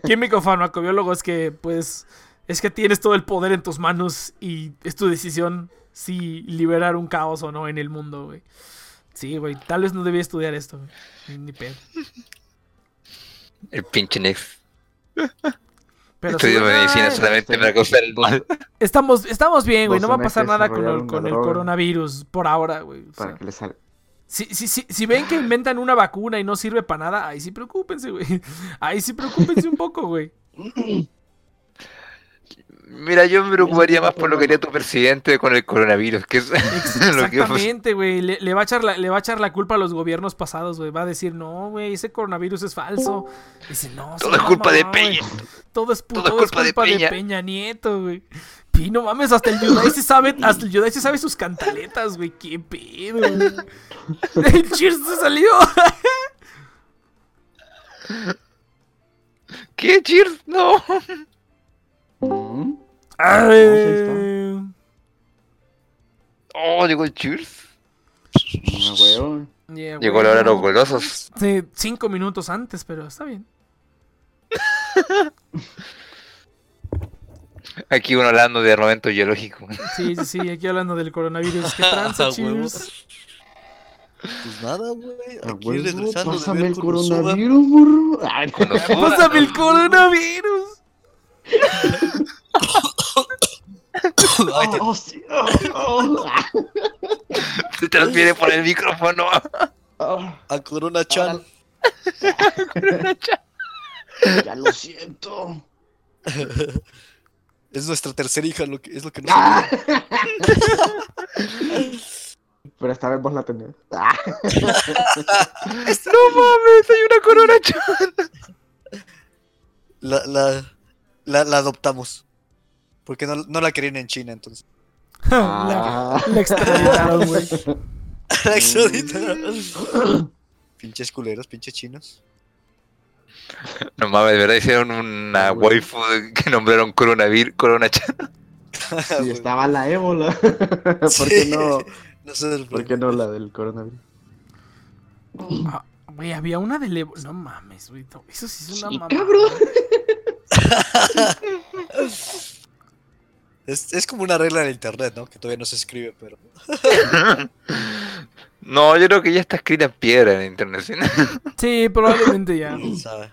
A: químico farmacobiólogo es que, pues, es que tienes todo el poder en tus manos y es tu decisión si liberar un caos o no en el mundo, güey. Sí, güey, tal vez no debía estudiar esto, güey. Ni, ni pedo.
B: el pinche Nex.
A: Pero
B: Estudio medicina
A: ay,
B: solamente para causar el mal.
A: estamos, estamos bien, güey. No va a pasar nada con el, con el coronavirus por ahora, güey. O sea,
C: Para que le salga.
A: Si, si, si, si ven que inventan una vacuna y no sirve para nada, ahí sí preocúpense, güey. Ahí sí preocúpense un poco, güey.
B: Mira, yo me preocuparía más por lo que haría tu presidente con el coronavirus, que es lo que
A: Exactamente, güey. Le, le va a echar la, le va a echar la culpa a los gobiernos pasados, güey. Va a decir, no, güey, ese coronavirus es falso. Dice, no,
B: todo es culpa de. Peña.
A: Todo es,
B: Todo es
A: todo es
B: culpa de
A: culpa de
B: Peña.
A: Peña Nieto, güey. Pi, no mames, hasta el Yudai se sabe, hasta el Yudai se sabe sus cantaletas, güey. Qué pedo, güey. El Cheers se salió.
B: ¿Qué, Cheers? No.
A: Ay.
B: Oh, llegó el Cheers.
A: Yeah,
B: Llegó la hora de los golosos.
A: Sí, cinco minutos antes, pero está bien.
B: Aquí uno hablando de armamento biológico.
A: Sí, sí, sí, aquí hablando del coronavirus. ¿Qué tranza. Cheers?
D: Pues nada, güey. Aquí
C: huevo,
D: regresando de
C: pásame
D: ver
C: el coronavirus, burro. Ay.
A: Pásame el coronavirus.
D: Ay, te-
C: oh, sí, oh, oh, ah,
B: Se transfiere por el micrófono.
C: oh,
D: A Corona Chan.
C: ya lo siento.
D: Es nuestra tercera hija, lo que, es lo que nos
C: Ah. Pero esta vez vos la tenés. Ah,
B: No mames, hay una corona chan.
D: la, la, la, la adoptamos. Porque no, no la querían en China, entonces.
A: La,
C: ah.
A: la extraditaron, güey.
D: La extraditaron. pinches culeros, pinches chinos.
B: No mames, de verdad hicieron una
C: Ah,
B: waifu que nombraron coronavirus, corona chan.
C: Sí, estaba la ébola. ¿Por qué no?
D: No sé,
C: ¿Por qué no la del coronavirus?
A: Ah, Güey, había una de Levo. No mames, güey. Eso sí es una
C: Sí,
A: mamada.
C: cabrón.
D: Es, es como una regla del internet, ¿no? Que todavía no se escribe, pero.
B: No, yo creo que ya está escrita en piedra en internet. ¿sí?
A: Sí, probablemente ya.
D: ¿quién sabe?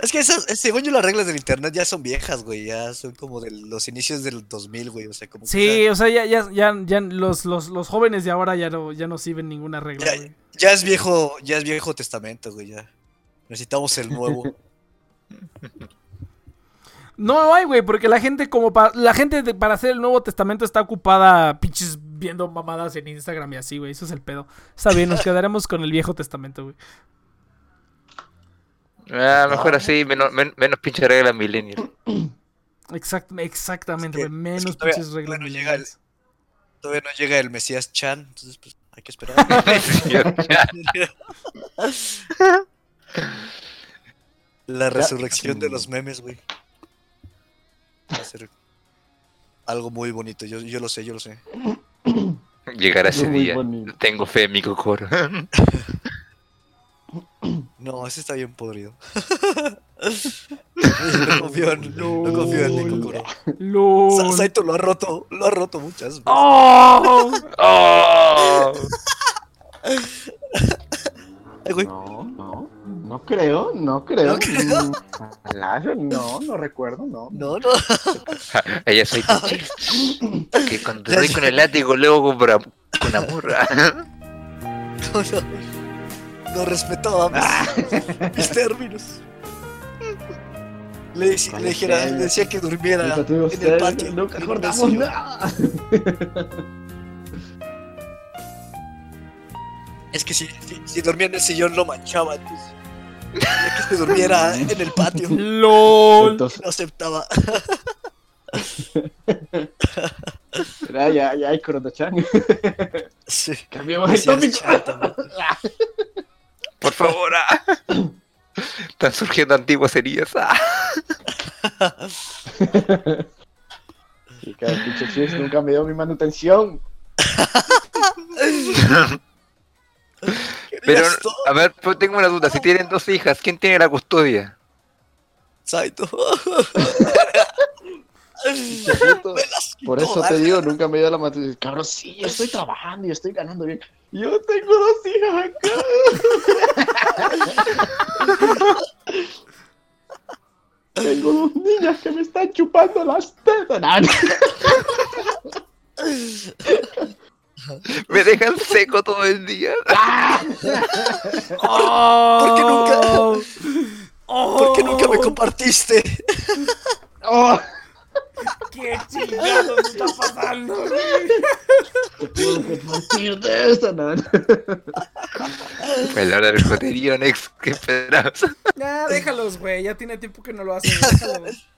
D: Es que esas, según yo, las reglas del internet ya son viejas, güey. Ya son como de los inicios del 2000, güey. O sea, como que
A: Sí,
D: ya,
A: o sea, ya, ya, ya, ya los, los, los jóvenes de ahora ya no, ya no sirven ninguna regla,
D: Ya-
A: güey.
D: ya es viejo, ya es viejo testamento, güey. Ya. Necesitamos el nuevo.
A: No hay, güey, porque la gente como para la gente de- para hacer el Nuevo Testamento está ocupada pinches viendo mamadas en Instagram y así, güey. Eso es el pedo. Está bien, nos quedaremos con el Viejo Testamento, güey.
B: Ah, mejor así, menos, men- menos pinche reglas millennial.
A: Exact, exactamente,
D: Es que-
A: güey. Menos
D: es que todavía-
A: pinches reglas.
D: todavía no llega el-
A: millennials.
D: Todavía no llega el Mesías Chan, entonces pues hay que esperar. La resurrección de los memes, güey. Va a ser algo muy bonito. Yo, yo lo sé, yo lo sé.
B: Llegará ese
C: Muy
B: día.
C: bonito.
B: Tengo fe en mi cocoro.
D: No, ese está bien podrido. no confío en, no confío en
A: LOL.
D: Saito lo ha roto, lo ha roto muchas veces.
A: ¡Oh!
B: ¡Oh!
D: Güey.
C: No, no, no creo, no creo.
D: No creo.
C: Mm, No, no recuerdo, no.
D: No, no.
B: Ella soy. Que cuando te doy con el látigo, luego con, bra- con amor.
D: No, no. No respetaba mis, mis términos. Le, le dijera, le decía que durmiera en el patio.
C: nunca
D: en Es que si, si, si dormía en el sillón lo manchaba, entonces. quería que se durmiera en el patio.
A: LOL.
C: Entonces,
D: No aceptaba.
C: ya, ya, ya hay Corona-chan.
D: Sí.
C: Cambiamos el tópico.
B: Por favor. ah. Están surgiendo antiguas heridas. ah.
C: Y cada pinche chis nunca me dio mi manutención.
B: Pero, a ver, pues tengo una duda. Si tienen dos hijas, ¿quién tiene la custodia?
D: Saito.
C: Por eso te digo, nunca me dio la manutención. Cabrón, sí, yo estoy trabajando y estoy ganando bien. Yo tengo dos hijas acá. tengo dos niñas que me están chupando las tetas.
B: Me dejan seco todo el día. ¡Oh!
D: ¿Por, qué nunca?
A: Oh.
D: ¿Por qué nunca me compartiste?
C: Oh.
A: ¿Qué chingados está pasando?
C: Te puedo compartir de esta, ¿no?
B: Palabra del joterío, Nex, ¿qué esperabas?
A: Nah, déjalos, güey, ya tiene tiempo que no lo hacen, déjalos.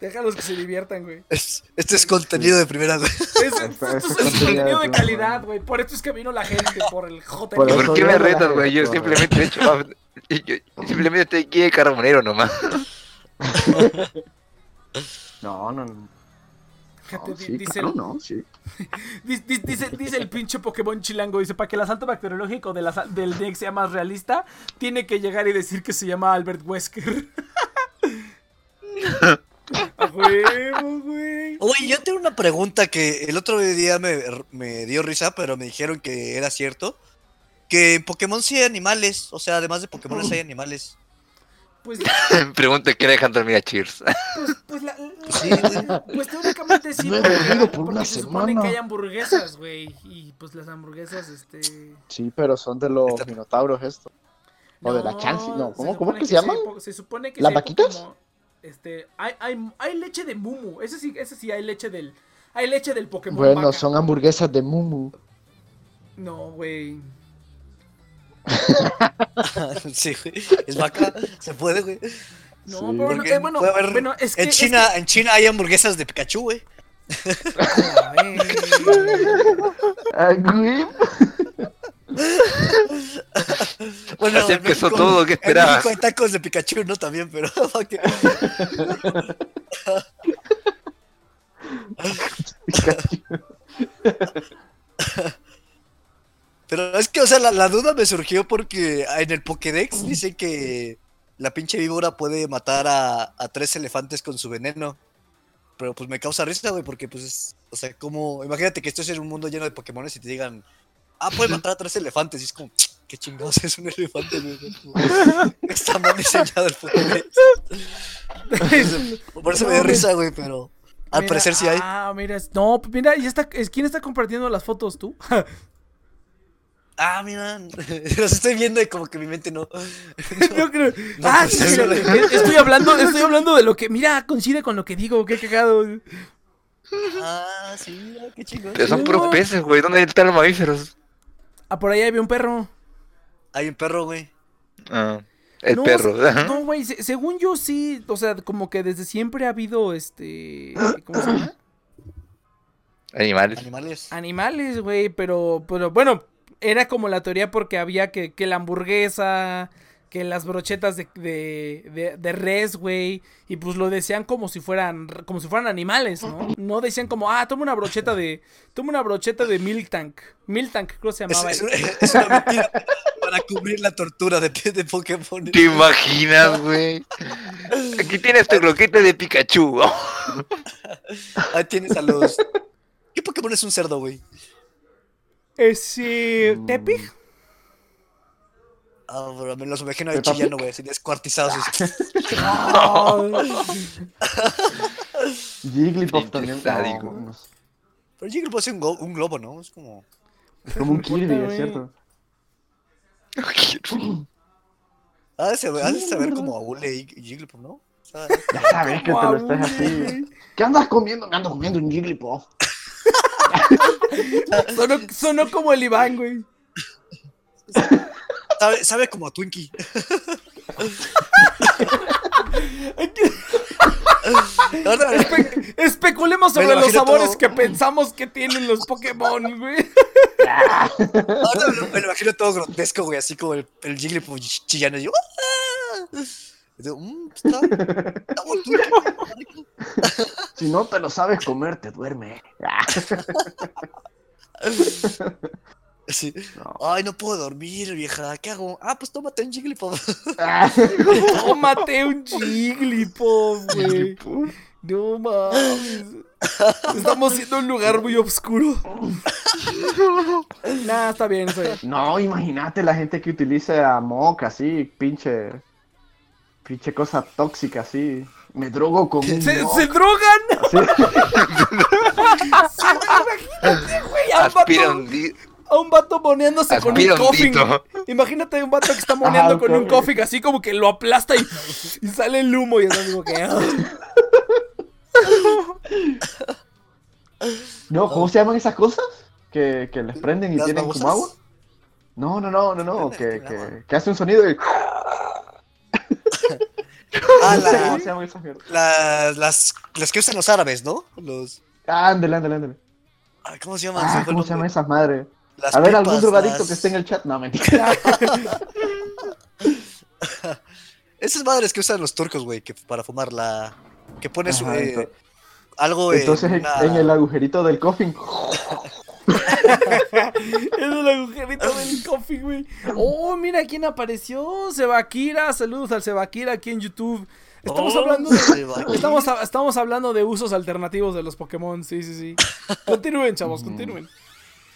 A: Déjalos que se diviertan, güey.
D: Es- este es contenido de primera, güey.
A: Es, esto es contenido de calidad, güey. Por eso es que vino la gente, por el
C: Por
B: ¿Y
A: joterío.
C: eso
B: por qué me retas, güey? Yo simplemente he hecho. Yo, yo simplemente estoy aquí de carbonero nomás.
C: No, no, no.
A: Fíjate,
C: No, sí,
A: dice,
C: claro,
A: el,
C: no, sí.
A: di- di- dice, dice el pinche Pokémon chilango, dice, para que el asalto bacteriológico de la del Dex sea más realista, tiene que llegar y decir que se llama Albert Wesker. A huevo, güey.
D: Oye, yo tengo una pregunta que el otro día me, me dio risa, pero me dijeron que era cierto. Que en Pokémon sí hay animales. O sea, además de Pokémon hay animales.
A: Pues,
B: Pregunta qué dejan dormir a Cheers.
A: pues, pues, la-
D: Sí,
A: pues teóricamente sí,
C: No he
A: porque,
C: dormido por
A: porque
C: una
A: se supone
C: semana.
A: que hay hamburguesas, güey. Y pues las hamburguesas, este...
E: Sí, pero son de los
D: Está-
E: minotauros esto. O de la Chansey, no, ¿cómo-
A: se
E: cómo
A: supone
E: que se
A: sí
E: llaman?
A: Se supone que
E: ¿Las vaquitas?
A: Pokémon, Este, hay, hay, hay leche de Mumu, ese sí, ese sí hay leche del, hay leche del Pokémon
E: Bueno,
A: vaca.
E: son hamburguesas de Mumu.
A: No, güey.
D: Sí, güey. Es vaca. Se puede, güey.
A: No,
E: Sí.
A: pero eh, bueno,
D: puede haber-
A: bueno, es que
D: en
A: es
D: China, en China hay hamburguesas de Pikachu, güey.
A: que- a ver,
C: Ay, güey.
D: Bueno,
B: Así empezó todo, ¿qué esperabas?
D: Hay tacos de Pikachu, ¿no? También, pero. Pero es que, o sea, la, la duda me surgió porque en el Pokédex dice que la pinche víbora puede matar a, a tres elefantes con su veneno. Pero pues me causa risa, güey, porque pues es. O sea, como. Imagínate que estés en un mundo lleno de Pokémones y te digan. Ah, puede matar a tres elefantes. Y es como. ¿Qué chingados es un elefante, Está mal diseñado el Pokédex. Por eso me dio risa, güey, pero. Al
A: mira,
D: parecer sí hay.
A: Ah, mira, no, pues mira, y está, es- ¿quién está compartiendo las fotos, tú?
D: Ah, mira. Los estoy viendo y como que mi mente no.
A: No creo.
D: No,
A: ah,
D: pues,
A: sí, mira,
D: le-
A: estoy hablando, estoy hablando de lo que, mira, coincide con lo que digo, qué cagado.
D: Ah, sí, mira, qué chingón.
B: Pero son puros peces, güey. ¿Dónde están los mamíferos?
A: Ah, por ahí había un perro.
D: Hay un perro, güey.
B: Ah, el
A: No,
B: perro.
A: se- No, güey, se- según yo sí, o sea, como que desde siempre ha habido, este, ¿cómo se llama?
B: Animales.
D: Animales.
A: Animales, güey, pero, pero bueno, era como la teoría porque había que, que la hamburguesa, que las brochetas de, de, de, de res, güey, y pues lo decían como si fueran, como si fueran animales, ¿no? No decían como, ah, toma una brocheta de, toma una brocheta de Milk Tank, Milk Tank, creo que se
D: Es,
A: llamaba.
D: es, es una mentira para cubrir la tortura de, de Pokémon.
B: ¿Te imaginas, güey? Aquí tienes tu croquete de Pikachu.
D: Ahí tienes a los. ¿Qué Pokémon es un cerdo, güey?
A: Ese, Tepig.
D: Ah, bro, me los imagino ahí
C: ¿Peppa Pig?
D: chillando, güey, así descuartizados.
C: Jigglypuff también. No,
D: Pero Jigglypuff es un, globo, ¿no? Es como.
C: es como un Kirby, es cierto.
D: Ha de saber, de saber como a Hule y Jigglypuff, ¿no?
C: Ya sabes que te lo estés así. ¿Qué andas comiendo? Me ando comiendo un Jigglypuff.
A: Sonó, sonó como el Iván, güey.
D: Sabe, sabe como a Twinkie.
A: Especulemos sobre
D: lo
A: los sabores
D: todo.
A: que pensamos que tienen los Pokémon, güey.
D: ahora me, lo, me lo imagino todo grotesco, güey, así como el, el Jigglypuff ch- chillando. Y yo, ¡ah! Y digo, "Mm, está, está como Twinkie".
C: Si no te lo sabes comer, te duerme.
D: Sí.
C: No.
D: Ay, no puedo dormir, vieja. ¿Qué hago? Ah, pues tómate un Jigglypuff.
A: Tómate un Jigglypuff, güey. No mames. Estamos siendo un lugar muy oscuro. Nah, está bien, eso ya.
C: No, imagínate la gente que utiliza Mock así, pinche. Pinche cosa tóxica así. Me drogo con
A: ¿Se, se drogan?
C: Sí.
A: Imagínate, güey, a a un vato moneándose con un coffin. Imagínate un vato que está moneando con un
C: coffin.
A: así como que lo aplasta y, y sale el humo y es algo que... ah.
C: No, ¿cómo se llaman esas cosas? Que, que les prenden y
D: ¿Las
C: tienen como agua. No, no, no, no, no, que,
D: con
C: que, hace un sonido y...
D: Ah,
C: No sé
D: la-
C: cómo se llaman esas mierdas.
D: las, las, las que usan los árabes, ¿no? Los.
C: Ándale, ándale, ándale.
D: ¿Cómo se llaman?
C: Ah, ¿cómo se llaman esas madres?
D: Las
C: A ver, algún
D: pipas,
C: drogadicto
D: las-
C: que esté en el chat. No, mentira.
D: Esas madres que usan los turcos, güey, que para fumar la. Que pones
C: Ajá,
D: eh,
C: ento-
D: algo
C: Entonces
D: en,
C: en,
D: una-
C: en el agujerito del coffin.
A: Es el agujerito del coffee, güey. Oh, mira quién apareció. Sebakira. Saludos al Sebakira aquí en YouTube. Estamos
D: Oh,
A: hablando de. Estamos hablando de usos alternativos de los Pokémon. Sí, sí, sí. Continúen, chavos, continúen.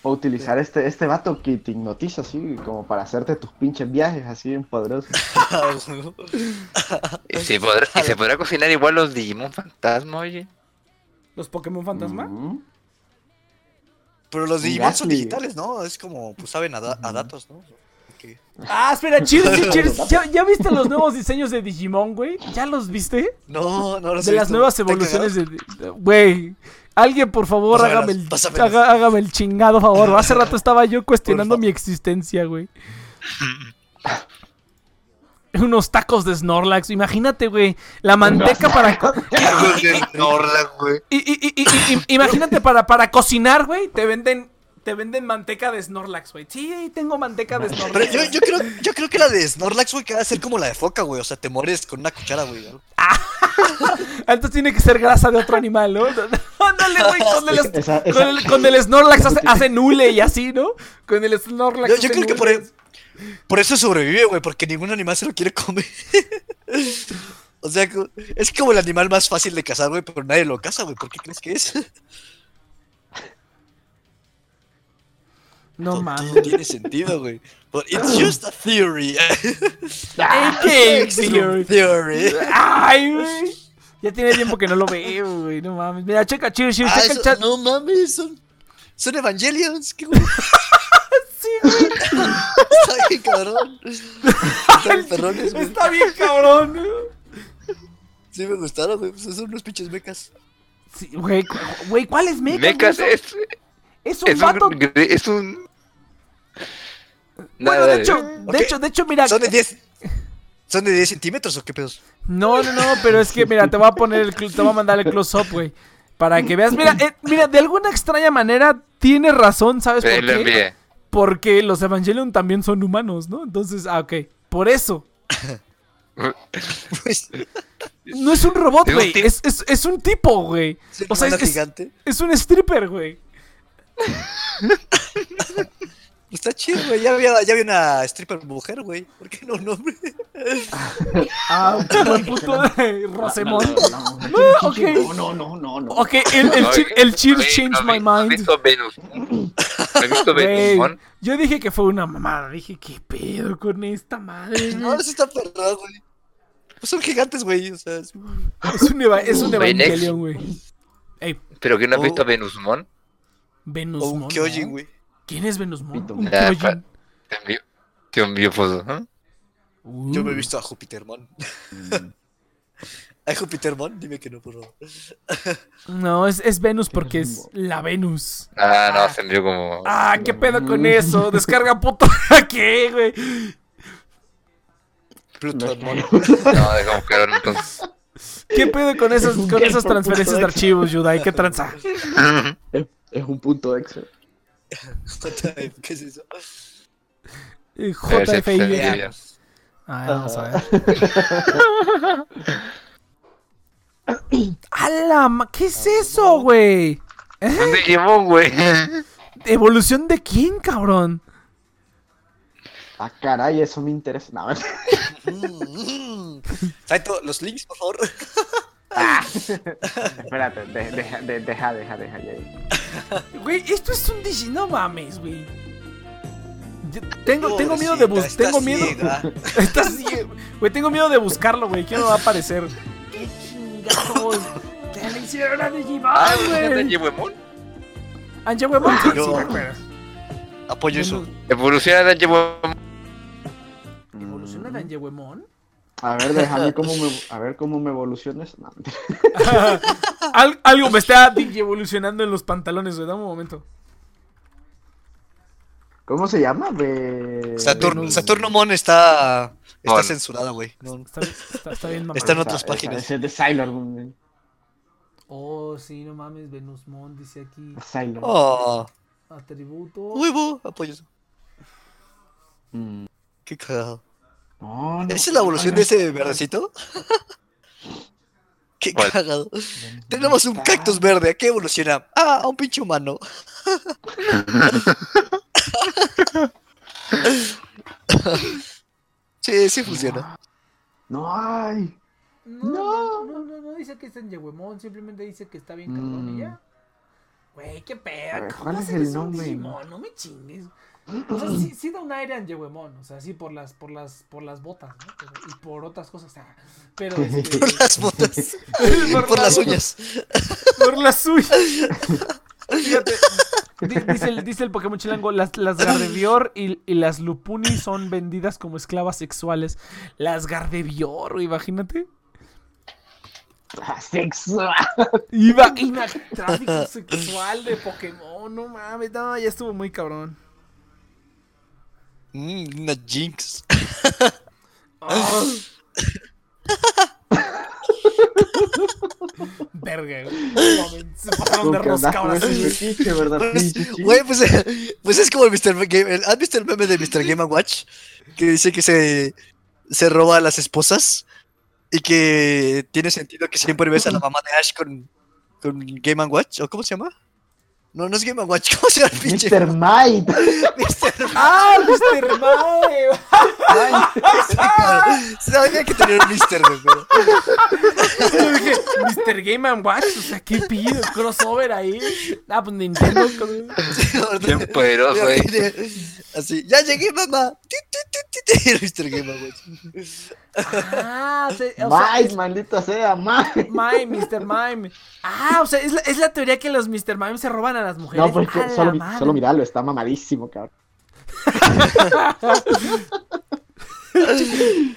C: O utilizar este, este vato que te hipnotiza así, como para hacerte tus pinches viajes así bien poderosos.
B: ¿Y se, podrá, y se podrá cocinar igual los Digimon fantasma, oye?
A: ¿Los Pokémon fantasma?
C: Mm.
D: Pero los Digimon son digitales, ¿no? Es como, pues saben a, da- a datos, ¿no?
A: Ah, espera, Cheers, Cheers. ¿Ya, ya viste los nuevos diseños de Digimon, güey? ¿Ya los viste?
D: No, no los he
A: De las
D: visto.
A: nuevas
D: ¿Están
A: evoluciones de- Güey. Alguien, por favor, hágame el,
D: pásamelas.
A: haga- hágame el chingado favor. Hace rato estaba yo cuestionando mi existencia, güey. Unos tacos de Snorlax. Imagínate, güey. La manteca para. co-
B: güey.
A: y- y- y- y- y- imagínate para, para cocinar, güey. Te venden. Te venden manteca de Snorlax, güey. Sí, tengo manteca de
D: Pero
A: Snorlax.
D: yo, yo, creo, yo creo que la de Snorlax, güey, que va a ser como la de foca, güey. O sea, te mueres con una cuchara, güey. ¿no?
A: Entonces tiene que ser grasa de otro animal, ¿no? Ándale, güey. Con el,
C: Esa- esa-
A: con el, con el Snorlax hace, hace nule y así, ¿no? Con el Snorlax.
D: Yo, yo
A: hace
D: creo que por,
A: nule.
D: por eso sobrevive, güey, porque ningún animal se lo quiere comer. o sea, es como el animal más fácil de cazar, güey, pero nadie lo caza, güey. ¿Por qué crees que es?
A: No
D: Todo-
A: mames.
D: Todo tiene sentido, güey. But it's just a theory. Extreme
A: theory.
D: theory.
A: Ay, güey. Ya tiene tiempo que no lo veo, güey. No mames. Mira, checa, cheers, cheers,
D: Ah,
A: checa el chat.
D: no mames, son, son Evangelions. ¿Qué güey?
A: Sí, güey.
D: Está bien, cabrón. Están perrones, güey.
A: Está bien, cabrón.
D: Sí me gustaron, güey. Pues son unos pinches mecas.
A: Sí, güey, güey, ¿cuál es Mecas?
B: Es,
A: Es un
B: es
A: vato.
B: un. Es un.
A: Bueno, de hecho, de hecho, de hecho, mira.
D: ¿Son de 10? ¿Son de 10 centímetros o qué pedos?
A: No, no, no, pero es que, mira, te voy a poner el, te voy a mandar el close-up, güey. Para que veas. Mira, eh, mira, de alguna extraña manera tienes razón, ¿sabes por qué? Porque los Evangelion también son humanos, ¿no? Entonces, ah, ok. Por eso.
D: Pues,
A: No es un robot,
B: Es un
A: güey. Es, es, es un tipo, güey. O sea, es, es, es un stripper, güey.
D: Está chido, güey. Ya había, ya había una stripper mujer, güey. ¿Por qué no un hombre?
A: Ah, buen punto de Rosemont.
C: No, no,
A: No,
C: no, no, no, no, no.
A: Ok, el, el, cheer, el cheer changed
B: ¿no
A: my
B: has- ¿no has
A: mind.
B: visto Venus? ¿No has visto Venusmon?
A: yo dije que fue una mamada. Dije, ¿qué pedo con esta madre?
D: No, eso está perrado, güey. Pues son gigantes, güey. O sea, es-
A: Es un, eva- es un. Evangelion, güey. Ey,
B: ¿Pero que no has
D: Oh.
B: visto Venusmon?
A: Venus
D: o un Kyojin,
A: ¿no?
D: güey.
A: ¿Quién es Venus
C: Pito.
A: Un Kyojin.
B: Te envío, te envío fotos, ¿eh?
D: Yo me he
A: Uh.
D: visto a Jupitermon. ¿A Jupitermon? Dime que no, por favor.
A: No, es, es Venus porque es la Venus.
B: Ah, no, se envió como.
A: Ah, ¿qué pedo con eso? Descarga puto. ¿Qué, güey?
D: Plutonmon.
B: No, dejamos entonces.
A: ¿Qué pedo con esas, con esas transferencias de archivos, Yudai? ¿Qué tranza?
C: Es, es un punto extra.
D: ¿Qué es eso?
A: Eh, JFI. Ah, vamos a ver. ¡Hala! ma- ¿Qué es eso, güey?
B: Un Digimon, güey.
A: ¿Evolución de quién, cabrón?
C: Ah, caray, eso me interesa. No,
D: Mm, mm. Saito, los links, por favor.
C: espérate, de- deja, de- deja, deja, deja.
A: Güey, esto es un digi... No mames, güey. Tengo, tengo miedo de
D: Pobrecita,
A: bus... Tengo miedo... Estás ciego. Güey, tengo miedo de buscarlo, güey. ¿Quién me va a aparecer? ¡Qué chingados! ¡Te le hicieron a Digimon,
B: Ah,
A: güey!
B: Dangewemon.
A: ¿Anjewemon? Sí,
D: No.
A: sí, me acuerdo.
D: Apoyo eso.
B: Evoluciona Dangewemon.
A: ¿Evoluciona de Anjewemon?
C: A ver, déjame cómo me, a ver cómo me evoluciones. No.
A: Al- algo me está evolucionando en los pantalones, güey. Dame un momento.
C: ¿Cómo se llama? Be...
D: Saturno,
C: Venus-
D: Saturno Mon está, está
B: Mon.
D: censurada, güey. No,
A: Está, está- está bien, mamá.
D: Está en otras páginas.
C: Es de Sailor Moon.
A: Oh, sí, no mames. Venus Mon dice aquí.
C: Sailor.
D: Oh,
A: Atributo.
D: huevo, apoyo.
C: Mm.
D: Qué cagado.
C: No, no.
D: ¿Esa es la evolución de ese verdecito? Qué
B: ¿Cuál?
D: cagado. Tenemos un cactus verde. ¿A qué evoluciona? Ah, a un pinche humano. sí, sí funciona.
C: No hay.
A: No, no, no, no, no dice que está en Yehuemon, simplemente dice que está bien cabrón y
C: Mm.
A: ya. Güey, qué pedo.
C: ver,
A: ¿Cómo
C: ¿cuál es el nombre?
A: No me chingues. O sea, sí, sí da un aire en Yehuemon, o sea, sí por las, por las, por las botas, ¿no? Pero- y por otras cosas, o sea, pero este,
D: Por las botas.
A: por,
D: Por las uñas.
A: Por las uñas. Fíjate. di- Dice el, dice el Pokémon Chilango, las, las Gardevoir y, y las Lupuni son vendidas como esclavas sexuales. Las Gardevoir, güey, imagínate.
C: Ah, Sexual.
A: Iba, iba tráfico sexual de Pokémon, no mames, no, ya estuvo muy cabrón.
D: Mm, una jinx.
A: Verga, güey.
D: Pues, pues, es como el Mr. Game. ¿Has visto el meme de Mr. Game Watch? Que dice que se, se roba a las esposas y que tiene sentido que siempre ves a la mamá de Ash con, con Game Watch. ¿O cómo se llama? No, no es Game Watch. ¿Cómo se llama el pinche?
C: Mr. Might.
D: Mr.
A: ¡Ah, Mr. Mae!
D: Sabía que tenía un Mr. güey, pero.
A: Yo dije, Mr. Game and Watch, o sea, ¿qué pido? Crossover ahí. Ah, pues Nintendo.
B: Bien poderoso, eh.
D: Así, ya llegué, mamá. Mr. Game Watch.
A: Ah, o sea, o sea,
C: Might, maldita sea, Might.
A: Mime, Mr. Mime. Ah, o sea, es la, es la teoría que los Mr. Mime se roban a las mujeres.
C: No, pues
A: ¡A la
C: solo, mirarlo, está mamadísimo, cabrón.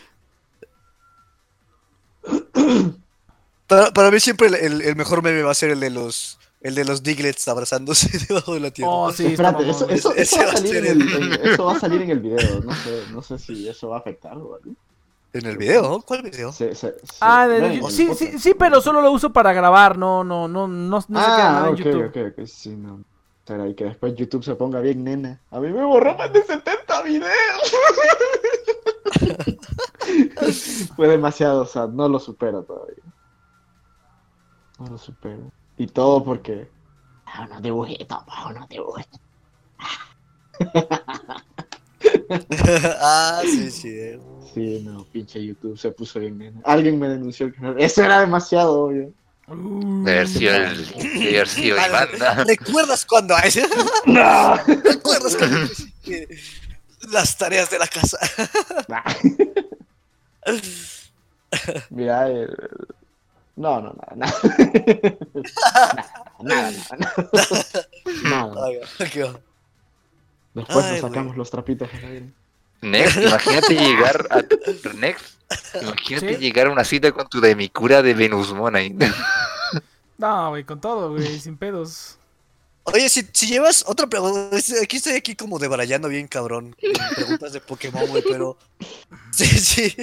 D: Para, para mí siempre el, el- el mejor meme va a ser el de los el de los Diglets abrazándose debajo de la tierra.
A: Oh, sí,
C: Espérate, eso, va
D: va
C: a salir en
D: el-
C: el, en- eso va a salir en el video. No sé, no sé si eso va a afectar o algo.
D: En el video, ¿no? ¿Cuál video?
C: Se- se- se-
A: Ah, de- sí, sí, sí, pero solo lo uso para grabar, no, no, no, no, no se queda
C: Ah,
A: nada en
C: ok,
A: YouTube.
C: ok, ok, sí, no. Será y que después YouTube se ponga bien, nena. A mí me borró más de 70 videos. Fue demasiado, o sea, no lo supero todavía. No lo supero. Y todo porque. Ah, unos dibujitos, unos dibujitos.
D: ah, sí, sí.
C: Sí, no, pinche YouTube se puso bien, nena. Alguien me denunció el canal. Eso era demasiado obvio.
A: Uh,
B: haber sido Ivanda.
D: ¿Recuerdas cuando?
C: ¡No!
D: ¿Recuerdas cuando? Las tareas de la casa.
C: Mira, el... no, no, nada, nada. nada, nada, nada, nada. Después
D: Ay,
C: nos
D: güey.
C: sacamos los trapitos al aire.
B: Next, imagínate llegar a. Next, imagínate
A: ¿Sí?
B: llegar a una cita con tu demicura de Venusmon ahí.
A: No, güey, con todo, güey, sin pedos.
D: Oye, si, si llevas otra pregunta, aquí estoy aquí como debarallando bien cabrón preguntas de Pokémon, güey, pero sí, sí,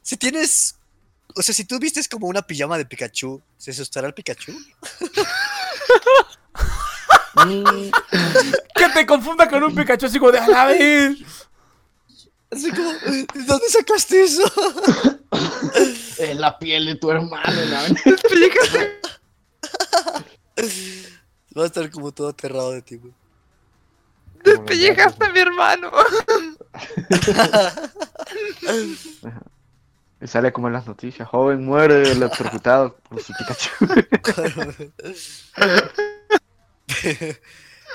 D: si tienes, o sea, si tú vistes como una pijama de Pikachu, ¿se asustará el Pikachu?
A: Que te confunda con un Pikachu así como de a la vez.
D: Así como, ¿de dónde sacaste eso?
C: Es la piel de tu hermano, ¿no?
D: Va a estar como todo aterrado de ti, güey.
B: Despellejaste a mi hermano.
C: Y sale como en las noticias. Joven muere electrocutado por su Pikachu.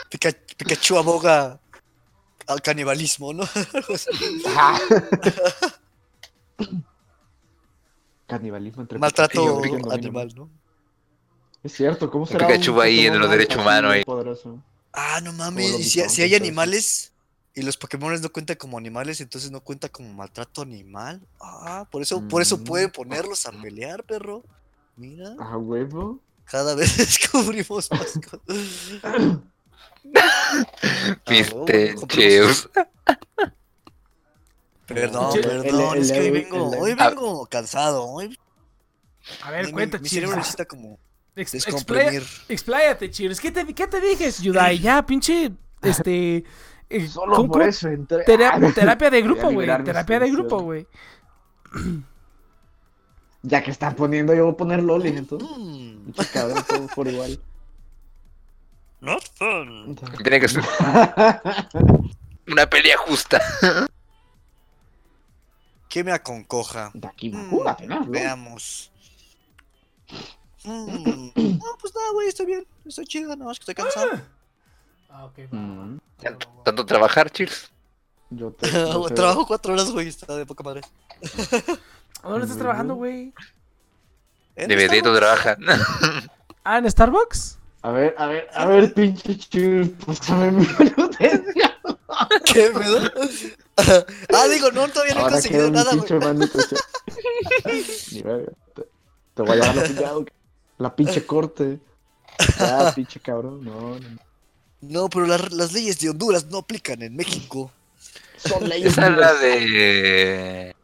D: Pika- Pikachu aboga al canibalismo, ¿no?
C: Canibalismo entre
D: Maltrato animal, ¿no?
C: Es cierto, ¿cómo será
B: Pikachu
C: un
B: ahí en los derechos humanos ahí.
C: poderoso?
D: Ah, no mames, y si, si hay animales, Y los Pokémon no cuentan como animales, entonces no cuenta como maltrato animal. Ah, por eso, por eso
C: Mm.
D: pueden ponerlos a pelear, perro. Mira,
C: A huevo.
D: cada vez descubrimos más cosas.
B: Viste, Cheus.
D: Perdón,
A: Che-
D: perdón,
C: el-
D: es que hoy vengo,
C: el-
D: hoy
B: Ah.
D: vengo cansado. Hoy
A: A ver,
D: mi-
A: cuenta,
D: mi, cerebro necesita como
A: Ex-
D: descomprimir.
A: Expláyate, Cheers. ¿Qué te, qué te dije, Yudai? Ya, pinche. Este. eh,
C: Solo
A: ¿cómo-
C: por eso entré.
A: Tera-
C: Ah,
A: terapia de grupo, güey. Terapia de grupo, güey.
C: Ya que están poniendo, yo voy a poner Loli, entonces.
D: Mm,
C: cabrón, todo por igual.
D: Not fun.
B: Tiene que ser una pelea justa.
D: ¿Qué me aconcoja?
C: De aquí,
D: Mm,
C: júgate, ¿no?
D: Veamos. Mm, No, pues nada, güey, estoy bien. Estoy chido, nada más que estoy cansado.
A: Ah, ok, va.
C: Mm,
B: Tanto, tanto trabajar, Cheers.
C: Yo te, yo te-
D: Trabajo cuatro horas, güey, está de poca madre.
A: ¿A dónde estás trabajando, güey?
D: ¿En
B: De Vedito
D: Starbucks?
B: trabaja.
A: Ah, en Starbucks.
C: A ver, a ver, a ver, pinche chul, pásame mi manutención.
D: ¿Qué pedo? ah, digo, no, todavía no he conseguido nada,
C: pinche
D: güey.
C: manutención. Ni verga, te, te voy a llevar la pillado. La pinche corte. Ya, pinche cabrón, no, no. no.
D: No, pero las, las leyes de Honduras no aplican en México.
C: Son leyes
B: Esa es la de.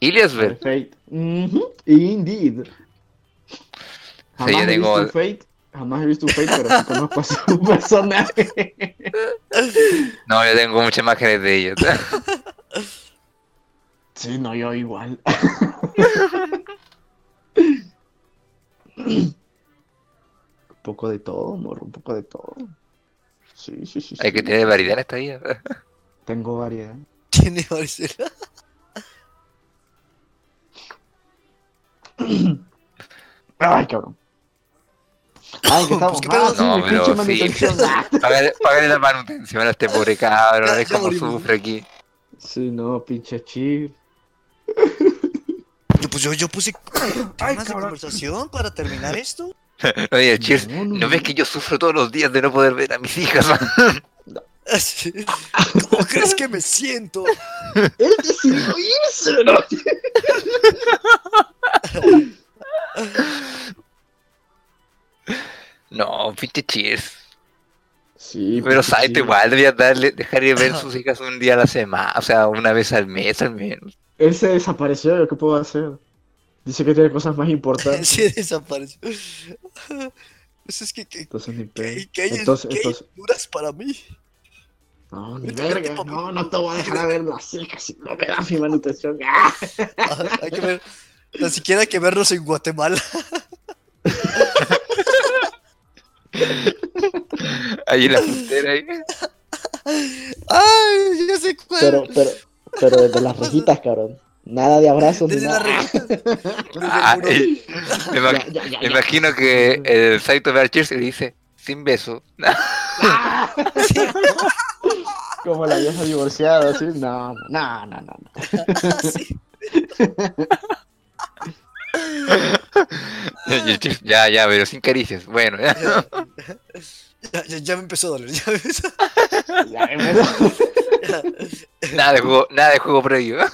B: Iliasberg.
C: Fate. Ujú, Indeed. Jamás
B: yo
C: un Fate. Jamás he visto un Fate, pero sí conozco a su personaje.
B: No, yo tengo muchas imágenes de ellos.
C: Sí, no, yo igual. un poco de todo, morro, un poco de todo. Sí, sí, sí.
B: Hay
C: sí.
B: que tener variedad en esta vida.
C: Tengo variedad.
D: Tiene varios-
C: Ay, cabrón. Ay, que estamos.
D: Pues.
C: Ah, sí,
B: No,
C: mi
B: pero
C: pinche
B: sí.
C: manutención. Ah.
B: Págale, págale la manutención a este pobre cabrón.
D: Ya-
B: Es como
D: morimos.
B: sufre aquí.
C: Sí, no, pinche chip.
D: Yo, Pues yo, yo puse
A: Ay,
D: temas de conversación para terminar esto.
B: Oye, Cheers,
C: No, no,
B: ¿no
C: no.
B: ves que yo sufro todos los días de no poder ver a mis hijas?
D: Así. ¿Cómo crees que me siento?
C: Él decidió irse, ¿no?
B: No, pinche Cheers.
C: Sí,
B: Pero Saito igual debía darle, dejar de ver sus hijas un día a la semana, o sea, una vez al mes al menos.
C: Él se desapareció, ¿yo qué puedo hacer? Dice que tiene cosas más importantes.
D: Sí, desapareció. Pues es que, que,
C: Entonces ni
D: que,
C: pedo.
D: que hay,
C: Entonces,
D: que hay
C: entonces.
D: Honduras para mí.
C: No, ni verga. No, no te voy a dejar a ver las hijas si no me das mi manutención. ¡Ah!
D: Hay que ver. Ni siquiera hay que vernos en Guatemala.
B: Ahí en la frontera. ahí.
D: Ay, ya sé cuál.
E: Pero, pero, pero desde las rejitas, cabrón. Nada de abrazos ni
D: Desde la
E: nada.
D: rejita. Desde
B: Ah,
D: el muro.
B: eh, me,
C: Ya,
B: imag-
C: ya, ya,
B: me
C: ya.
B: imagino que el Saito y le dice, sin beso.
C: Como la vieja divorciada, así. No, no, no, no. no.
D: Sí.
B: Ya, ya, pero sin caricias. Bueno, ya.
D: Ya, ya- ya me empezó a doler. Ya me empezó.
C: Ya,
B: nada de juego, nada de juego previo.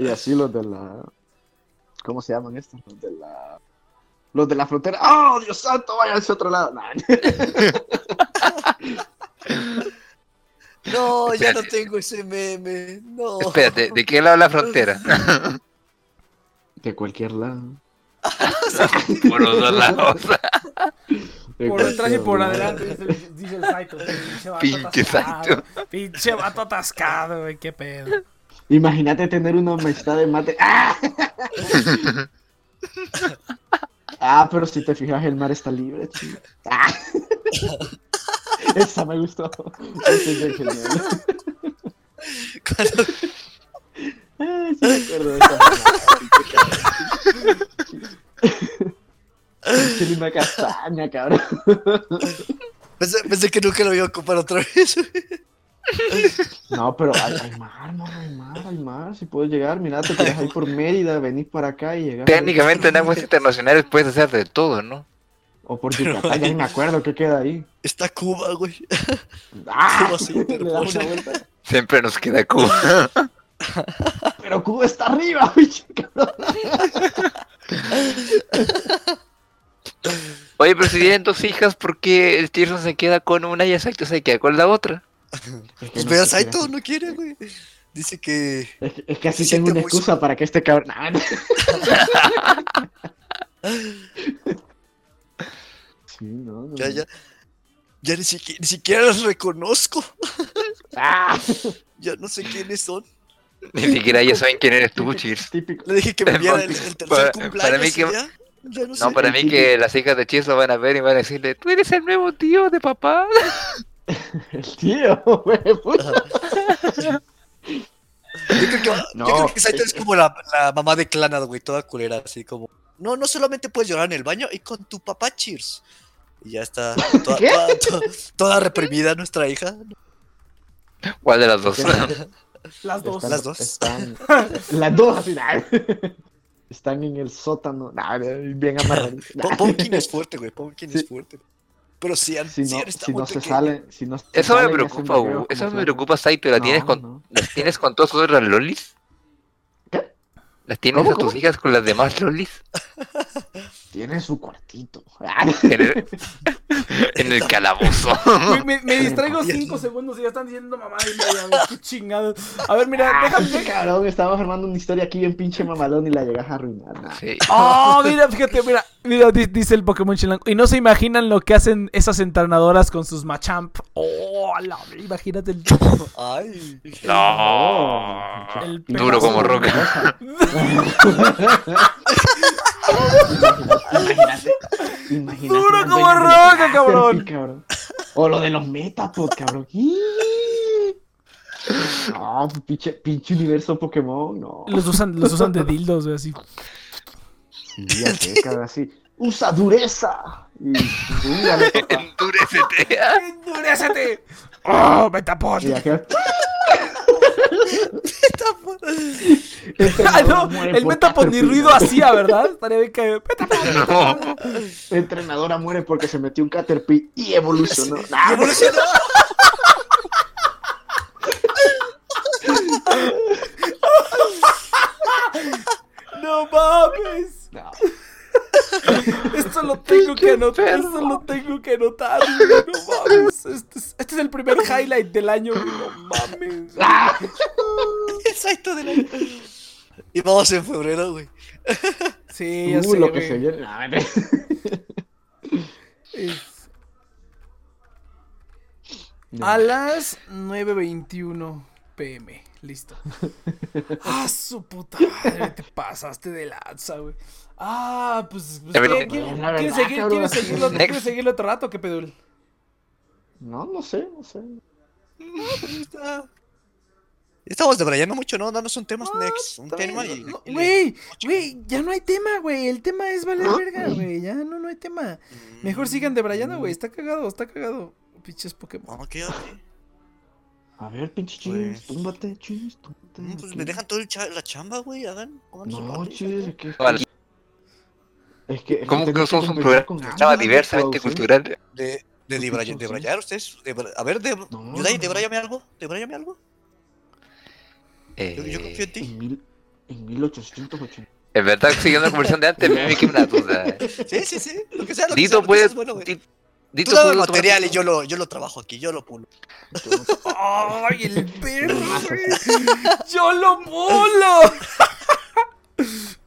C: Y así los de la. ¿Cómo se llaman estos? Los de la. Los de la frontera. ¡Oh, Dios santo! Váyanse a otro lado. Nah.
D: No, ya no
B: Espérate.
D: tengo ese meme. No.
B: Espérate, ¿de qué lado de la frontera?
C: De cualquier lado.
B: Por los dos lados.
A: Por detrás y por adelante, dice el, Saito. Pinche vato
B: Pinche
A: atascado,
B: Saito.
A: Pinche vato atascado, güey, qué pedo.
C: Imagínate tener una amistad de mate. ¡Ah! Ah, pero si te fijas, el mar está libre, chico. Ah. Esa me gustó. Esa es genial.
D: Cuando-
C: Ah, sí me acuerdo de esa Lima castaña, cabrón.
D: Pensé, pensé que nunca lo iba a ocupar otra vez.
C: No, pero hay, hay mar, no, hay mar, hay mar. Si puedes llegar, mira, te tiras ahí por Mérida, venís para acá y llegas.
B: Técnicamente en aguas internacionales puedes hacer de todo, ¿no?
C: O por Yucatán, ya ni me acuerdo qué queda ahí.
D: Está Cuba, güey.
C: ¡Ah!
D: Cuba se
C: Le das
D: interpone.
C: una vuelta.
B: Siempre nos queda Cuba.
C: Pero Cuba está arriba, cabrón.
B: Oye, pero si tienen dos hijas, ¿por qué el Tirson se queda con una y Saito se queda con la otra?
C: Es que
D: Pues
C: no
D: Saito,
C: quiere.
D: no quiere, güey. Dice que.
C: Es que, es que así tengo una
D: muy
C: excusa para que este cabrón. Nah, no. Sí, no, no.
D: Ya, ya. Ya ni siquiera, ni siquiera los reconozco.
C: ¡Ah!
D: Ya no sé quiénes son.
B: Ni siquiera ya saben quién eres tú, Cheers.
C: Típico.
D: Le dije que me viera el, el tercer
B: Para-
D: cumpleaños.
B: para mí
D: y
B: que-
D: ya, ya no sé.
B: No, para mí que las hijas de Cheers lo van a ver y van a decirle, tú eres el nuevo tío de papá.
C: El tío, güey. puta.
D: Yo creo que,
C: No,
D: yo creo que Saito
C: es-
D: es como la, la mamá de Clanad, güey, toda culera, así como. No, no solamente puedes llorar en el baño y con tu papá, cheers. Y ya está toda,
C: ¿Qué?
D: toda, toda- toda reprimida nuestra hija.
B: ¿Cuál de las dos?
A: Las dos.
C: Están-
D: Las dos.
C: Están, las dos. Están en el sótano, nah, bien amarraditos.
D: Pumpkin es fuerte, güey, Pumpkin
C: Sí.
D: es fuerte. Pero han,
C: Si no,
D: han estado
C: si no se sale, si no se
B: Eso me preocupa,
C: videos
B: Eso me preocupa, Saito. ¿La
C: No,
B: tienes con,
C: no.
B: ¿Las tienes con todas otras lolis?
C: ¿Qué?
B: ¿Las tienes
C: ¿Cómo,
B: a tus
C: cómo?
B: hijas con las demás lolis?
C: Tiene su cuartito.
B: En el, en el calabozo.
A: Me, me- me distraigo 5 segundos y ya están diciendo mamá y media. Qué chingado. A ver, mira,
C: Este
A: déjame.
C: cabrón, estábamos armando una historia aquí bien pinche mamalón y la llegas a arruinar.
B: Sí.
A: Oh, mira, fíjate, mira, mira, di- dice el Pokémon Chilango. Y no se imaginan lo que hacen esas entrenadoras con sus Machamp. Oh, la, imagínate el.
D: Ay.
B: No.
A: El
B: Duro como roca.
C: Imagínate. Imagínate.
A: Duro como roca, cabrón.
C: cabrón. O lo de los Metapod, cabrón. No, pinche, pinche universo Pokémon, no.
A: Los usan, los usan de dildos, güey, así.
C: Sí, ya sé, cabrón, así. Usa dureza. Y.
B: Endurécete.
A: ¡Endurécete! ¡Oh, Metapod!
C: Y acá,
A: Ah, no, el
C: por
A: Metapod ni ruido hacía, ¿verdad? Estaría bien que. ¡Metapod!
B: No.
C: Entrenadora muere porque se metió un Caterpie y evolucionó.
D: Y evolucionó.
A: ¡No mames!
C: no.
A: Esto lo tengo que anotar, esto lo tengo que anotar, güey, no mames. Este es, este es el primer highlight del año, güey, no mames.
D: Del año. Y vamos en febrero, güey.
A: Sí, ya
C: Uh,
A: sé,
C: lo que se viene.
A: Es- A las 9.21 pm. Listo. Ah, su puta madre, te pasaste de lanza, güey. Ah, pues. pues ¿qué- ¿quién-
C: la
A: ¿Quieres
C: verdad,
A: seguir,
C: cabrón.
A: ¿quieres seguirlo,
B: Next.
A: ¿quieres seguirlo otro rato? ¿Qué pedul?
C: No, no sé, no sé.
D: Está- Estamos debrayando mucho, ¿no? Danos un tema next. Un tema y.
A: No, Güey, güey, ya no hay tema, güey. El tema es valer verga, güey. Ya no, no hay tema. Mejor sigan debrayando, güey. Está cagado, está cagado. Pinches Pokémon.
D: Ok, ok.
C: A ver, pinche
D: Pues-
C: chis, túmbate, chis, túmbate.
D: Mm, Pues me dejan todo el cha- la chamba, güey. Hagan.
C: No, chis, es que.
B: Vale.
C: Es que.
B: ¿Cómo que somos un programa
C: con Ángela,
B: diversamente
C: tu
B: cultural?
D: De, de debrayar ustedes. Debra- a ver, de,
C: No,
D: Yudai,
C: no.
D: debrayame algo. Debrayame algo. Yo, yo confío en
B: Eh,
D: ti.
C: En, mil, en 1880.
B: en verdad, siguiendo la conversación de antes, me quedé una duda.
D: Sí, sí, sí. Lo que sea, lo que sea,
B: Dito
D: que sea
B: puede.
D: bueno, güey.
B: Di-
D: Tú
B: Dito
D: dame el material y yo lo, yo lo trabajo aquí, yo lo pulo.
A: ¡Ay, el perro! ¡Yo lo polo!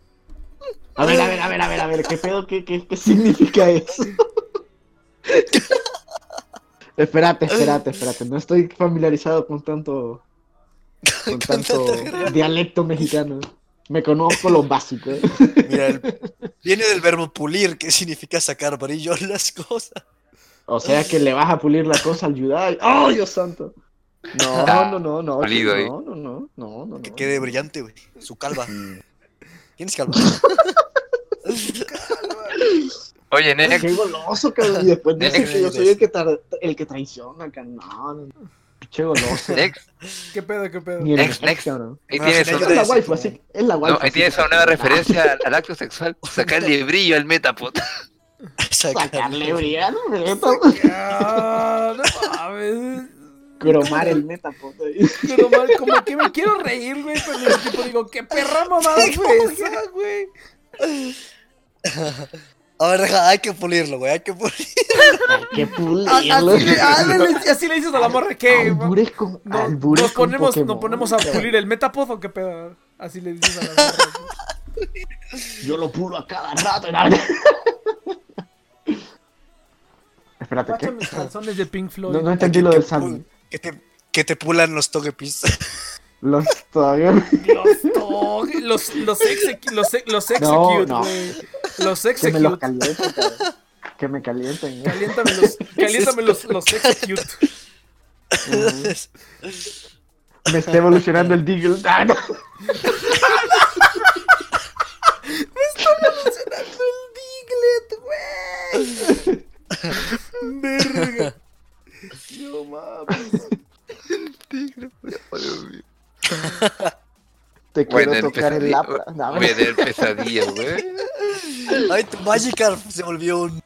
C: A ver, a ver, a ver, a ver, a ver, ¿qué pedo? ¿Qué, qué, qué significa eso? espérate, espérate, espérate. No estoy familiarizado con tanto. Con tanto dialecto mexicano. Me conozco lo básico. ¿eh?
D: Mira, el- viene del verbo pulir, que significa sacar brillo a las cosas.
C: O sea que le vas a pulir la cosa al Yudai. ¡Oh, Dios santo! No, no, no, no.
B: Pulido ahí.
C: no, no, no, no, no,
D: Que
C: no.
D: quede brillante, güey. Su calva. ¿Tienes calva?
B: Oye,
C: Qué goloso, cabrón. Y después dice que yo soy el que, tra- el que traiciona. No, no, no. Qué goloso.
A: ¿Qué pedo, qué pedo?
C: El
B: Next,
C: ex,
B: next.
C: cabrón.
B: ahí
D: Me
B: tienes,
C: Es la
D: decir
C: waifu,
D: como-
C: así. Es la waifu.
B: no, ahí
C: así
B: tienes una nueva referencia al, al acto sexual. Sacarle brillo al Metapod.
C: Sacarle brillo al meta.
A: Ah, no mames.
C: Cromar el Metapod.
A: Pero mal, como que me quiero reír, güey, pero mismo tiempo digo, qué perra mamada fue esa, güey.
D: A ver, deja, hay que pulirlo, güey, hay que pulirlo.
C: Hay que
A: Ah,
C: pulirlo.
A: Así, le- ah, le- así le dices a la morra que
C: Albures con,
A: no,
C: albures
A: nos
C: con
A: ponemos,
C: Pokémon.
A: nos ponemos a pulir el metapod o qué pedo. Así le dices a la morra.
C: Yo lo pulo a cada rato. Espérate,
A: Guacha
C: ¿qué?
A: mis calzones de Pink Floyd.
C: No, no entendí lo del
D: pul- Que te, que te pulan los togepis.
C: Los todavía.
A: Los tog, los, los execute, los, ex- los execute,
C: no.
A: Los
C: Que me los calienten, cabrón. Que me calienten. ¿eh?
A: Caliéntame los, caliéntame los, los execute.
C: Me está evolucionando el Deagle. Ah, no.
A: El Diglett, güey. Verga. No mames.
C: Te
B: Voy a
C: quiero tocar el lapra. No,
B: voy a tener pesadillas, güey.
D: Ay, tu Magikarp se volvió un.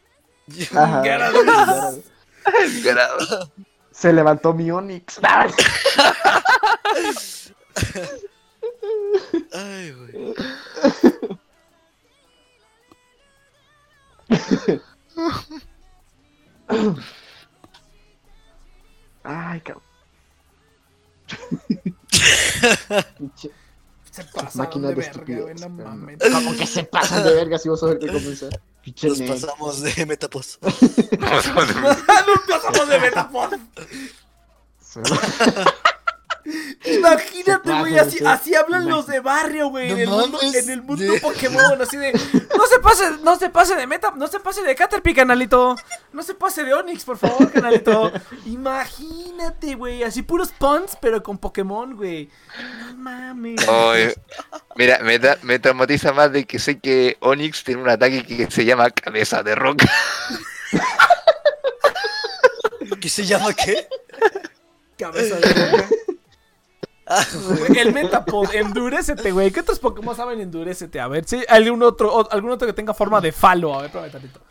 C: Ajá. Se levantó mi Onix.
D: Ay, güey.
C: Ay, cabrón. Pinche
A: Se
C: Máquinas
A: de
C: de
A: verga, güey, no mames.
C: Como que se pasan de verga si vos sos el que comienza. Pinche
D: Nos pasamos de Metapos.
A: Nos pasamos de Metapod. Imagínate, güey, así,
C: sí.
A: así hablan los de barrio, güey, en,
D: No
A: el mundo, en el mundo
D: de-
A: Pokémon, así de, no se pase, no se pase de Meta, no se pase de Caterpie, canalito, no se pase de Onix, por favor, canalito. Imagínate, güey, así puros puns, pero con Pokémon, güey. No mames.
B: Mira, me, da- me traumatiza más de que sé que Onix tiene un ataque que se llama cabeza de roca.
D: ¿Qué se llama qué?
A: Cabeza de boca. El Metapod, endurecete, güey. ¿Qué otros Pokémon saben endurecete? A ver, si algún otro, algún otro que tenga forma de falo. A ver, prueba tantito.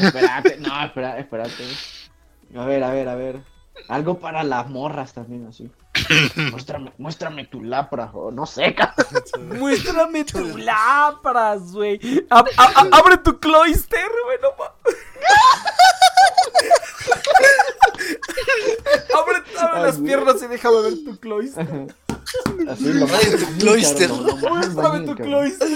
C: Espérate, no, espera, espérate. A ver, a ver, a ver. Algo para las morras también, así. muéstrame, muéstrame tu lapra, o no sé.
A: Muéstrame tu lámparas, güey. Abre tu cloister, güey, no abre abre las piernas y déjame ver tu cloister.
C: Así lo más.
D: Ay, tu cloister.
C: lo más
A: Muéstrame tu cloister.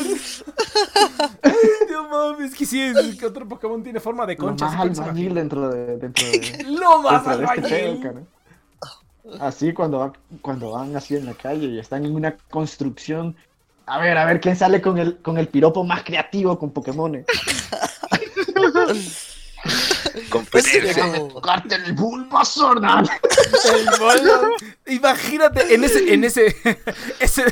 A: No mames, que sí, es que otro Pokémon tiene forma de
C: Lo
A: concha.
C: más
A: así que se
C: albañil dentro de. Dentro de...
A: Lo más
C: dentro de este pedo,
A: albañil.
C: Así cuando van, cuando van así en la calle y están en una construcción. A ver, a ver quién sale con el, con el piropo más creativo con Pokémon.
D: Pues
B: Competencia.
C: ¡Cártel el Bulbasaur! No,
A: El bolo. Imagínate en ese, en ese, ese,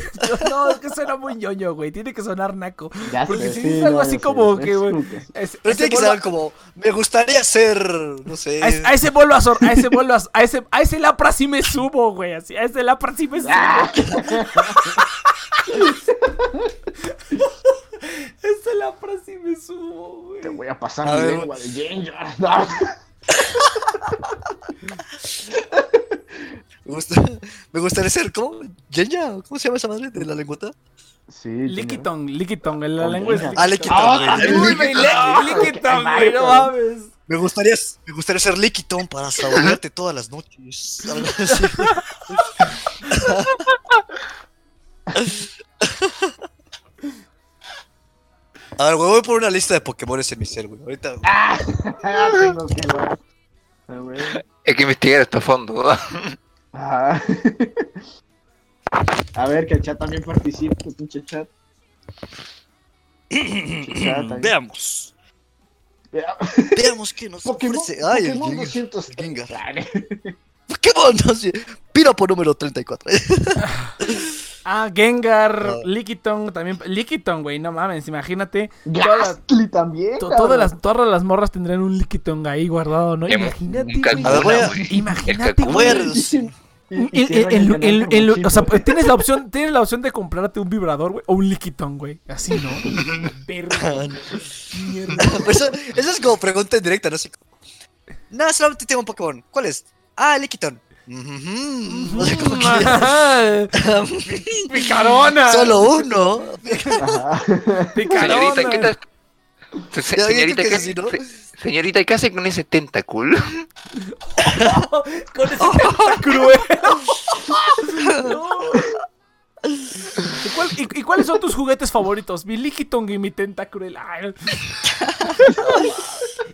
A: no, es que suena muy ñoño, güey, tiene que sonar naco.
C: Ya
A: Porque
C: sé,
A: si
C: sí,
A: dices algo
C: no,
A: así
C: sé,
A: como
C: es
A: que, güey, es-
D: Pero tiene que ser como. Me gustaría ser. No sé.
A: a, ese- a ese bolo azor, a ese azor, a ese, a ese lapra sí me subo, güey, así, a ese lapra sí me subo.
C: Ah,
A: Ese lapra sí me subo, güey.
C: Te voy a pasar
D: A
C: mi
D: ver.
C: lengua de Ginger. No.
D: Me, gusta- me gustaría ser. ¿Cómo? ¿Yenya? ¿Cómo se llama esa madre de la lengüeta?
C: Sí,
A: Liquitong, Liquitong, en la lengua es.
D: Ah,
A: Liquitong.
D: Liquitong,
A: le- Liquitong, güey, no mames.
D: Me gustaría, me gustaría ser Liquitón para saborearte todas las noches. A ver, güey, voy por una lista de Pokémon en mi ser, güey. Ahorita.
C: Ah, tengo que ver.
B: Hay que investigar esto a fondo.
C: Ah. A ver, que el chat también participe, pinche chat. Chat.
D: Veamos.
C: Vea-
D: Veamos qué nos
C: Pokémon,
D: ofrece. Ay, el
C: Pokémon
D: Gengar.
C: 200.
D: el Gengar. Pokémon, no sé. Piropo número 34.
A: Ah, Gengar,
D: Ah.
A: Liquitong, también, Liquitong, güey, no mames, imagínate. todas las-
C: Gastly también.
A: To- todas, las, todas las morras tendrán un Liquitong ahí guardado, ¿no?
B: Em,
A: Imagínate,
B: un
A: güey.
D: A ver, voy a-
B: Kakuna, güey.
A: Imagínate.
D: Voy a
C: y el
A: o sea, tienes la opción, tienes la opción de comprarte un vibrador, güey, o un liquitón, güey. Así, ¿no?
D: Pero eso, eso es como pregunta en directa, ¿no? Como, Nada, solamente tengo un Pokémon. ¿Cuál es? Ah, el Lickitung. O sea, como que-
A: Ajá. Picarona.
D: Solo uno.
A: Picarona.
B: Señorita, ¿qué tal? Se- se-
D: Ya, yo
B: Señorita,
D: que
B: ¿qué,
D: es así, ¿no?
B: se- señorita, ¿qué hace con ese tentáculo?
A: Con ese tenta cruel. No. ¿Y, cuál- y- y cuáles son tus juguetes favoritos? Mi Lickitung y mi Tentacruel. Ay.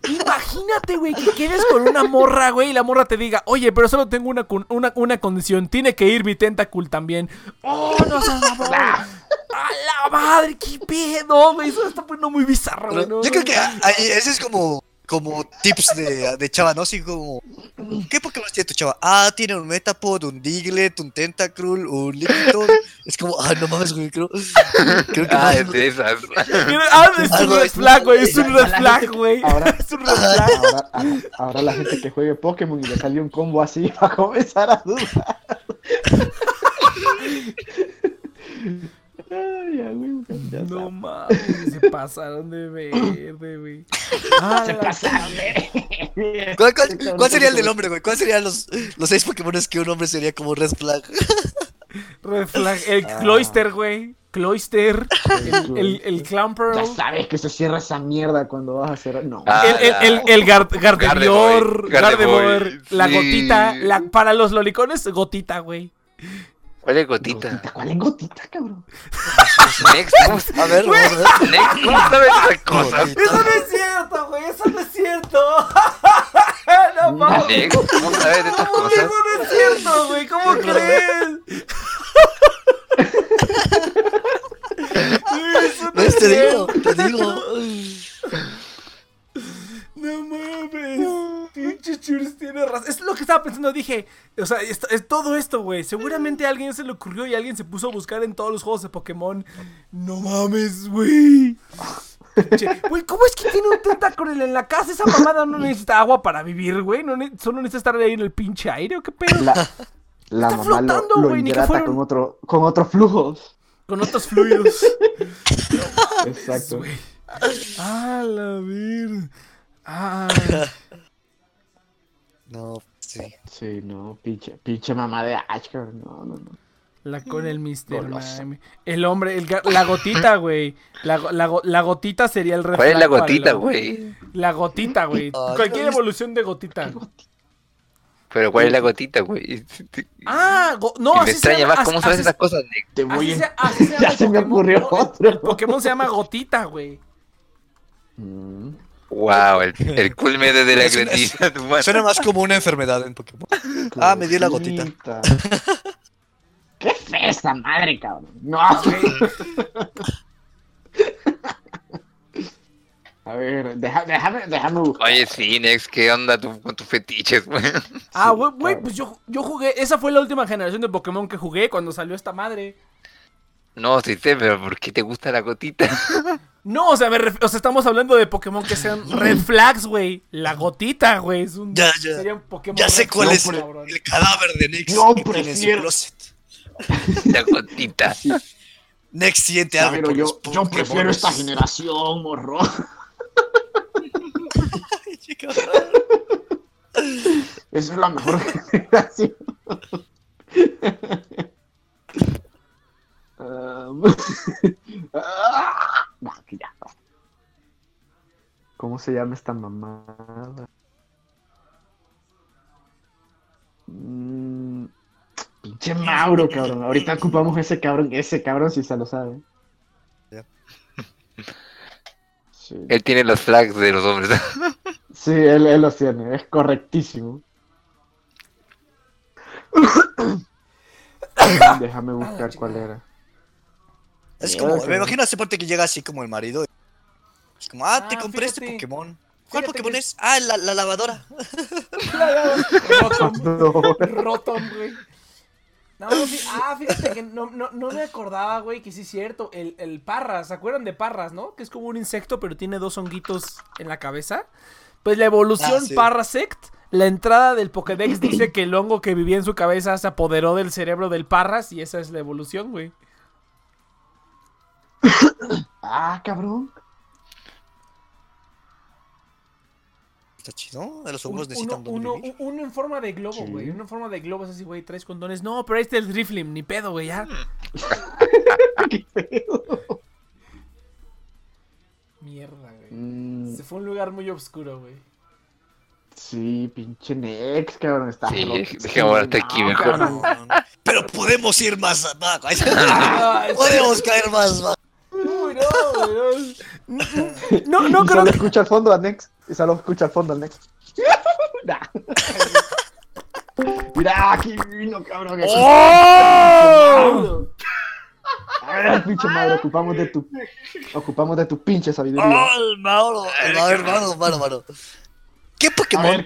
A: Imagínate, güey, que quedes con una morra, güey, y la morra te diga, oye, pero solo tengo una, una, una condición, tiene que ir mi Tentacool también. ¡Oh, no seas mamón! ¡A la madre, qué pedo, güey! Eso está poniendo muy bizarro, güey. no,
D: Yo creo que ahí, ese es como, como tips de, de chava, ¿no? Así como, ¿qué Pokémon tiene tu chava? Ah, tiene un Metapod, un Diglett, un Tentacruel, un Lickitung. Es como, ah, no mames, güey, creo, creo que
B: Ah, es de esas.
A: Ah, es un red flag, güey. Es un red
C: la
A: flag, güey.
C: ahora-
A: Es un red flag.
C: Ahora, ahora- ahora la gente que juegue Pokémon y le salió un combo así va a comenzar a dudar. Ay, ya, güey, ya
A: No mames, se pasaron de verde, güey. Ah,
C: se
A: la-
C: pasaron de...
D: ¿Cuál, cuál- cuál sería el del hombre, güey? ¿Cuáles serían los, los seis Pokémones que un hombre sería como Red Flag?
A: Red flag. El
C: Ah.
A: Cloyster, güey. Cloyster. El, el, el Clamperl.
C: Ya sabes que se cierra esa mierda cuando vas a hacer... No.
B: Ah,
A: El, el, el, el Gar- Gardevoir,
B: Gardevoir,
A: Gardevoir,
B: Gardevoir,
A: la
B: sí.
A: gotita, la, para los lolicones, gotita, güey.
B: ¿Cuál es gotita?
C: Gotita, ¿Cuál es gotita, cabrón?
B: Next, ¿cómo,
D: A ver, vamos a ver.
B: Next, ¿cómo sabes esas cosas?
A: Eso no es cierto, güey, eso no es cierto. no mames.
B: Next, ¿cómo sabes de estas
A: ¿Cómo que
B: cosas?
A: eso no es cierto, güey? ¿Cómo crees? Eso no
D: ¿Ves?
A: es
D: Te digo,
A: cierto.
D: te digo.
A: No mames. Pinche Churs tiene razón. Es lo que estaba pensando. Dije, o sea, es todo esto, güey. Seguramente a alguien se le ocurrió y alguien se puso a buscar en todos los juegos de Pokémon. No mames, güey. Güey, ¿cómo es que tiene un tentáculo en la casa? Esa mamada no necesita agua para vivir, güey. No ne- solo necesita estar ahí en el pinche aire o qué pedo.
C: La, la
A: Está
C: mamá
A: flotando,
C: lo, lo
A: güey, ni que un-
C: con, otro, con otros flujos.
A: Con otros fluidos.
C: Exacto.
A: Güey. Ah, la ver. Ah.
D: No, sí.
C: Sí, no, pinche, pinche mamá de Ash. No, no, no.
A: La con el Mr.
C: Goloso.
A: Mime. El hombre, el la gotita, güey. La, la, la gotita sería el
B: ¿Cuál es la
A: reflejo
B: gotita, güey?
A: La gotita, güey.
D: Ah,
A: Cualquier
D: no-
A: evolución de gotita.
B: Pero ¿cuál es la gotita, güey?
A: Ah, go- no,
B: Y me
A: así se
B: extraña
A: llama.
B: más cómo
A: así-
B: sabes
A: así-
B: esas cosas, Nick.
C: Te
A: así
C: voy
A: se-
C: a...
A: así se llama
C: Ya se me
A: Pokémon.
C: ocurrió otro.
A: El Pokémon se llama gotita, güey.
C: Mm,
B: Wow, el, el culmen de la
D: Es
B: creatividad humana.
D: Suena más como una enfermedad en Pokémon. Ah, me dio la gotita.
C: Qué fea esta madre, cabrón. No. A ver, deja- déjame, déjame buscar.
B: Oye, sí, Nex, ¿qué onda tú, con tus fetiches, güey?
A: Ah, güey, pues yo, yo jugué. Esa fue la última generación de Pokémon que jugué cuando salió esta madre.
B: No, sí sé, pero ¿por qué te gusta la gotita?
A: No, o sea, me ref- o sea, estamos hablando de Pokémon que sean red flags, güey. La gotita, güey. Es un,
D: Ya, ya.
A: Sería un Pokémon
D: Ya sé
A: red
D: cuál es el, el cadáver de Nex
C: Yo
D: que tiene en su
C: prefiero-.
B: La gotita.
D: Nex siente
C: Ya,
D: algo
C: pero
D: por
C: yo, prefiero esta generación, morro. Esa es la mejor generación. Um, ah, no, que ya. ¿Cómo se llama esta mamada? Mm, pinche Mauro, cabrón. Ahorita ocupamos ese cabrón. Ese cabrón sí se lo sabe. Sí.
B: Él tiene los flags de los hombres.
C: Sí, él, él los tiene, es correctísimo. Déjame buscar cuál era.
D: Es
C: Sí,
D: como, me imagino hace parte que llega así como el marido. Es como, ah, te
A: Ah,
D: compré este. Pokémon. ¿Cuál
A: Fíjate
D: Pokémon
A: que-
D: es? Ah, la, la lavadora.
A: Rotom,
C: No.
A: Rotom, güey. No, sí, ah, fíjate que no, no, no me acordaba, güey, que sí es cierto. El, el parras, ¿se acuerdan de parras, no? Que es como un insecto, pero tiene dos honguitos en la cabeza. Pues la evolución
D: Ah, sí.
A: Parasect, la entrada del Pokédex dice que el hongo que vivía en su cabeza se apoderó del cerebro del Parras y esa es la evolución, güey.
C: Ah, cabrón.
D: Está chido. Los
A: uno,
D: necesitan
A: uno, uno en forma de globo,
C: Sí.
A: güey. Uno en forma de globo es así, güey. Traes condones. No, pero este es el Driflim, ni pedo, güey, ya.
C: Qué feo.
A: Mierda, güey.
C: Mm,
A: Se fue a un lugar muy oscuro, güey.
C: sí, pinche Nex, cabrón. Está
B: Sí, dejémoslo hasta aquí,
C: No,
B: mejor.
D: Pero podemos ir más abajo. Podemos caer más abajo.
A: Uy, no, güey, no. No,
C: y
A: creo
C: solo
A: que.
C: escucha al fondo a Nex. Y solo escucha al fondo al Nex. Nah. Mira, aquí vino, cabrón.
A: ¡Oh!
C: Ay, pinche madre, ocupamos de tu. Ocupamos de tu pinche sabiduría.
D: ¡Oh, el Mauro! El Mauro, hermano, hermano, hermano. ¿Qué Pokémon?
C: A ver,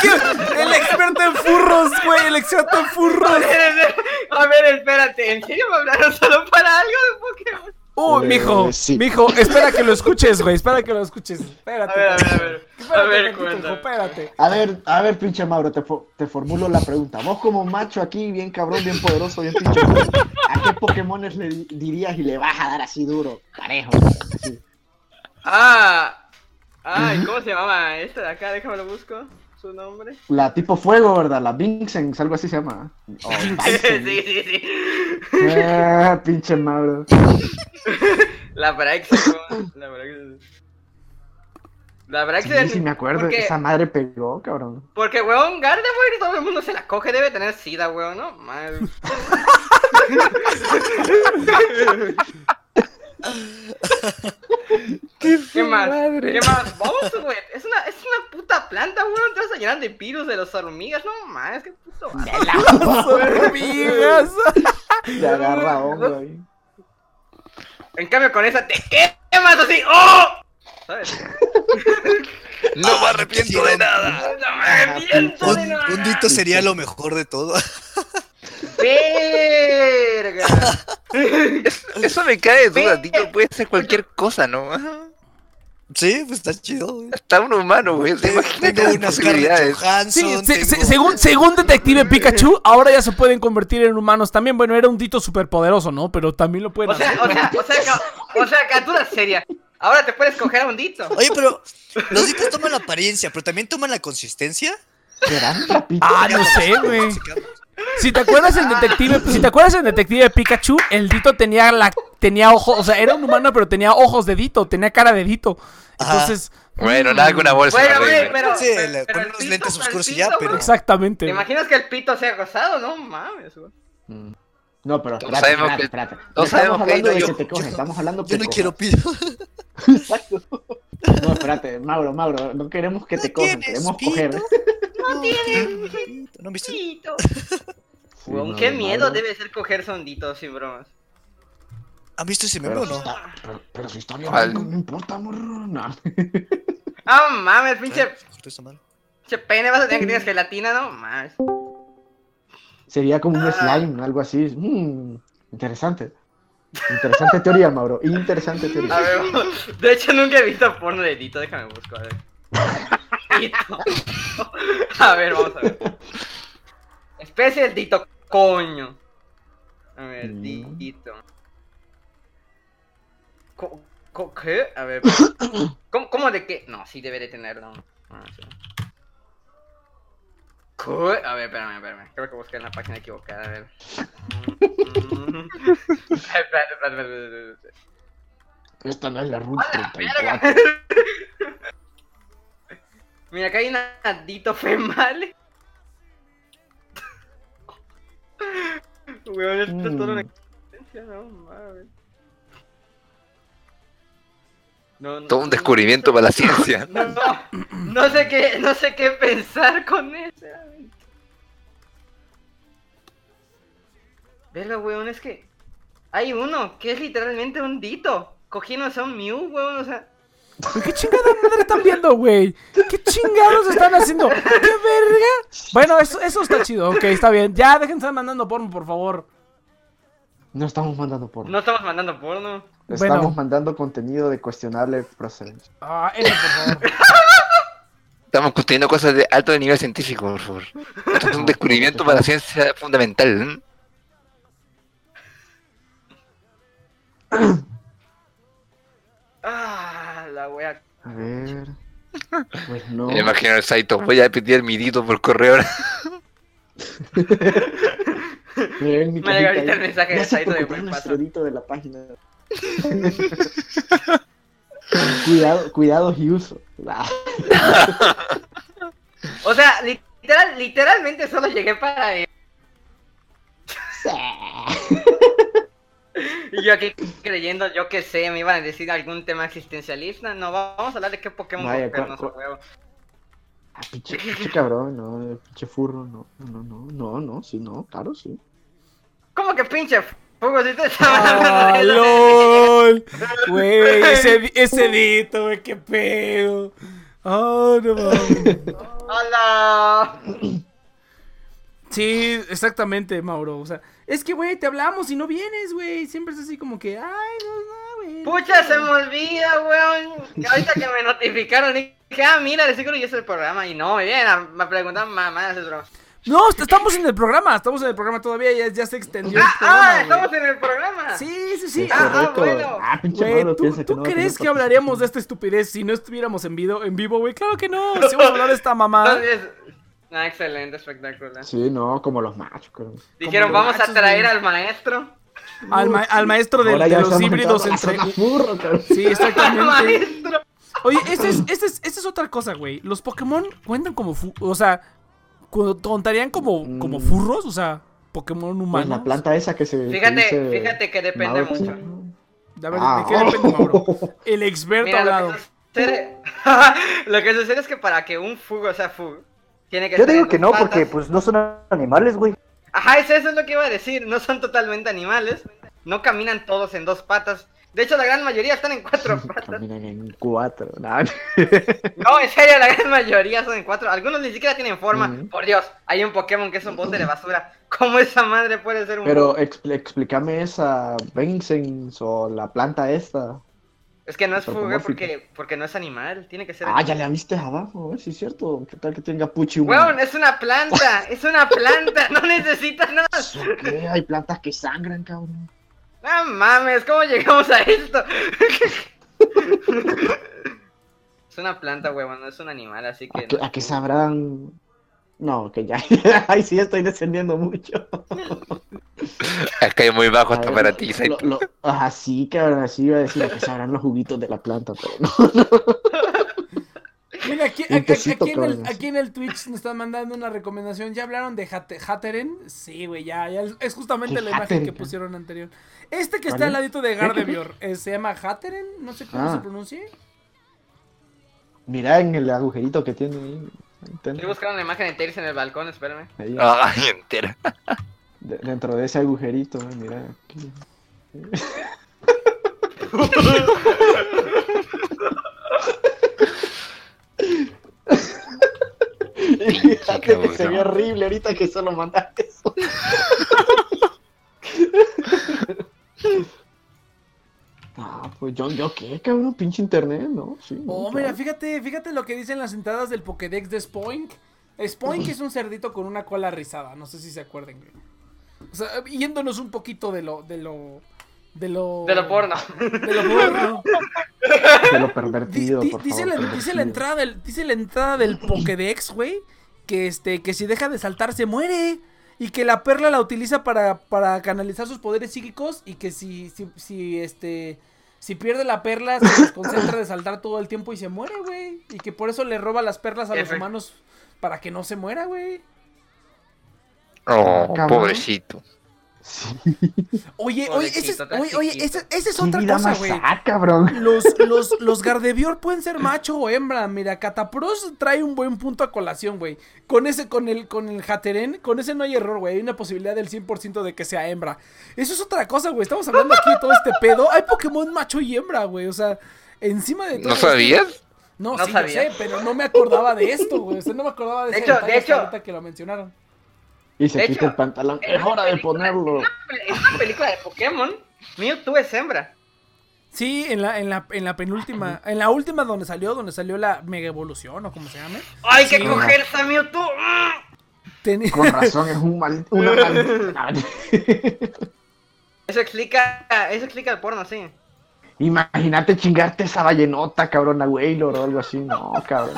A: ¿Qué? El experto en furros, güey. El experto en furros.
F: A ver, espérate, ¿en serio me hablaron solo para algo de Pokémon?
A: Uy,
C: Eh,
A: mijo.
C: sí.
A: Mijo, espera que lo escuches, güey. Espera que lo escuches.
F: A
A: Espérate.
F: ver, a ver, a ver. A
A: Espérate,
F: ver,
A: tantito,
F: cuéntame.
A: hijo, espérate.
C: A ver, a ver, pinche Mauro, te, fo- te formulo la pregunta. Vos como macho aquí, bien cabrón, bien poderoso, bien pinche ¿a qué Pokémones le di- dirías y le vas a dar así duro? Parejo. así?
F: Ah, ay, ¿cómo se llamaba esta de acá? Déjame lo busco. Su nombre.
C: La tipo fuego, ¿verdad? La Vincent, algo así se llama. O
F: sí, sí, sí.
C: Ah, pinche Mauro.
F: La ¿no? La Braixen. La
C: Sí,
F: Braixen.
C: sí me acuerdo,
F: Porque,
C: esa madre pegó, cabrón.
F: porque weón, Gardevoir todo el mundo se la coge, debe tener sida, weón, ¿no? Mal. ¿Qué más? ¿Qué más? Vamos, güey. Es una, es una puta planta, weón. Te vas a llenar de virus de las hormigas. No mames, qué puto. asco.
A: Hormigas.
C: Te agarra hongo ahí.
F: En cambio, con esa te quemas así. ¡Oh! ¿Sabes?
B: No me arrepiento de nada.
F: No me arrepiento de nada.
D: un dito sería lo mejor de todo.
F: Verga.
B: Eso me cae de duda, Tito. Puede ser cualquier cosa, ¿no?
D: Sí, pues está chido. güey.
B: Hasta un humano, güey. ¿Te
D: Tengo
B: las
D: unas
B: posibilidades?
A: Sí, se- se- según, según Detective Pikachu, ahora ya se pueden convertir en humanos también. Bueno, era un dito superpoderoso, ¿no? Pero también lo pueden
F: O sea,
A: hacer.
F: o sea, o sea, o sea, captura seria. Ahora te puedes coger a un dito.
D: Oye, pero los ditos toman la apariencia, pero también toman la consistencia.
C: ¿Serán?
A: Ah, no sé, güey. Si te acuerdas en Detective, si te acuerdas en Detective Pikachu, el Dito tenía la tenía ojos, o sea, era un humano pero tenía ojos de Dito, tenía cara de Dito.
D: Ajá.
A: Entonces,
B: Bueno, nada que una bolsa.
F: Bueno, güey, pero.
D: Sí,
F: pero- pero
D: con
F: el
D: unos
F: pito-
D: lentes
F: el
D: oscuros y
F: pito,
D: ya,
F: güey.
D: pero-
A: exactamente.
F: ¿Te imaginas que el pito sea rosado? No mames, güey.
C: Mm. No, pero espérate,
B: sabemos
C: espérate,
B: que-
C: espérate.
B: todos
C: No
B: sabemos
C: estamos
B: que
C: hablando de
B: yo-
C: que te cogen,
D: no-
C: estamos hablando que
D: Yo no
C: cojas.
D: quiero pido.
C: Exacto. No, espérate, Mauro, Mauro, no queremos que te cojan, queremos coger.
D: No tienes pito. ¿No viste?
F: Pito.
C: Sí, no,
F: qué miedo
C: Mauro.
F: debe ser coger sonditos sin bromas.
D: ¿Han visto ese meme
C: Pero,
D: o no?
C: está- pero, pero si está bien, no, no importa, morro. No.
F: Ah, mames, pinche,
D: madre.
F: pinche pene, vas a tener que tienes gelatina, ¿no? Mames.
C: Sería como un slime, algo así. Mm, interesante. Interesante teoría, Mauro. Interesante
F: A
C: teoría.
F: ver, de hecho nunca he visto porno de Dito, déjame busco, a ver. Dito. A ver, vamos a ver. Especie del Dito, coño. A ver,
C: Mm.
F: Dito. ¿Qué? A ver. ¿Cómo, cómo de qué? No, sí debe de tenerlo. Ah, sí. A ver, espérame, espérame. Creo que busqué en la página equivocada, a ver.
C: Esta no es la Route
F: ¡A la
C: 34.
F: verga! Mira, acá hay un adito femal. Weón, esto es toda una
C: Mm.
F: existencia, no mames. No, no,
B: Todo un
F: no,
B: descubrimiento para la ciencia.
F: No, no, no sé qué, no sé qué pensar con eso. Verga, weón, es que hay uno que es literalmente un dito. Cogiéndose a un Mew, weón, o sea.
A: ¿Qué chingada madre están viendo, güey? ¿Qué chingados están haciendo? ¿Qué verga? Bueno, eso, eso está chido, ok, está bien. Ya, dejen de estar mandando porno, por favor.
C: No estamos mandando porno.
F: No estamos mandando porno.
C: Estamos
A: Bueno.
C: mandando contenido de cuestionable procedencia.
A: Ah, N, por favor.
B: Estamos construyendo cosas de alto nivel científico, por favor. Esto es un descubrimiento para la ciencia fundamental. ¿eh?
F: Ah, la wea.
C: A ver. Pues no.
B: Me imagino el Saito, voy a pedir mi dito por correo ahora.
C: Miren mi
F: Me llega ahorita el mensaje de Saito de
C: dedito de la página. cuidado, cuidado y uso. Ah,
F: O sea, literal, literalmente solo llegué para él. Y yo aquí creyendo, yo que sé, me iban a decir algún tema existencialista. No, vamos a hablar de qué Pokémon
C: Vaya,
F: huevo.
C: Ah, pinche, pinche cabrón, no, pinche furro, no, no, no, no, no, sí, no, claro, sí.
F: ¿Cómo que pinche fuego? Si estaban
A: ¡Ah, lol! Güey, ese, ese dito, güey, qué pedo. ¡Ah, no mames!
F: ¡Hola!
A: Sí, exactamente, Mauro. O sea, es que, güey, te hablamos y no vienes, güey. Siempre es así como que, ay, no, no, güey.
F: Pucha, se me olvida, weón. Y Ahorita que me notificaron, dije, ah, mira, de seguro ya es el programa. Y no, a, me preguntan, mamá, es broma.
A: No, est- estamos en el programa, estamos en el programa todavía, ya, ya se extendió el
F: Ah,
A: programa,
F: ah, estamos en el programa.
A: Sí, sí, sí.
F: Ah, ah, bueno.
C: Ah, pinche
A: ¿tú,
C: no
A: crees que hablaríamos de esta estupidez si no estuviéramos en vivo, en vivo, güey? Claro que no. Si vamos a hablar de esta mamada.
F: Ah, excelente, espectacular.
C: Sí, no, como los machos, creo.
F: Dijeron,
A: los
F: vamos a traer
A: güey.
F: al maestro.
A: Al, ma- al maestro de, los híbridos entre.
C: cabrón.
A: Sí,
F: Al
A: exactamente.
F: maestro.
A: Oye, esa es, esa es, esa es otra cosa, güey. Los Pokémon cuentan como. fu- o sea, contarían como, como
C: Mm.
A: furros, o sea, Pokémon
C: Pues
A: humanos.
C: la planta esa que se. que
F: Fíjate,
C: dice
F: fíjate que depende
C: Mauro,
F: mucho.
C: sí.
A: A ver,
C: Ah.
A: ¿de qué depende, Mauro? El experto
F: Mira,
A: hablado.
F: lo que, sucede, lo que sucede es que para que un fugo sea fugo, tiene que
G: Yo digo que no, porque pues no son animales, güey.
F: Ajá, es eso es lo que iba a decir. No son totalmente animales. No caminan todos en dos patas. De hecho, la gran mayoría están en cuatro patas.
C: Caminan en cuatro.
F: No, en serio, la gran mayoría son en cuatro. Algunos ni siquiera tienen forma. Por Dios, hay un Pokémon que es un bote de basura. ¿Cómo esa madre puede ser un
C: Pero expl- explícame esa Vincent o la planta esta.
F: Es que no es
C: antropomórfico.
F: porque, porque no es animal. Tiene que ser.
C: Ah, ya la viste abajo, eh, sí es cierto. ¿Qué tal que tenga puchi?
F: Weón, es una planta. es una planta. No necesitas nada.
C: ¿Eso qué? Hay plantas que sangran, cabrón.
F: No mames, ¿cómo llegamos a esto? es una planta, huevón, no es un animal, así
C: ¿A
F: que.
C: qué,
F: no-
C: a qué sabrán? No, que ya. Ay, sí, estoy descendiendo mucho.
B: Es que es muy bajo
C: A
B: hasta para ti,
C: lo-
B: Saito.
C: lo- Ajá, sí, cabrón, así iba a decir a que sabrán los juguitos de la planta, pero no.
A: Mira, aquí,
C: Un
A: aquí-
C: tecito,
A: aquí en el,
C: cabrón,
A: aquí en el Twitch nos están mandando una recomendación. ¿Ya hablaron de Hat- Hatteren? Sí, güey, ya, ya. Es justamente
C: ¿Qué
A: la imagen que pusieron anterior. Este que está al ladito de Gardevoir, eh, ¿se llama Hatteren? No sé cómo
C: Ah.
A: se pronuncia.
C: Mira en el agujerito que tiene ahí.
F: Estoy buscando una imagen de Tails en el balcón, espérame.
C: ahí,
B: Ay, entera.
C: de- dentro de ese agujerito, eh, mira. aquí. Y Fíjate que se ve
B: cabrón.
C: horrible ahorita que solo mandaste eso. Ah, pues yo, yo qué, cabrón, pinche internet, ¿no? Sí.
A: Oh, mira, fíjate, fíjate lo que dicen las entradas del Pokédex de Spoink. Spoink es un cerdito con una cola rizada, no sé si se acuerden, güey. O sea, yéndonos un poquito de lo, de lo, de lo...
F: De lo porno.
A: De lo porno.
C: De lo pervertido,
A: di-
C: por
A: dice,
C: favor,
A: la, dice la entrada del, dice la entrada del Pokédex, güey, que este, que si deja de saltar se muere. Y que la perla la utiliza para, para canalizar sus poderes psíquicos. Y que si, si, si este. Si pierde la perla, se desconcentra de saltar todo el tiempo y se muere, güey. Y que por eso le roba las perlas a los humanos para que no se muera, güey.
B: Oh,
C: Cabrón.
B: pobrecito.
C: Sí.
A: Oye, oye, ese es, oye, oye, ese- esa es
C: ¿Qué
A: otra
C: vida
A: cosa, güey.
C: cabrón?
A: Los, los, los Gardevoir pueden ser macho o hembra. Mira, Catapros trae un buen punto a colación, güey. Con ese, con el, con el Hateren, con ese no hay error, güey. Hay una posibilidad del 100% de que sea hembra. Eso es otra cosa, güey. Estamos hablando aquí de todo este pedo. Hay Pokémon macho y hembra, güey. O sea, encima de todo.
B: ¿No sabías?
A: No,
F: No
A: sí,
F: sabía.
A: yo sé, pero no me acordaba de esto, güey. O sea, no me acordaba de,
F: De
A: ese
F: hecho, de hecho-
A: ahorita que lo mencionaron.
C: Y se
F: De
C: quita
F: hecho,
C: el pantalón. Es hora de ponerlo.
F: En una película de Pokémon, Mewtwo es hembra.
A: Sí, en la, en la, en la penúltima, en la última donde salió, donde salió la mega evolución o como se llame.
F: ¡Ay, que
A: Sí.
F: cogerse a Mewtwo! ¡Mm!
A: Ten-
C: Con razón, es un mal, una maldita.
F: Eso explica, eso explica el porno, sí.
C: Imagínate chingarte esa ballenota, cabrón, a Waylor o algo así. No, cabrón.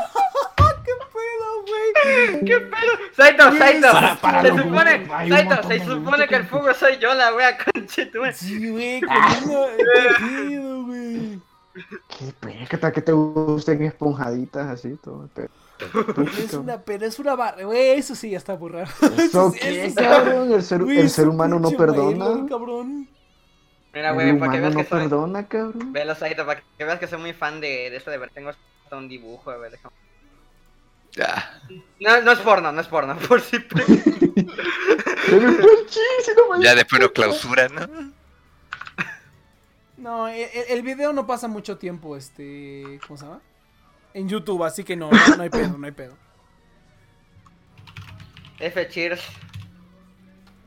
A: ¿Qué pedo?
F: ¿Qué? Saito, Saito.
C: Para- para
F: se supone, Saito, se supone que el fugo soy yo, la wea conchetume.
A: Sí, güey. ¿Qué pedo, güey?
C: Qué pena, que te gusten esponjaditas así, todo. el pedo.
A: Es una pena, es una barra, güey, eso sí ya está raro.
C: ¿Eso qué,
A: sí-
C: cabrón? El ser,
A: Güey,
C: el ser humano no perdona.
A: cabrón.
F: Mira,
C: El
F: güey, para que
C: humano
F: veas
C: no
F: que soy.
C: perdona, cabrón.
F: Velo, Saito, para que veas que soy muy fan de, de esto de ver. Tengo hasta un dibujo, a ver, déjame.
B: Ya.
F: No, no es porno, no es porno, por si.
B: Ya después nos clausuran, ¿no?
A: No, el, el- el video no pasa mucho tiempo, este, ¿cómo se llama? En YouTube, así que no, no, no hay pedo, no hay pedo.
F: F cheers.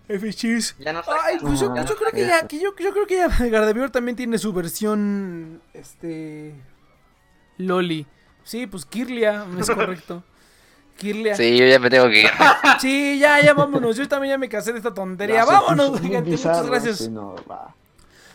A: F cheers.
F: Ya no sé.
A: Ay, pues yo,
F: Ya
A: yo
F: no
A: creo
F: sé.
A: que ya, que yo, yo creo que ya Gardevoir también tiene su versión, este, Loli. Sí, pues Kirlia, es correcto. Kirlia. Sí.
B: Sí, yo ya me tengo que ir.
A: ya, ya vámonos. Yo también ya me casé de esta tontería. Vámonos, gigante. Muchas gracias.
C: sí, no, va.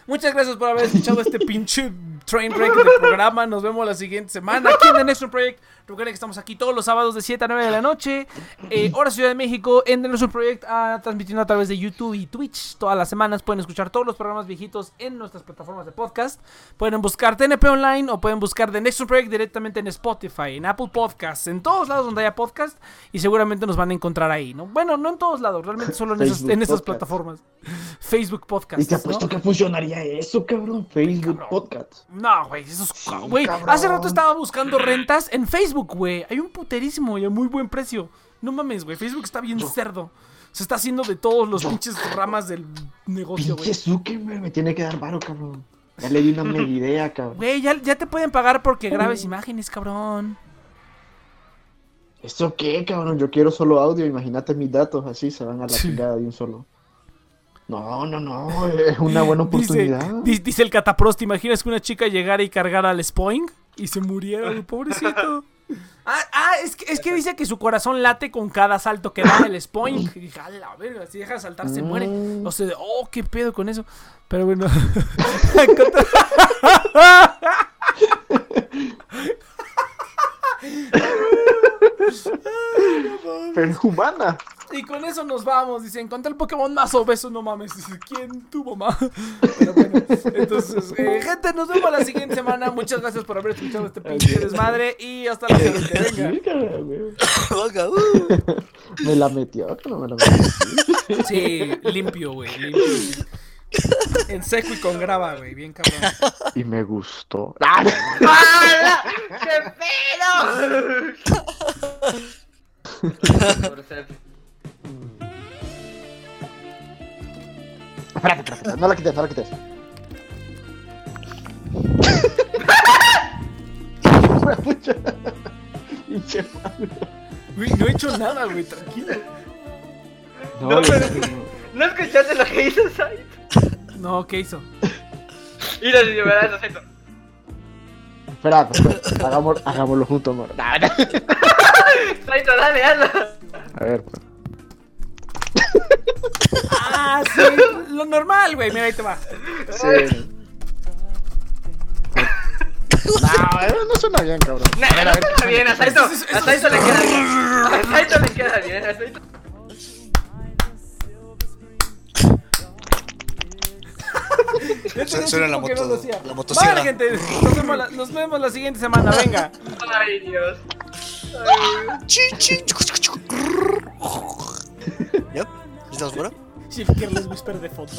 A: Muchas gracias por haber escuchado este pinche train wreck de programa. Nos vemos la siguiente semana aquí en The Next Project. Recuerden que estamos aquí todos los sábados de 7 a 9 de la noche. Eh, hora Ciudad de México en The Next Project, ah, transmitiendo a través de YouTube y Twitch. Todas las semanas pueden escuchar todos los programas viejitos en nuestras plataformas de podcast. Pueden buscar TNP Online o pueden buscar The Next Project directamente en Spotify, en Apple Podcasts, en todos lados donde haya podcast. Y seguramente nos van a encontrar ahí, ¿no? Bueno, no en todos lados, realmente solo en esas, en plataformas. Facebook Podcast.
C: Y te apuesto que funcionaría eso, cabrón. Facebook Podcast.
A: No, güey, eso es... Güey,
C: cabrón.
A: hace rato estaba buscando rentas en Facebook, güey. Hay un puterísimo y a muy buen precio. No mames, güey, Facebook está bien cerdo. Se está haciendo de todos los pinches ramas del negocio,
C: Pinche
A: güey.
C: Zuckerberg me tiene que dar varo, cabrón. Ya le di una mega idea, cabrón.
A: Güey, ya, ya te pueden pagar porque grabes imágenes, cabrón.
C: ¿Esto qué, cabrón? Yo quiero solo audio. Imagínate mis datos así, se van a la
A: Sí.
C: chingada de un solo. No, no, no. Es una buena oportunidad.
A: di- dice el catapros, ¿te imaginas que una chica llegara y cargara al Spoing? Y se muriera, pobrecito. Ah, ah, es que, es que dice que su corazón late con cada salto que da el Spoing. Y dije, a la verga, si deja de saltar se muere.
C: Mm.
A: O sea, oh, qué pedo con eso. Pero bueno.
C: Pero es humana.
A: y con eso nos vamos. Dice, encontré el Pokémon más obeso, no mames. Dice, ¿quién tu mamá? Pero bueno, entonces, eh, gente, nos vemos la siguiente semana. Muchas gracias por haber escuchado este pinche desmadre. Y hasta la siguiente. Venga.
C: Me la metió, no me la metió.
A: Sí, limpio, güey. Limpio. En seco y con grava, güey. Bien cabrón.
C: Y me gustó. ¡Ah!
F: ¡Hala! ¡Qué pedo!
C: Espérate, espérate, no la quites, no la quites. Pinche madre.
A: Güey, no he hecho nada, güey. Tranquilo.
C: No,
F: No, pero- ¿No escuchaste lo que hizo Saito?
A: No, ¿qué hizo?
F: Mira, si verás eso, Saito.
C: Espérate, espérate. Hagamos, hagámoslo juntos, amor. Nah, nah.
F: Saito, dale, hazlo.
C: A ver, pues.
A: Ah, sí. Lo normal, güey. Mira, ahí te va.
C: Sí. No, eso no suena bien, cabrón.
F: No queda bien, a Saito, a Saito le queda bien. A Saito le queda bien, a Saito.
D: Suena la
A: que no
D: moto-
A: lo hacía.
D: la
A: Vale,
D: motosierra.
A: gente. Nos vemos, la, nos vemos la siguiente semana. Venga.
F: Ay, Dios.
D: ¿Ya? ¿Estamos fuera?
A: Sí, el Carlos Whisper de foto,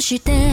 H: して